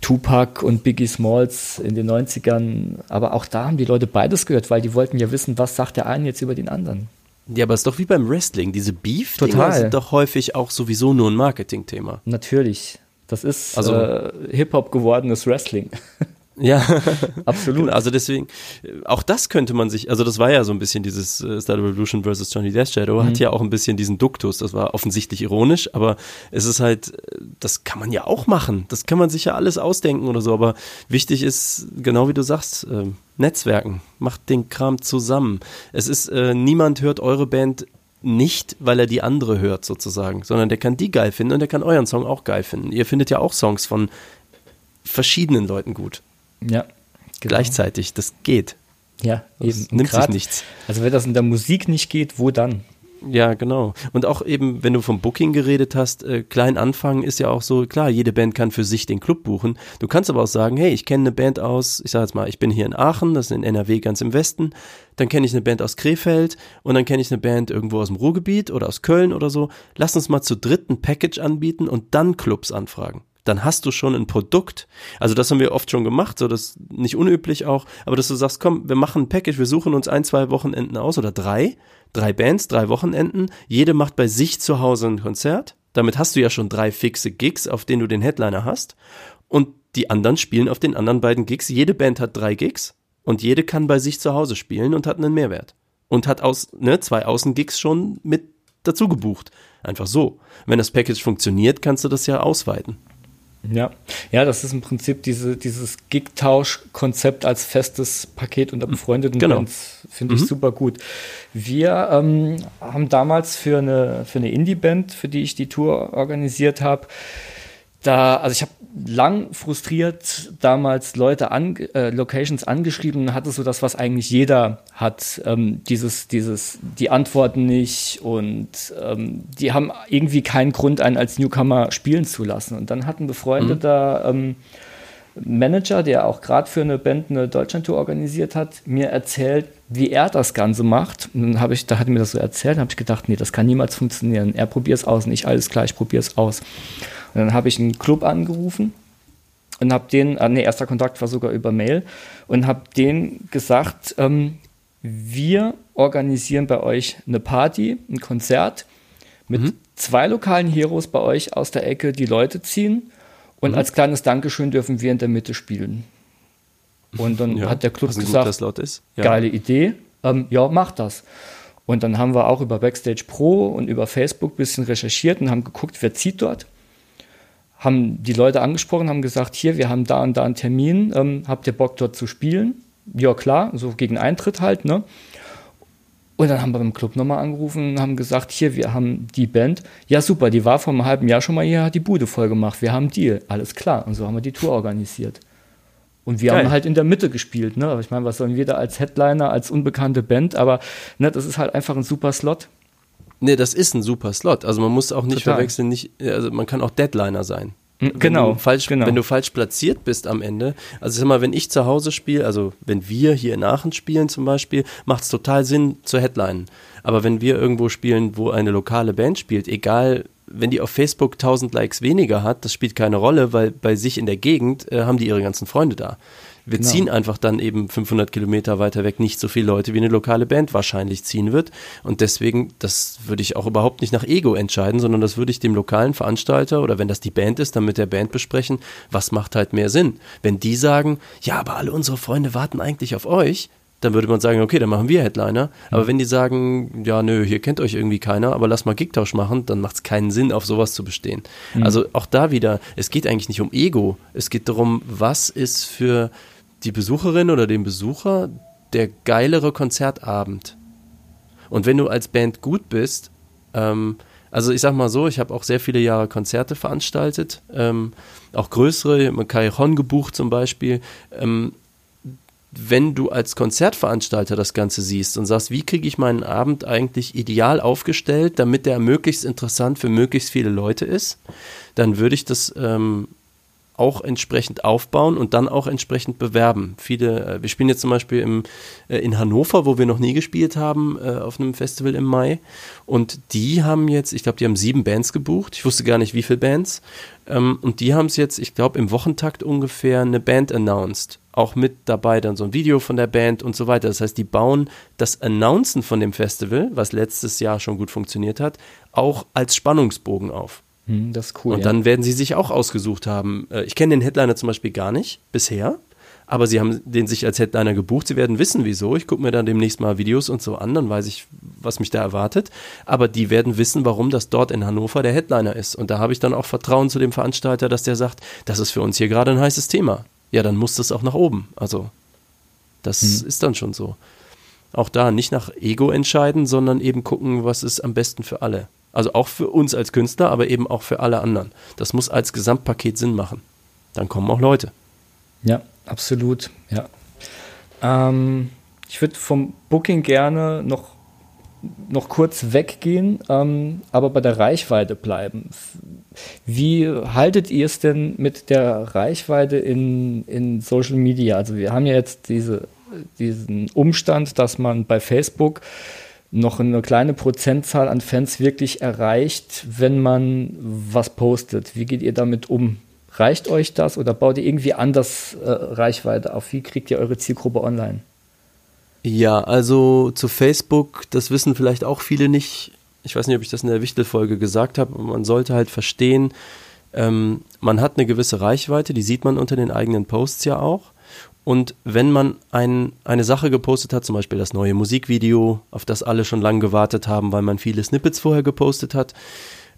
S1: Tupac und Biggie Smalls in den 90ern. Aber auch da haben die Leute beides gehört, weil die wollten ja wissen, was sagt der eine jetzt über den anderen.
S3: Ja, aber es ist doch wie beim Wrestling. Diese Beef-Dinger sind doch häufig auch sowieso nur ein Marketing-Thema.
S1: Natürlich. Das ist also, äh, Hip-Hop gewordenes Wrestling. <laughs>
S3: Ja, <laughs> absolut. Genau, also deswegen, auch das könnte man sich, also das war ja so ein bisschen dieses äh, Star Revolution versus Johnny Death Shadow, mhm. hat ja auch ein bisschen diesen Duktus, das war offensichtlich ironisch, aber es ist halt, das kann man ja auch machen, das kann man sich ja alles ausdenken oder so, aber wichtig ist, genau wie du sagst, äh, Netzwerken, macht den Kram zusammen. Es ist, äh, niemand hört eure Band nicht, weil er die andere hört sozusagen, sondern der kann die geil finden und der kann euren Song auch geil finden. Ihr findet ja auch Songs von verschiedenen Leuten gut.
S1: Ja.
S3: Genau. Gleichzeitig, das geht.
S1: Ja,
S3: das eben. nimmt grad, sich nichts.
S1: Also wenn das in der Musik nicht geht, wo dann?
S3: Ja, genau. Und auch eben, wenn du vom Booking geredet hast, äh, klein anfangen ist ja auch so, klar, jede Band kann für sich den Club buchen. Du kannst aber auch sagen, hey, ich kenne eine Band aus, ich sag jetzt mal, ich bin hier in Aachen, das ist in NRW ganz im Westen, dann kenne ich eine Band aus Krefeld und dann kenne ich eine Band irgendwo aus dem Ruhrgebiet oder aus Köln oder so. Lass uns mal zu dritt ein Package anbieten und dann Clubs anfragen dann hast du schon ein Produkt. Also das haben wir oft schon gemacht, so das nicht unüblich auch, aber dass du sagst, komm, wir machen ein Package, wir suchen uns ein, zwei Wochenenden aus oder drei, drei Bands, drei Wochenenden, jede macht bei sich zu Hause ein Konzert. Damit hast du ja schon drei fixe Gigs, auf denen du den Headliner hast und die anderen spielen auf den anderen beiden Gigs. Jede Band hat drei Gigs und jede kann bei sich zu Hause spielen und hat einen Mehrwert und hat aus ne, zwei Außengigs schon mit dazu gebucht. Einfach so. Wenn das Package funktioniert, kannst du das ja ausweiten.
S1: Ja, ja, das ist im Prinzip diese, dieses Gig-Tausch-Konzept als festes Paket unter befreundeten genau. Bands. Finde ich mhm. super gut. Wir ähm, haben damals für eine, für eine Indie-Band, für die ich die Tour organisiert habe, da, also ich habe lang frustriert damals Leute an, äh, Locations angeschrieben, hatte so das, was eigentlich jeder hat, ähm, dieses, dieses, die antworten nicht und ähm, die haben irgendwie keinen Grund, einen als Newcomer spielen zu lassen. Und dann hat ein befreundeter mhm. ähm, Manager, der auch gerade für eine Band eine Deutschlandtour organisiert hat, mir erzählt, wie er das Ganze macht. Und dann habe ich, da hat er mir das so erzählt, habe ich gedacht, nee, das kann niemals funktionieren. Er probiert es aus, nicht alles klar, ich probiere es aus. Und dann habe ich einen Club angerufen und habe den, äh, nee, erster Kontakt war sogar über Mail und habe denen gesagt, ähm, wir organisieren bei euch eine Party, ein Konzert mit mhm. zwei lokalen Heroes bei euch aus der Ecke, die Leute ziehen und mhm. als kleines Dankeschön dürfen wir in der Mitte spielen. Und dann ja, hat der Club gesagt, ja. geile Idee, ähm, ja, mach das. Und dann haben wir auch über Backstage Pro und über Facebook ein bisschen recherchiert und haben geguckt, wer zieht dort haben die Leute angesprochen, haben gesagt, hier, wir haben da und da einen Termin, ähm, habt ihr Bock dort zu spielen? Ja, klar, so gegen Eintritt halt, ne? Und dann haben wir beim Club nochmal angerufen und haben gesagt, hier, wir haben die Band. Ja, super, die war vor einem halben Jahr schon mal hier, hat die Bude voll gemacht. Wir haben Deal. Alles klar. Und so haben wir die Tour organisiert. Und wir Geil. haben halt in der Mitte gespielt, ne? Ich meine, was sollen wir da als Headliner, als unbekannte Band, aber ne, das ist halt einfach ein super Slot.
S3: Nee, das ist ein super Slot. Also man muss auch nicht Total. verwechseln, nicht, also man kann auch Deadliner sein.
S1: Genau.
S3: Wenn du, falsch,
S1: genau.
S3: wenn du falsch platziert bist am Ende, also sag mal, wenn ich zu Hause spiele, also wenn wir hier in Aachen spielen zum Beispiel, macht es total Sinn zu Headlinen. Aber wenn wir irgendwo spielen, wo eine lokale Band spielt, egal, wenn die auf Facebook 1000 Likes weniger hat, das spielt keine Rolle, weil bei sich in der Gegend äh, haben die ihre ganzen Freunde da. Wir genau. ziehen einfach dann eben 500 Kilometer weiter weg nicht so viele Leute, wie eine lokale Band wahrscheinlich ziehen wird. Und deswegen, das würde ich auch überhaupt nicht nach Ego entscheiden, sondern das würde ich dem lokalen Veranstalter oder wenn das die Band ist, dann mit der Band besprechen, was macht halt mehr Sinn. Wenn die sagen, ja, aber alle unsere Freunde warten eigentlich auf euch, dann würde man sagen, okay, dann machen wir Headliner. Aber mhm. wenn die sagen, ja, nö, hier kennt euch irgendwie keiner, aber lass mal Gigtausch machen, dann macht es keinen Sinn, auf sowas zu bestehen. Mhm. Also auch da wieder, es geht eigentlich nicht um Ego. Es geht darum, was ist für die Besucherin oder den Besucher der geilere Konzertabend. Und wenn du als Band gut bist, ähm, also ich sag mal so, ich habe auch sehr viele Jahre Konzerte veranstaltet, ähm, auch größere, Cajon gebucht zum Beispiel. Ähm, wenn du als Konzertveranstalter das Ganze siehst und sagst, wie kriege ich meinen Abend eigentlich ideal aufgestellt, damit der möglichst interessant für möglichst viele Leute ist, dann würde ich das ähm, auch entsprechend aufbauen und dann auch entsprechend bewerben. Viele, äh, wir spielen jetzt zum Beispiel im, äh, in Hannover, wo wir noch nie gespielt haben, äh, auf einem Festival im Mai. Und die haben jetzt, ich glaube, die haben sieben Bands gebucht. Ich wusste gar nicht, wie viele Bands. Ähm, und die haben es jetzt, ich glaube, im Wochentakt ungefähr eine Band announced. auch mit dabei dann so ein Video von der Band und so weiter. Das heißt, die bauen das Announcen von dem Festival, was letztes Jahr schon gut funktioniert hat, auch als Spannungsbogen auf.
S1: Hm, das ist cool.
S3: Und
S1: ja.
S3: dann werden sie sich auch ausgesucht haben. Äh, ich kenne den Headliner zum Beispiel gar nicht bisher, aber sie haben den sich als Headliner gebucht. Sie werden wissen, wieso. Ich gucke mir dann demnächst mal Videos und so an, dann weiß ich, was mich da erwartet. Aber die werden wissen, warum das dort in Hannover der Headliner ist. Und da habe ich dann auch Vertrauen zu dem Veranstalter, dass der sagt, das ist für uns hier gerade ein heißes Thema. Ja, dann muss das auch nach oben. Also, das hm. ist dann schon so. Auch da nicht nach Ego entscheiden, sondern eben gucken, was ist am besten für alle. Also auch für uns als Künstler, aber eben auch für alle anderen. Das muss als Gesamtpaket Sinn machen. Dann kommen auch Leute.
S1: Ja, absolut. Ja. Ähm, ich würde vom Booking gerne noch, noch kurz weggehen, ähm, aber bei der Reichweite bleiben. Wie haltet ihr es denn mit der Reichweite in, in Social Media? Also wir haben ja jetzt diese, diesen Umstand, dass man bei Facebook noch eine kleine Prozentzahl an Fans wirklich erreicht, wenn man was postet. Wie geht ihr damit um? Reicht euch das oder baut ihr irgendwie anders äh, Reichweite auf? Wie kriegt ihr eure Zielgruppe online?
S3: Ja, also zu Facebook, das wissen vielleicht auch viele nicht. Ich weiß nicht, ob ich das in der Wichtelfolge gesagt habe. Man sollte halt verstehen, ähm, man hat eine gewisse Reichweite, die sieht man unter den eigenen Posts ja auch. Und wenn man ein, eine Sache gepostet hat, zum Beispiel das neue Musikvideo, auf das alle schon lange gewartet haben, weil man viele Snippets vorher gepostet hat,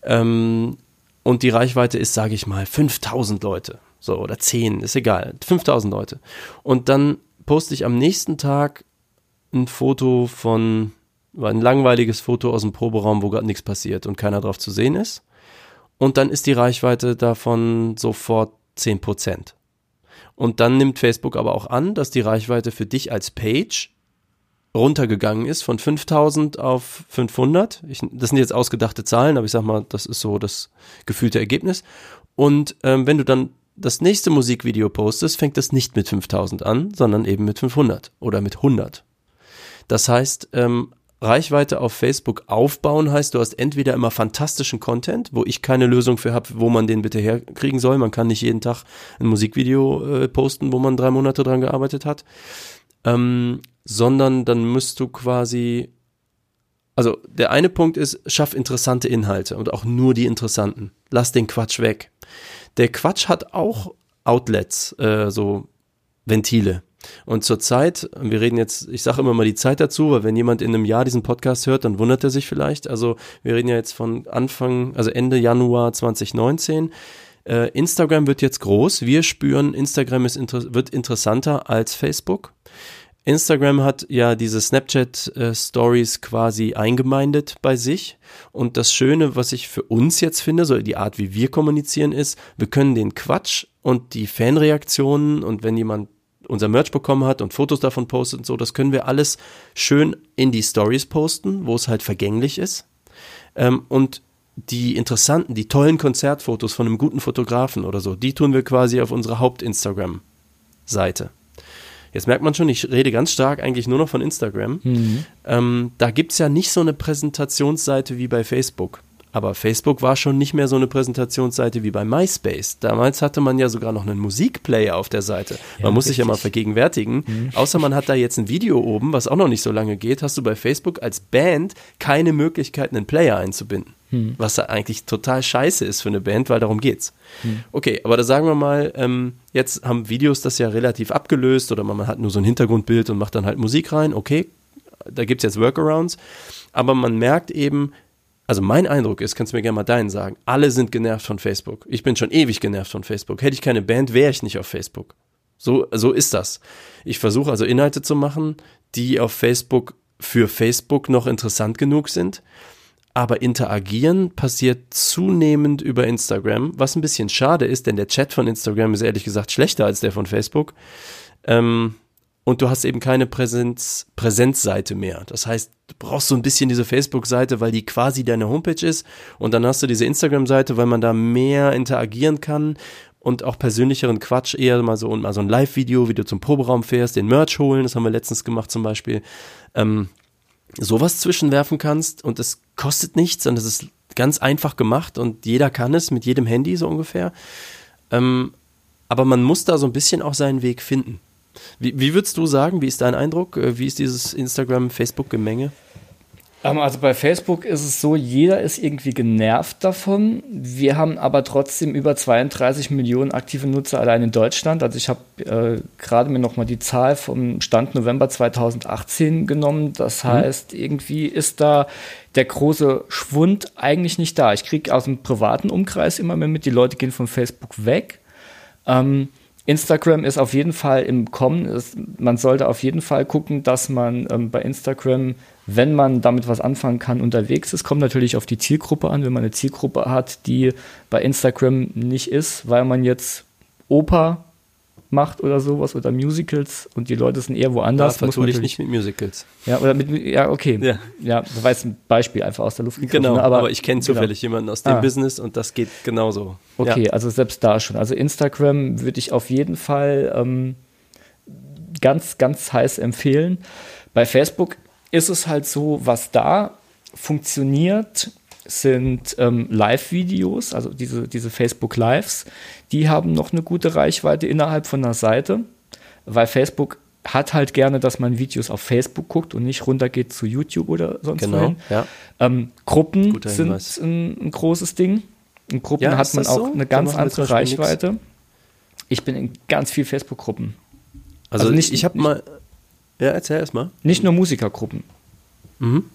S3: ähm, und die Reichweite ist, sage ich mal, 5000 Leute, so oder 10, ist egal, 5000 Leute. Und dann poste ich am nächsten Tag ein Foto von, ein langweiliges Foto aus dem Proberaum, wo gerade nichts passiert und keiner drauf zu sehen ist. Und dann ist die Reichweite davon sofort 10 Prozent. Und dann nimmt Facebook aber auch an, dass die Reichweite für dich als Page runtergegangen ist von 5000 auf 500. Ich, das sind jetzt ausgedachte Zahlen, aber ich sag mal, das ist so das gefühlte Ergebnis. Und ähm, wenn du dann das nächste Musikvideo postest, fängt das nicht mit 5000 an, sondern eben mit 500 oder mit 100. Das heißt, ähm, Reichweite auf Facebook aufbauen heißt, du hast entweder immer fantastischen Content, wo ich keine Lösung für habe, wo man den bitte herkriegen soll. Man kann nicht jeden Tag ein Musikvideo äh, posten, wo man drei Monate dran gearbeitet hat. Ähm, sondern dann müsst du quasi, also der eine Punkt ist, schaff interessante Inhalte und auch nur die interessanten. Lass den Quatsch weg. Der Quatsch hat auch Outlets, äh, so Ventile. Und zurzeit, wir reden jetzt, ich sage immer mal die Zeit dazu, weil wenn jemand in einem Jahr diesen Podcast hört, dann wundert er sich vielleicht. Also wir reden ja jetzt von Anfang, also Ende Januar 2019. Äh, Instagram wird jetzt groß. Wir spüren, Instagram ist inter wird interessanter als Facebook. Instagram hat ja diese Snapchat äh, Stories quasi eingemeindet bei sich. Und das Schöne, was ich für uns jetzt finde, so die Art, wie wir kommunizieren, ist, wir können den Quatsch und die Fanreaktionen und wenn jemand unser Merch bekommen hat und Fotos davon postet und so, das können wir alles schön in die Stories posten, wo es halt vergänglich ist. Ähm, und die interessanten, die tollen Konzertfotos von einem guten Fotografen oder so, die tun wir quasi auf unserer Haupt-Instagram-Seite. Jetzt merkt man schon, ich rede ganz stark eigentlich nur noch von Instagram. Mhm. Ähm, da gibt es ja nicht so eine Präsentationsseite wie bei Facebook. Aber Facebook war schon nicht mehr so eine Präsentationsseite wie bei MySpace. Damals hatte man ja sogar noch einen Musikplayer auf der Seite. Man ja, muss richtig. sich ja mal vergegenwärtigen. Mhm. <laughs> Außer man hat da jetzt ein Video oben, was auch noch nicht so lange geht, hast du bei Facebook als Band keine Möglichkeit, einen Player einzubinden. Mhm. Was da eigentlich total scheiße ist für eine Band, weil darum geht's. Mhm. Okay, aber da sagen wir mal, ähm, jetzt haben Videos das ja relativ abgelöst oder man hat nur so ein Hintergrundbild und macht dann halt Musik rein. Okay, da gibt's jetzt Workarounds. Aber man merkt eben, also mein Eindruck ist, kannst du mir gerne mal deinen sagen, alle sind genervt von Facebook. Ich bin schon ewig genervt von Facebook. Hätte ich keine Band, wäre ich nicht auf Facebook. So, so ist das. Ich versuche also Inhalte zu machen, die auf Facebook für Facebook noch interessant genug sind. Aber interagieren passiert zunehmend über Instagram, was ein bisschen schade ist, denn der Chat von Instagram ist ehrlich gesagt schlechter als der von Facebook. Ähm, und du hast eben keine Präsenz, Präsenzseite mehr. Das heißt, du brauchst so ein bisschen diese Facebook-Seite, weil die quasi deine Homepage ist und dann hast du diese Instagram-Seite, weil man da mehr interagieren kann und auch persönlicheren Quatsch eher mal so und mal so ein Live-Video, wie du zum Proberaum fährst, den Merch holen, das haben wir letztens gemacht zum Beispiel, ähm, sowas zwischenwerfen kannst und es kostet nichts und es ist ganz einfach gemacht und jeder kann es mit jedem Handy so ungefähr. Ähm, aber man muss da so ein bisschen auch seinen Weg finden. Wie, wie würdest du sagen, wie ist dein Eindruck? Äh, wie ist dieses Instagram-Facebook-Gemenge?
S1: Ähm, also bei Facebook ist es so, jeder ist irgendwie genervt davon. Wir haben aber trotzdem über 32 Millionen aktive Nutzer allein in Deutschland. Also ich habe äh, gerade mir nochmal die Zahl vom Stand November 2018 genommen. Das mhm. heißt, irgendwie ist da der große Schwund eigentlich nicht da. Ich kriege aus dem privaten Umkreis immer mehr mit, die Leute gehen von Facebook weg. Ähm, Instagram ist auf jeden Fall im Kommen. Es, man sollte auf jeden Fall gucken, dass man ähm, bei Instagram, wenn man damit was anfangen kann, unterwegs ist. Kommt natürlich auf die Zielgruppe an. Wenn man eine Zielgruppe hat, die bei Instagram nicht ist, weil man jetzt Opa macht oder sowas oder Musicals und die Leute sind eher woanders.
S3: Ja, man nicht mit Musicals.
S1: Ja, oder mit, ja, okay. Ja, ja das war jetzt ein Beispiel einfach aus der Luft
S3: gegriffen. Genau, ne? aber, aber ich kenne genau. zufällig genau. jemanden aus dem ah. Business und das geht genauso.
S1: Okay, ja. also selbst da schon. Also Instagram würde ich auf jeden Fall ähm, ganz, ganz heiß empfehlen. Bei Facebook ist es halt so, was da funktioniert, sind ähm, Live-Videos, also diese, diese Facebook-Lives, die haben noch eine gute Reichweite innerhalb von einer Seite, weil Facebook hat halt gerne, dass man Videos auf Facebook guckt und nicht runtergeht zu YouTube oder sonst
S3: genau, wohin. Ja.
S1: Ähm, Gruppen sind ein, ein, großes Ding. In Gruppen ja, hat man auch so? eine ganz andere Reichweite. Nix. Ich bin in ganz viel Facebook-Gruppen.
S3: Also, also, nicht, ich habe mal. Ja, erzähl erst mal.
S1: Nicht nur Musikergruppen.
S3: Mhm.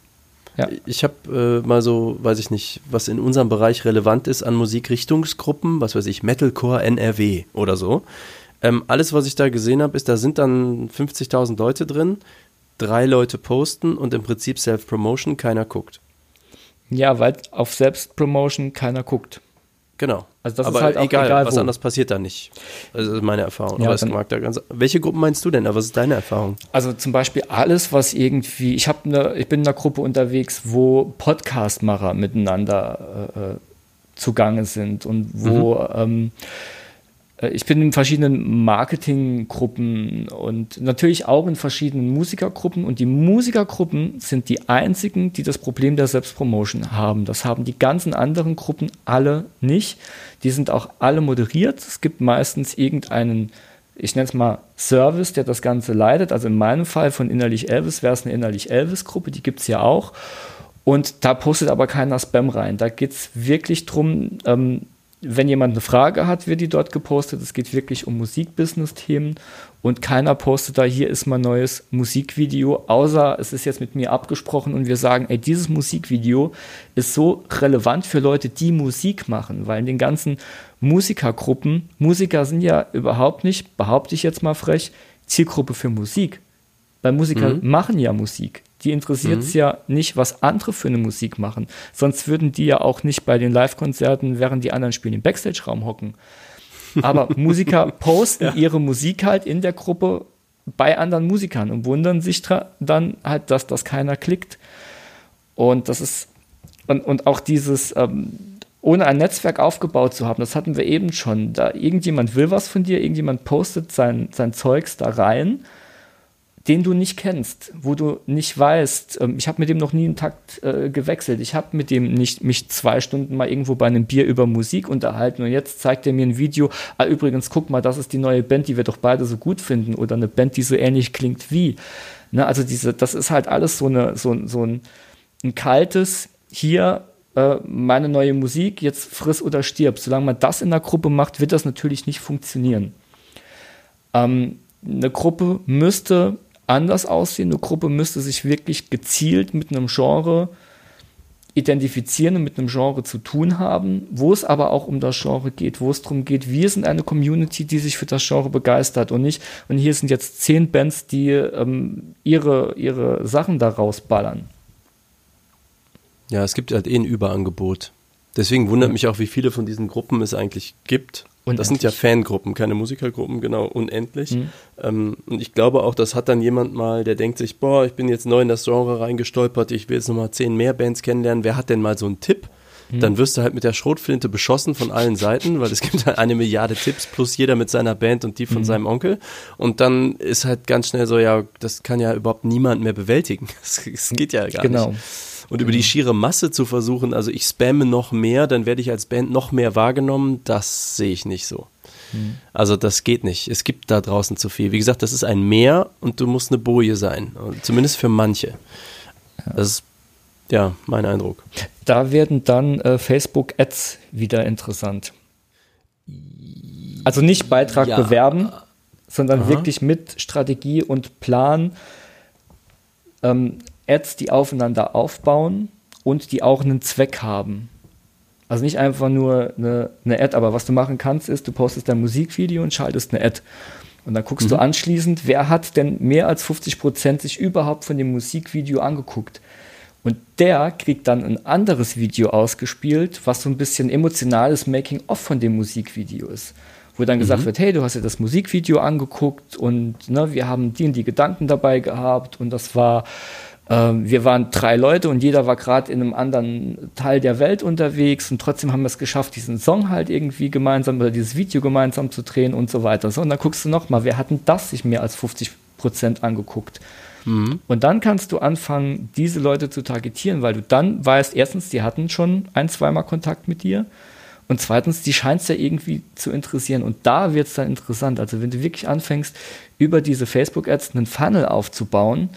S3: Ja. Ich habe äh, mal so, weiß ich nicht, was in unserem Bereich relevant ist an Musikrichtungsgruppen, was weiß ich, Metalcore NRW oder so. Ähm, alles, was ich da gesehen habe, ist, da sind dann 50.000 Leute drin, drei Leute posten und im Prinzip Self-Promotion, keiner guckt.
S1: Ja, weil auf Selbstpromotion keiner guckt.
S3: Genau. Also das aber ist halt egal, egal was anderes passiert da nicht. Also das ist meine Erfahrung. Ja, aber es mag da ganz. Welche Gruppen meinst du denn? Aber was ist deine Erfahrung?
S1: Also zum Beispiel alles, was irgendwie. Ich habe eine, ich bin in einer Gruppe unterwegs, wo Podcastmacher miteinander äh, äh zugange sind und wo mhm. ähm, äh, ich bin in verschiedenen Marketinggruppen und natürlich auch in verschiedenen Musikergruppen. Und die Musikergruppen sind die einzigen, die das Problem der Selbstpromotion haben. Das haben die ganzen anderen Gruppen alle nicht. Die sind auch alle moderiert. Es gibt meistens irgendeinen, ich nenne es mal Service, der das Ganze leitet. Also in meinem Fall von Innerlich Elvis wäre es eine Innerlich Elvis-Gruppe, die gibt es ja auch. Und da postet aber keiner Spam rein. Da geht es wirklich darum, ähm, wenn jemand eine Frage hat, wird die dort gepostet. Es geht wirklich um Musikbusiness-Themen und keiner postet da, hier ist mein neues Musikvideo, außer es ist jetzt mit mir abgesprochen und wir sagen, ey, dieses Musikvideo ist so relevant für Leute, die Musik machen, weil in den ganzen Musikergruppen, Musiker sind ja überhaupt nicht, behaupte ich jetzt mal frech, Zielgruppe für Musik. Weil Musiker mhm. machen ja Musik. Die interessiert es mhm. ja nicht, was andere für eine Musik machen. Sonst würden die ja auch nicht bei den Live-Konzerten, während die anderen spielen, im Backstage-Raum hocken. Aber <laughs> Musiker posten ja. ihre Musik halt in der Gruppe bei anderen Musikern und wundern sich dann halt, dass das keiner klickt. Und das ist, und, und auch dieses, ähm, ohne ein Netzwerk aufgebaut zu haben, das hatten wir eben schon. Da irgendjemand will was von dir, irgendjemand postet sein, sein Zeugs da rein den du nicht kennst, wo du nicht weißt, ähm, ich habe mit dem noch nie einen Takt äh, gewechselt, ich habe mit dem nicht mich zwei Stunden mal irgendwo bei einem Bier über Musik unterhalten und jetzt zeigt er mir ein Video, ah übrigens, guck mal, das ist die neue Band, die wir doch beide so gut finden oder eine Band, die so ähnlich klingt wie. Ne, also diese, das ist halt alles so, eine, so, so ein, ein kaltes, hier äh, meine neue Musik, jetzt friss oder stirb. Solange man das in der Gruppe macht, wird das natürlich nicht funktionieren. Ähm, eine Gruppe müsste anders aussehen. Eine Gruppe müsste sich wirklich gezielt mit einem Genre identifizieren und mit einem Genre zu tun haben, wo es aber auch um das Genre geht, wo es darum geht, wir sind eine Community, die sich für das Genre begeistert und nicht, und hier sind jetzt zehn Bands, die ähm, ihre, ihre Sachen daraus ballern.
S3: Ja, es gibt halt eh ein Überangebot. Deswegen wundert mich auch, wie viele von diesen Gruppen es eigentlich gibt. Unendlich. Das sind ja Fangruppen, keine Musikergruppen, genau, unendlich. Mhm. Ähm, und ich glaube auch, das hat dann jemand mal, der denkt sich, boah, ich bin jetzt neu in das Genre reingestolpert, ich will jetzt nochmal zehn mehr Bands kennenlernen. Wer hat denn mal so einen Tipp? Mhm. Dann wirst du halt mit der Schrotflinte beschossen von allen <laughs> Seiten, weil es gibt halt eine Milliarde Tipps plus jeder mit seiner Band und die von mhm. seinem Onkel. Und dann ist halt ganz schnell so, ja, das kann ja überhaupt niemand mehr bewältigen. <laughs> Es geht ja gar genau. nicht. Und über die schiere Masse zu versuchen, also ich spamme noch mehr, dann werde ich als Band noch mehr wahrgenommen, das sehe ich nicht so. Mhm. Also das geht nicht. Es gibt da draußen zu viel. Wie gesagt, das ist ein Meer und du musst eine Boje sein. Zumindest für manche. Das ist ja mein Eindruck.
S1: Da werden dann äh, Facebook-Ads wieder interessant. Also nicht Beitrag ja. bewerben, sondern Aha. wirklich mit Strategie und Plan ähm, Ads, die aufeinander aufbauen und die auch einen Zweck haben. Also nicht einfach nur eine, eine Ad, aber was du machen kannst, ist, du postest dein Musikvideo und schaltest eine Ad. Und dann guckst mhm. du anschließend, wer hat denn mehr als 50 Prozent sich überhaupt von dem Musikvideo angeguckt. Und der kriegt dann ein anderes Video ausgespielt, was so ein bisschen emotionales Making-of von dem Musikvideo ist. Wo dann gesagt mhm. wird, hey, du hast dir das Musikvideo angeguckt und ne, wir haben die und die Gedanken dabei gehabt und das war wir waren drei Leute und jeder war gerade in einem anderen Teil der Welt unterwegs und trotzdem haben wir es geschafft, diesen Song halt irgendwie gemeinsam oder dieses Video gemeinsam zu drehen und so weiter. So, und dann guckst du nochmal, wer hat denn das sich mehr als 50 Prozent angeguckt? Mhm. Und dann kannst du anfangen, diese Leute zu targetieren, weil du dann weißt, erstens, die hatten schon ein, zweimal Kontakt mit dir. Und zweitens, die scheint es ja irgendwie zu interessieren. Und da wird es dann interessant. Also wenn du wirklich anfängst, über diese Facebook-Ads einen Funnel aufzubauen,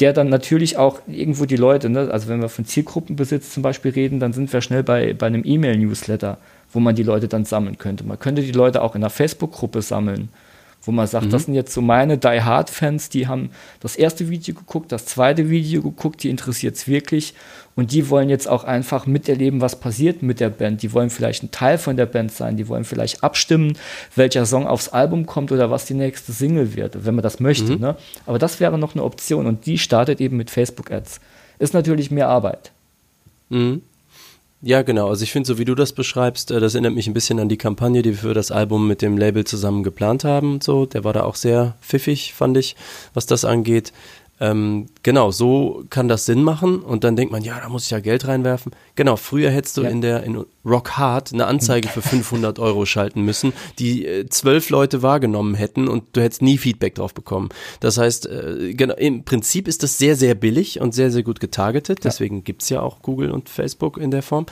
S1: der dann natürlich auch irgendwo die Leute, ne, also wenn wir von Zielgruppenbesitz zum Beispiel reden, dann sind wir schnell bei, bei einem E-Mail-Newsletter, wo man die Leute dann sammeln könnte. Man könnte die Leute auch in einer Facebook-Gruppe sammeln wo man sagt, mhm. das sind jetzt so meine Die Hard Fans, die haben das erste Video geguckt, das zweite Video geguckt, die interessiert es wirklich und die wollen jetzt auch einfach miterleben, was passiert mit der Band. Die wollen vielleicht ein Teil von der Band sein, die wollen vielleicht abstimmen, welcher Song aufs Album kommt oder was die nächste Single wird, wenn man das möchte. Mhm. Ne? Aber das wäre noch eine Option und die startet eben mit Facebook Ads. Ist natürlich mehr Arbeit.
S3: Mhm. Ja, genau. Also ich finde, so wie du das beschreibst, äh, das erinnert mich ein bisschen an die Kampagne, die wir für das Album mit dem Label zusammen geplant haben. So, der war da auch sehr pfiffig, fand ich, was das angeht. Ähm, genau, so kann das Sinn machen und dann denkt man, ja, da muss ich ja Geld reinwerfen. Genau, früher hättest du ja. in der in Rock Hard eine Anzeige für <laughs> 500 Euro schalten müssen, die äh, zwölf Leute wahrgenommen hätten und du hättest nie Feedback drauf bekommen. Das heißt, äh, genau, im Prinzip ist das sehr, sehr billig und sehr, sehr gut getargetet. Ja. Deswegen gibt's ja auch Google und Facebook in der Form.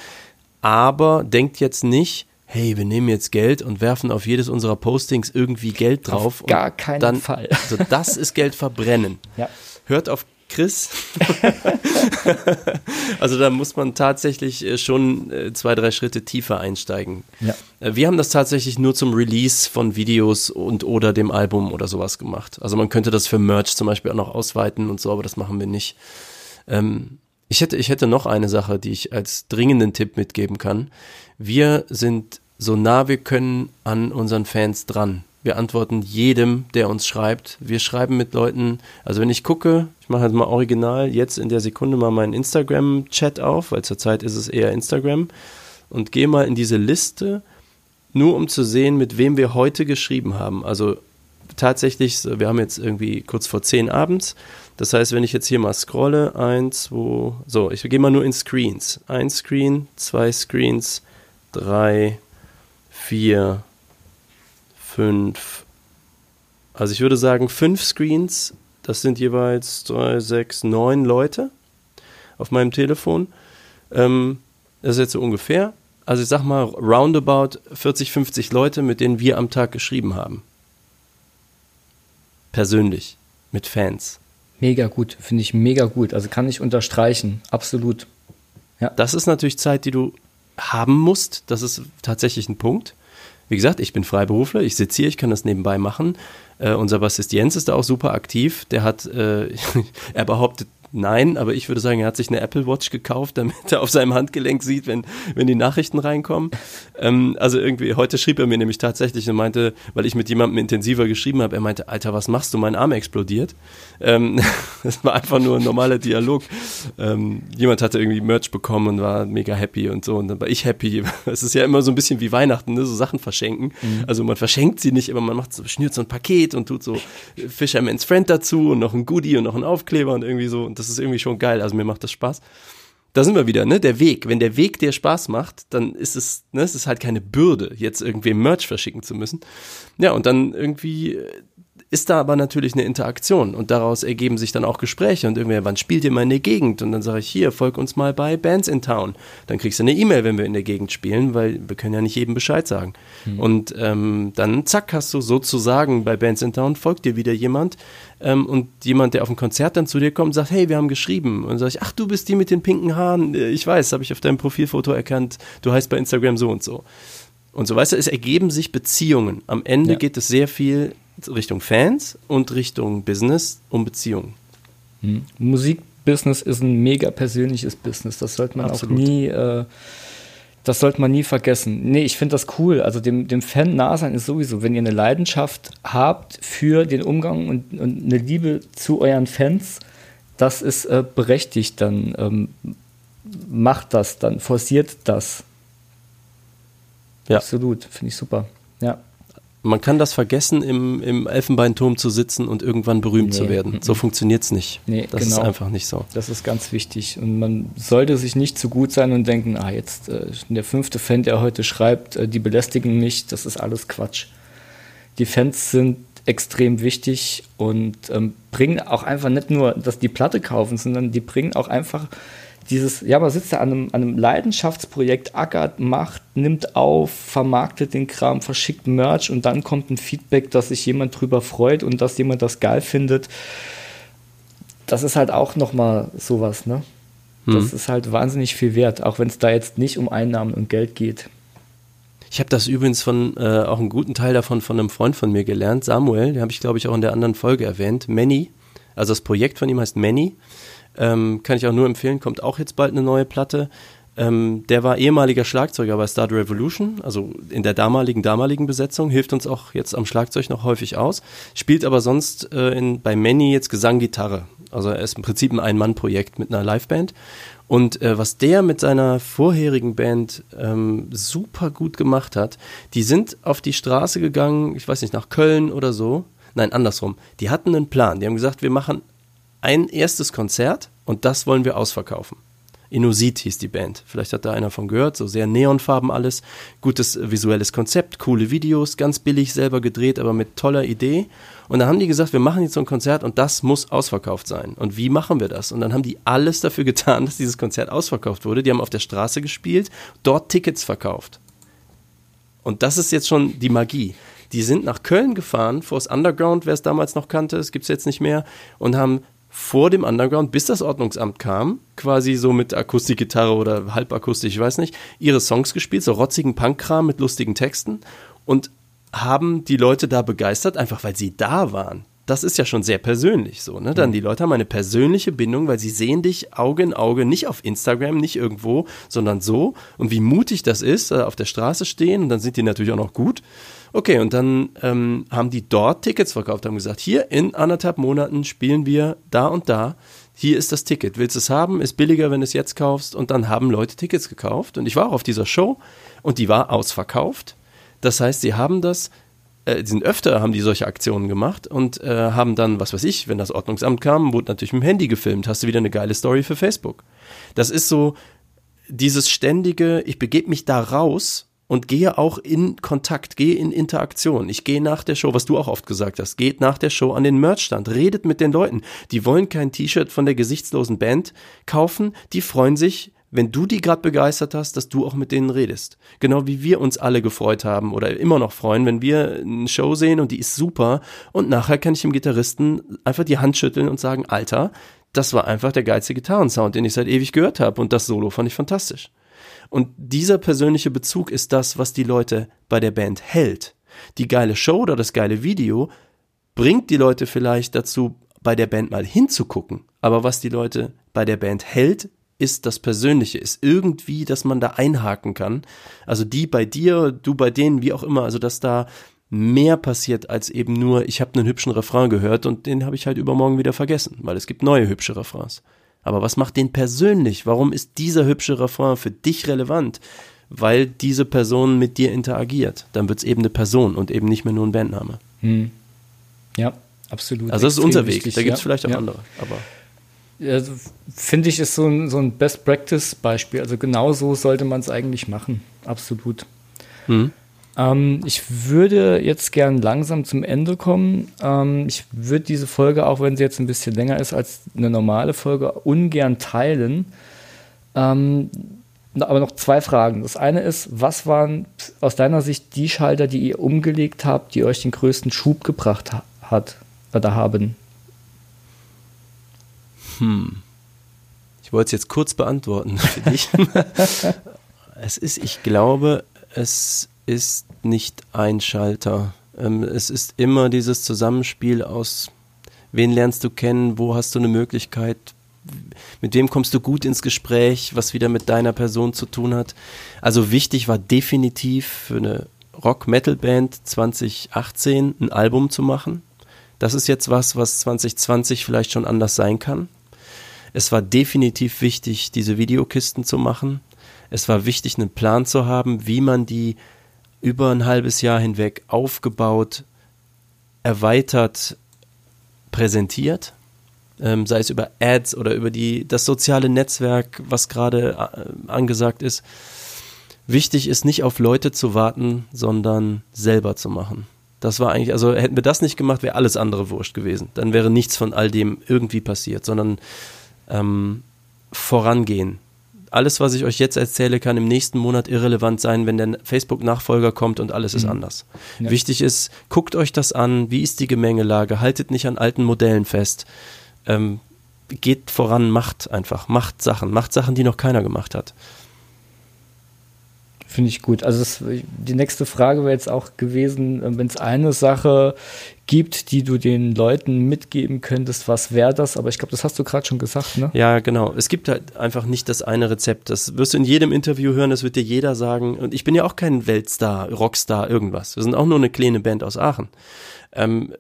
S3: Aber denkt jetzt nicht, hey, wir nehmen jetzt Geld und werfen auf jedes unserer Postings irgendwie Geld drauf.
S1: Auf gar keinen
S3: dann,
S1: Fall.
S3: Also das ist Geld verbrennen. <laughs>
S1: Ja
S3: hört auf Chris. <laughs> also da muss man tatsächlich äh, schon äh, zwei, drei Schritte tiefer einsteigen. Ja. Äh, wir haben das tatsächlich nur zum Release von Videos und oder dem Album oder sowas gemacht. Also man könnte das für Merch zum Beispiel auch noch ausweiten und so, aber das machen wir nicht. Ähm, ich hätte, ich hätte noch eine Sache, die ich als dringenden Tipp mitgeben kann. Wir sind so nah wir können an unseren Fans dran. Wir antworten jedem, der uns schreibt. Wir schreiben mit Leuten, also wenn ich gucke, ich mache halt mal original jetzt in der Sekunde mal meinen Instagram-Chat auf, weil zurzeit ist es eher Instagram, und gehe mal in diese Liste, nur um zu sehen, mit wem wir heute geschrieben haben. Also tatsächlich, wir haben jetzt irgendwie kurz vor zehn abends. Das heißt, wenn ich jetzt hier mal scrolle, eins, zwei, so, ich gehe mal nur in Screens. Ein Screen, zwei Screens, drei, vier, fünf, also ich würde sagen fünf Screens, das sind jeweils drei, sechs, neun Leute auf meinem Telefon. Ähm, das ist jetzt so ungefähr. Also ich sag mal roundabout 40, 50 Leute, mit denen wir am Tag geschrieben haben. Persönlich, mit Fans.
S1: Mega gut, finde ich mega gut. Also kann ich unterstreichen, absolut.
S3: Ja. Das ist natürlich Zeit, die du haben musst. Das ist tatsächlich ein Punkt. Wie gesagt, ich bin Freiberufler, ich sitze hier, ich kann das nebenbei machen. Äh, unser Bassist Jens ist da auch super aktiv. Der hat, äh, <laughs> er behauptet Nein, aber ich würde sagen, er hat sich eine Apple Watch gekauft, damit er auf seinem Handgelenk sieht, wenn, wenn die Nachrichten reinkommen. Ähm, also irgendwie, heute schrieb er mir nämlich tatsächlich und meinte, weil ich mit jemandem intensiver geschrieben habe, er meinte, Alter, was machst du? Mein Arm explodiert. Ähm, <laughs> das war einfach nur ein normaler Dialog. Ähm, jemand hatte irgendwie Merch bekommen und war mega happy und so. Und dann war ich happy. <laughs> Es ist ja immer so ein bisschen wie Weihnachten, ne? so Sachen verschenken. Mhm. Also man verschenkt sie nicht, aber man macht so, schnürt so ein Paket und tut so Fisherman's Friend dazu und noch ein Goodie und noch ein Aufkleber und irgendwie so. Und das ist irgendwie schon geil. Also mir macht das Spaß. Da sind wir wieder, ne? Der Weg. Wenn der Weg dir Spaß macht, dann ist es, ne, es ist halt keine Bürde, jetzt irgendwie Merch verschicken zu müssen. Ja, und dann irgendwie ist da aber natürlich eine Interaktion und daraus ergeben sich dann auch Gespräche und irgendwer, wann spielt ihr mal in der Gegend? Und dann sage ich, hier, folg uns mal bei Bands in Town. Dann kriegst du eine E-Mail, wenn wir in der Gegend spielen, weil wir können ja nicht jedem Bescheid sagen. Mhm. Und ähm, dann, zack, hast du sozusagen bei Bands in Town, folgt dir wieder jemand ähm, und jemand, der auf ein Konzert dann zu dir kommt, sagt, hey, wir haben geschrieben. Und dann sage ich, ach, du bist die mit den pinken Haaren, äh, ich weiß, habe ich auf deinem Profilfoto erkannt, du heißt bei Instagram so und so. Und so, weißt du, es ergeben sich Beziehungen. Am Ende ja. geht es sehr viel Richtung Fans und Richtung Business um Beziehungen.
S1: Hm. Musikbusiness ist ein mega persönliches Business. Das sollte man Absolut. auch nie, äh, das sollte man nie vergessen. Nee, ich finde das cool. Also dem, dem Fan nah sein ist sowieso, wenn ihr eine Leidenschaft habt für den Umgang und, und eine Liebe zu euren Fans, das ist äh, berechtigt, dann ähm, macht das, dann forciert das. Ja. Absolut, finde ich super. Ja.
S3: Man kann das vergessen, im, im Elfenbeinturm zu sitzen und irgendwann berühmt nee. zu werden. So funktioniert es nicht. Nee, das genau. ist einfach nicht so.
S1: Das ist ganz wichtig. Und man sollte sich nicht zu gut sein und denken, ah, jetzt äh, der fünfte Fan, der heute schreibt, äh, die belästigen mich, das ist alles Quatsch. Die Fans sind extrem wichtig und ähm, bringen auch einfach nicht nur, dass die Platte kaufen, sondern die bringen auch einfach dieses, ja, man sitzt da an einem, an einem Leidenschaftsprojekt, ackert, macht, nimmt auf, vermarktet den Kram, verschickt Merch und dann kommt ein Feedback, dass sich jemand drüber freut und dass jemand das geil findet. Das ist halt auch nochmal sowas, ne? Das hm. ist halt wahnsinnig viel wert, auch wenn es da jetzt nicht um Einnahmen und Geld geht.
S3: Ich habe das übrigens von äh, auch einen guten Teil davon von einem Freund von mir gelernt, Samuel, den habe ich glaube ich auch in der anderen Folge erwähnt, Manny. Also das Projekt von ihm heißt Manny. Ähm, kann ich auch nur empfehlen, kommt auch jetzt bald eine neue Platte. Ähm, der war ehemaliger Schlagzeuger bei Star Revolution, also in der damaligen, damaligen Besetzung, hilft uns auch jetzt am Schlagzeug noch häufig aus, spielt aber sonst äh, in, bei Manny jetzt Gesang, Gitarre. Also er ist im Prinzip ein Ein-Mann-Projekt mit einer Liveband. Und äh, was der mit seiner vorherigen Band ähm, super gut gemacht hat, die sind auf die Straße gegangen, ich weiß nicht, nach Köln oder so. Nein, andersrum. Die hatten einen Plan. Die haben gesagt, wir machen ein erstes Konzert und das wollen wir ausverkaufen. Inusit hieß die Band. Vielleicht hat da einer von gehört. So sehr Neonfarben alles. Gutes visuelles Konzept, coole Videos, ganz billig selber gedreht, aber mit toller Idee. Und dann haben die gesagt, wir machen jetzt so ein Konzert und das muss ausverkauft sein. Und wie machen wir das? Und dann haben die alles dafür getan, <laughs> dass dieses Konzert ausverkauft wurde. Die haben auf der Straße gespielt, dort Tickets verkauft. Und das ist jetzt schon die Magie. Die sind nach Köln gefahren, vor das Underground, wer es damals noch kannte, es gibt es jetzt nicht mehr, und haben vor dem Underground, bis das Ordnungsamt kam, quasi so mit Akustikgitarre oder halbakustisch, ich weiß nicht, ihre Songs gespielt, so rotzigen Punkkram mit lustigen Texten und haben die Leute da begeistert, einfach weil sie da waren. Das ist ja schon sehr persönlich so, ne? Dann die Leute haben eine persönliche Bindung, weil sie sehen dich Auge in Auge, nicht auf Instagram, nicht irgendwo, sondern so. Und wie mutig das ist, äh, auf der Straße stehen und dann sind die natürlich auch noch gut. Okay, und dann ähm, haben die dort Tickets verkauft, haben gesagt, hier in anderthalb Monaten spielen wir da und da. Hier ist das Ticket. Willst du es haben? Ist billiger, wenn du es jetzt kaufst. Und dann haben Leute Tickets gekauft. Und ich war auch auf dieser Show und die war ausverkauft. Das heißt, sie haben das, äh, die sind öfter, haben die solche Aktionen gemacht und äh, haben dann, was weiß ich, wenn das Ordnungsamt kam, wurde natürlich mit dem Handy gefilmt. Hast du wieder eine geile Story für Facebook. Das ist so dieses ständige, ich begebe mich da raus und gehe auch in Kontakt, gehe in Interaktion. Ich gehe nach der Show, was du auch oft gesagt hast, geht nach der Show an den Merchstand, redet mit den Leuten. Die wollen kein T-Shirt von der gesichtslosen Band kaufen, die freuen sich, wenn du die gerade begeistert hast, dass du auch mit denen redest. Genau wie wir uns alle gefreut haben oder immer noch freuen, wenn wir eine Show sehen und die ist super und nachher kann ich dem Gitarristen einfach die Hand schütteln und sagen, Alter, das war einfach der geilste Gitarrensound, den ich seit ewig gehört habe und das Solo fand ich fantastisch. Und dieser persönliche Bezug ist das, was die Leute bei der Band hält. Die geile Show oder das geile Video bringt die Leute vielleicht dazu, bei der Band mal hinzugucken. Aber was die Leute bei der Band hält, ist das Persönliche, ist irgendwie, dass man da einhaken kann. Also die bei dir, du bei denen, wie auch immer. Also dass da mehr passiert als eben nur, ich habe einen hübschen Refrain gehört und den habe ich halt übermorgen wieder vergessen, weil es gibt neue hübsche Refrains. Aber was macht den persönlich? Warum ist dieser hübsche Refrain für dich relevant? Weil diese Person mit dir interagiert. Dann wird es eben eine Person und eben nicht mehr nur ein Bandname. Hm.
S1: Ja, absolut.
S3: Also das ist unser Weg. Wichtig, da gibt es ja, vielleicht auch ja. andere. Aber
S1: also, finde ich, ist so ein, so ein Best-Practice-Beispiel. Also genau so sollte man es eigentlich machen. Absolut. Hm. Ähm, ich würde jetzt gern langsam zum Ende kommen. Ähm, ich würde diese Folge, auch wenn sie jetzt ein bisschen länger ist als eine normale Folge, ungern teilen. Ähm, aber noch zwei Fragen. Das eine ist, was waren aus deiner Sicht die Schalter, die ihr umgelegt habt, die euch den größten Schub gebracht ha hat oder haben?
S3: Hm. Ich wollte es jetzt kurz beantworten für dich. <laughs> es ist, ich glaube, es ist nicht ein Schalter. Ähm, es ist immer dieses Zusammenspiel aus, wen lernst du kennen, wo hast du eine Möglichkeit, mit wem kommst du gut ins Gespräch, was wieder mit deiner Person zu tun hat. Also wichtig war definitiv für eine Rock-Metal-Band 2018 ein Album zu machen. Das ist jetzt was, was 2020 vielleicht schon anders sein kann. Es war definitiv wichtig, diese Videokisten zu machen. Es war wichtig, einen Plan zu haben, wie man die über ein halbes Jahr hinweg aufgebaut, erweitert, präsentiert. Ähm, sei es über Ads oder über die, das soziale Netzwerk, was gerade äh, angesagt ist. Wichtig ist nicht auf Leute zu warten, sondern selber zu machen. Das war eigentlich, also hätten wir das nicht gemacht, wäre alles andere wurscht gewesen. Dann wäre nichts von all dem irgendwie passiert, sondern ähm, vorangehen, alles, was ich euch jetzt erzähle, kann im nächsten Monat irrelevant sein, wenn der Facebook-Nachfolger kommt und alles ist mhm. anders. Ja. Wichtig ist, guckt euch das an, wie ist die Gemengelage, haltet nicht an alten Modellen fest. Ähm, geht voran, macht einfach, macht Sachen, macht Sachen, die noch keiner gemacht hat.
S1: Finde ich gut. Also das, die nächste Frage wäre jetzt auch gewesen, äh, wenn es eine Sache gibt, die du den Leuten mitgeben könntest, was wäre das? Aber ich glaube, das hast du gerade schon gesagt, ne?
S3: Ja, genau. Es gibt halt einfach nicht das eine Rezept. Das wirst du in jedem Interview hören, das wird dir jeder sagen. Und ich bin ja auch kein Weltstar, Rockstar, irgendwas. Wir sind auch nur eine kleine Band aus Aachen. Ähm,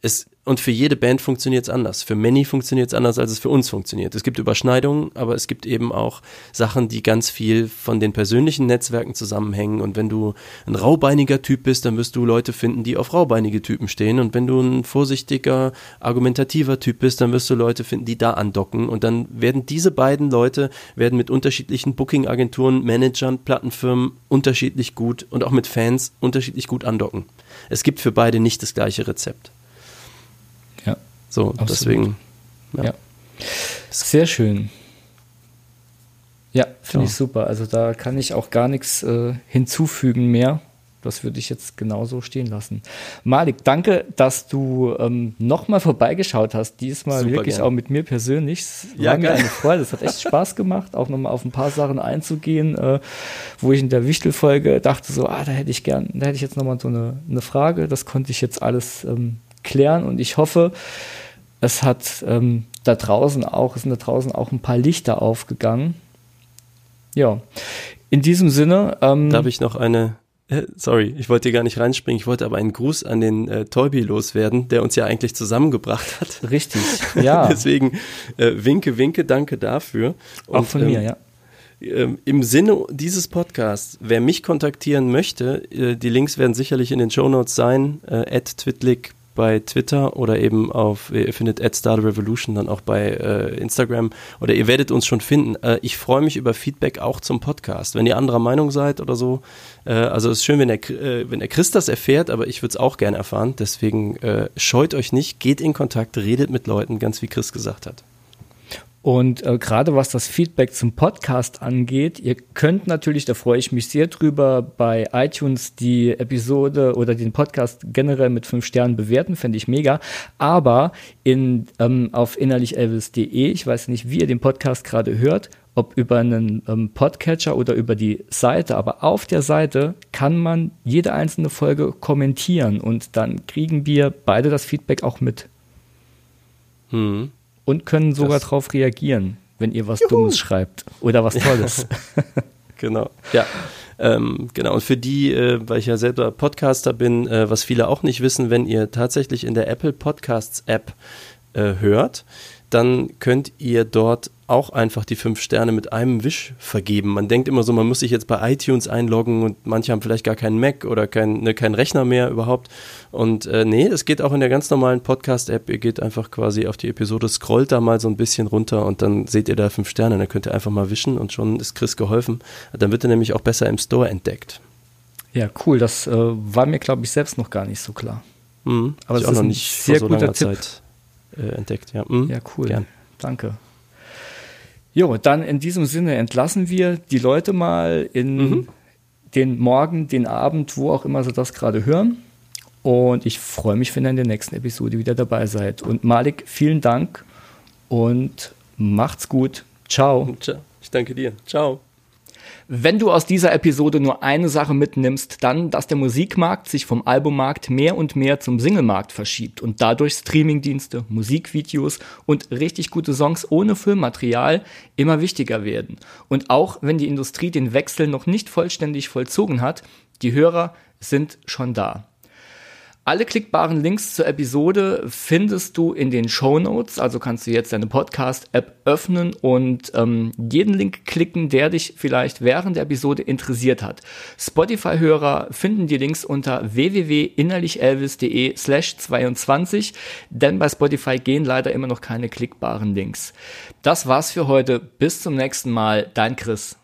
S3: es und für jede Band funktioniert es anders. Für Many funktioniert es anders, als es für uns funktioniert. Es gibt Überschneidungen, aber es gibt eben auch Sachen, die ganz viel von den persönlichen Netzwerken zusammenhängen. Und wenn du ein raubeiniger Typ bist, dann wirst du Leute finden, die auf raubeinige Typen stehen. Und wenn du ein vorsichtiger, argumentativer Typ bist, dann wirst du Leute finden, die da andocken. Und dann werden diese beiden Leute werden mit unterschiedlichen Booking-Agenturen, Managern, Plattenfirmen unterschiedlich gut und auch mit Fans unterschiedlich gut andocken. Es gibt für beide nicht das gleiche Rezept. So, Absolut. deswegen.
S1: Ja. ja. Sehr schön. Ja, finde ja. ich super. Also da kann ich auch gar nichts äh, hinzufügen mehr. Das würde ich jetzt genauso stehen lassen. Malik, danke, dass du ähm, nochmal vorbeigeschaut hast. Diesmal Super wirklich gern. auch mit mir persönlich. Ja, war mir eine Freude. Das hat echt <laughs> Spaß gemacht, auch nochmal auf ein paar Sachen einzugehen, äh, wo ich in der Wichtelfolge dachte so, ah, da hätte ich gern, da hätte ich jetzt nochmal so eine, eine Frage. Das konnte ich jetzt alles ähm, klären und ich hoffe, es hat ähm, da draußen auch, es sind da draußen auch ein paar Lichter aufgegangen. Ja, in diesem Sinne.
S3: Ähm, da habe ich noch eine, äh, sorry, ich wollte hier gar nicht reinspringen, ich wollte aber einen Gruß an den äh, Tolbi loswerden, der uns ja eigentlich zusammengebracht hat.
S1: Richtig, <laughs> ja.
S3: Deswegen äh, winke, winke, danke dafür.
S1: Und, auch von ähm, mir, ja
S3: ähm, im Sinne dieses Podcasts, wer mich kontaktieren möchte, äh, die Links werden sicherlich in den Show Notes sein, äh, twitlik bei Twitter oder eben auf, ihr findet at Star Revolution dann auch bei äh, Instagram oder ihr werdet uns schon finden. Äh, ich freue mich über Feedback auch zum Podcast. Wenn ihr anderer Meinung seid oder so, äh, also es ist schön, wenn der, äh, wenn der Chris das erfährt, aber ich würde es auch gerne erfahren. Deswegen äh, scheut euch nicht, geht in Kontakt, redet mit Leuten, ganz wie Chris gesagt hat.
S1: Und äh, gerade was das Feedback zum Podcast angeht, ihr könnt natürlich, da freue ich mich sehr drüber, bei iTunes die Episode oder den Podcast generell mit fünf Sternen bewerten, fände ich mega. Aber in, ähm, auf innerlichelvis.de, ich weiß nicht, wie ihr den Podcast gerade hört, ob über einen ähm, Podcatcher oder über die Seite, aber auf der Seite kann man jede einzelne Folge kommentieren und dann kriegen wir beide das Feedback auch mit. Hm und können sogar darauf reagieren, wenn ihr was Juhu. Dummes schreibt oder was Tolles. <laughs>
S3: genau, ja. Ähm, genau, und für die, äh, weil ich ja selber Podcaster bin, äh, was viele auch nicht wissen, wenn ihr tatsächlich in der Apple Podcasts App äh, hört, dann könnt ihr dort auch einfach die fünf Sterne mit einem Wisch vergeben. Man denkt immer so, man muss sich jetzt bei iTunes einloggen und manche haben vielleicht gar keinen Mac oder keinen ne, kein Rechner mehr überhaupt. Und äh, nee, es geht auch in der ganz normalen Podcast-App. Ihr geht einfach quasi auf die Episode, scrollt da mal so ein bisschen runter und dann seht ihr da fünf Sterne. Dann könnt ihr einfach mal wischen und schon ist Chris geholfen. Dann wird er nämlich auch besser im Store entdeckt.
S1: Ja, cool. Das äh, war mir, glaube ich, selbst noch gar nicht so klar.
S3: Mhm. Aber es ist auch noch nicht sehr so guter Tipp. Zeit äh, entdeckt. Ja,
S1: mhm. ja cool. Gern. Danke. Jo, dann in diesem Sinne entlassen wir die Leute mal in mhm. den Morgen, den Abend, wo auch immer sie das gerade hören. Und ich freue mich, wenn ihr in der nächsten Episode wieder dabei seid. Und Malik, vielen Dank und macht's gut. Ciao.
S3: Ich danke dir. Ciao.
S1: Wenn du aus dieser Episode nur eine Sache mitnimmst, dann, dass der Musikmarkt sich vom Albummarkt mehr und mehr zum Singlemarkt verschiebt und dadurch Streamingdienste, Musikvideos und richtig gute Songs ohne Filmmaterial immer wichtiger werden. Und auch wenn die Industrie den Wechsel noch nicht vollständig vollzogen hat, die Hörer sind schon da. Alle klickbaren Links zur Episode findest du in den Show Notes. Also kannst du jetzt deine Podcast-App öffnen und ähm, jeden Link klicken, der dich vielleicht während der Episode interessiert hat. Spotify-Hörer finden die Links unter www.innerlichelvis.de slash 22, denn bei Spotify gehen leider immer noch keine klickbaren Links. Das war's für heute. Bis zum nächsten Mal. Dein Chris.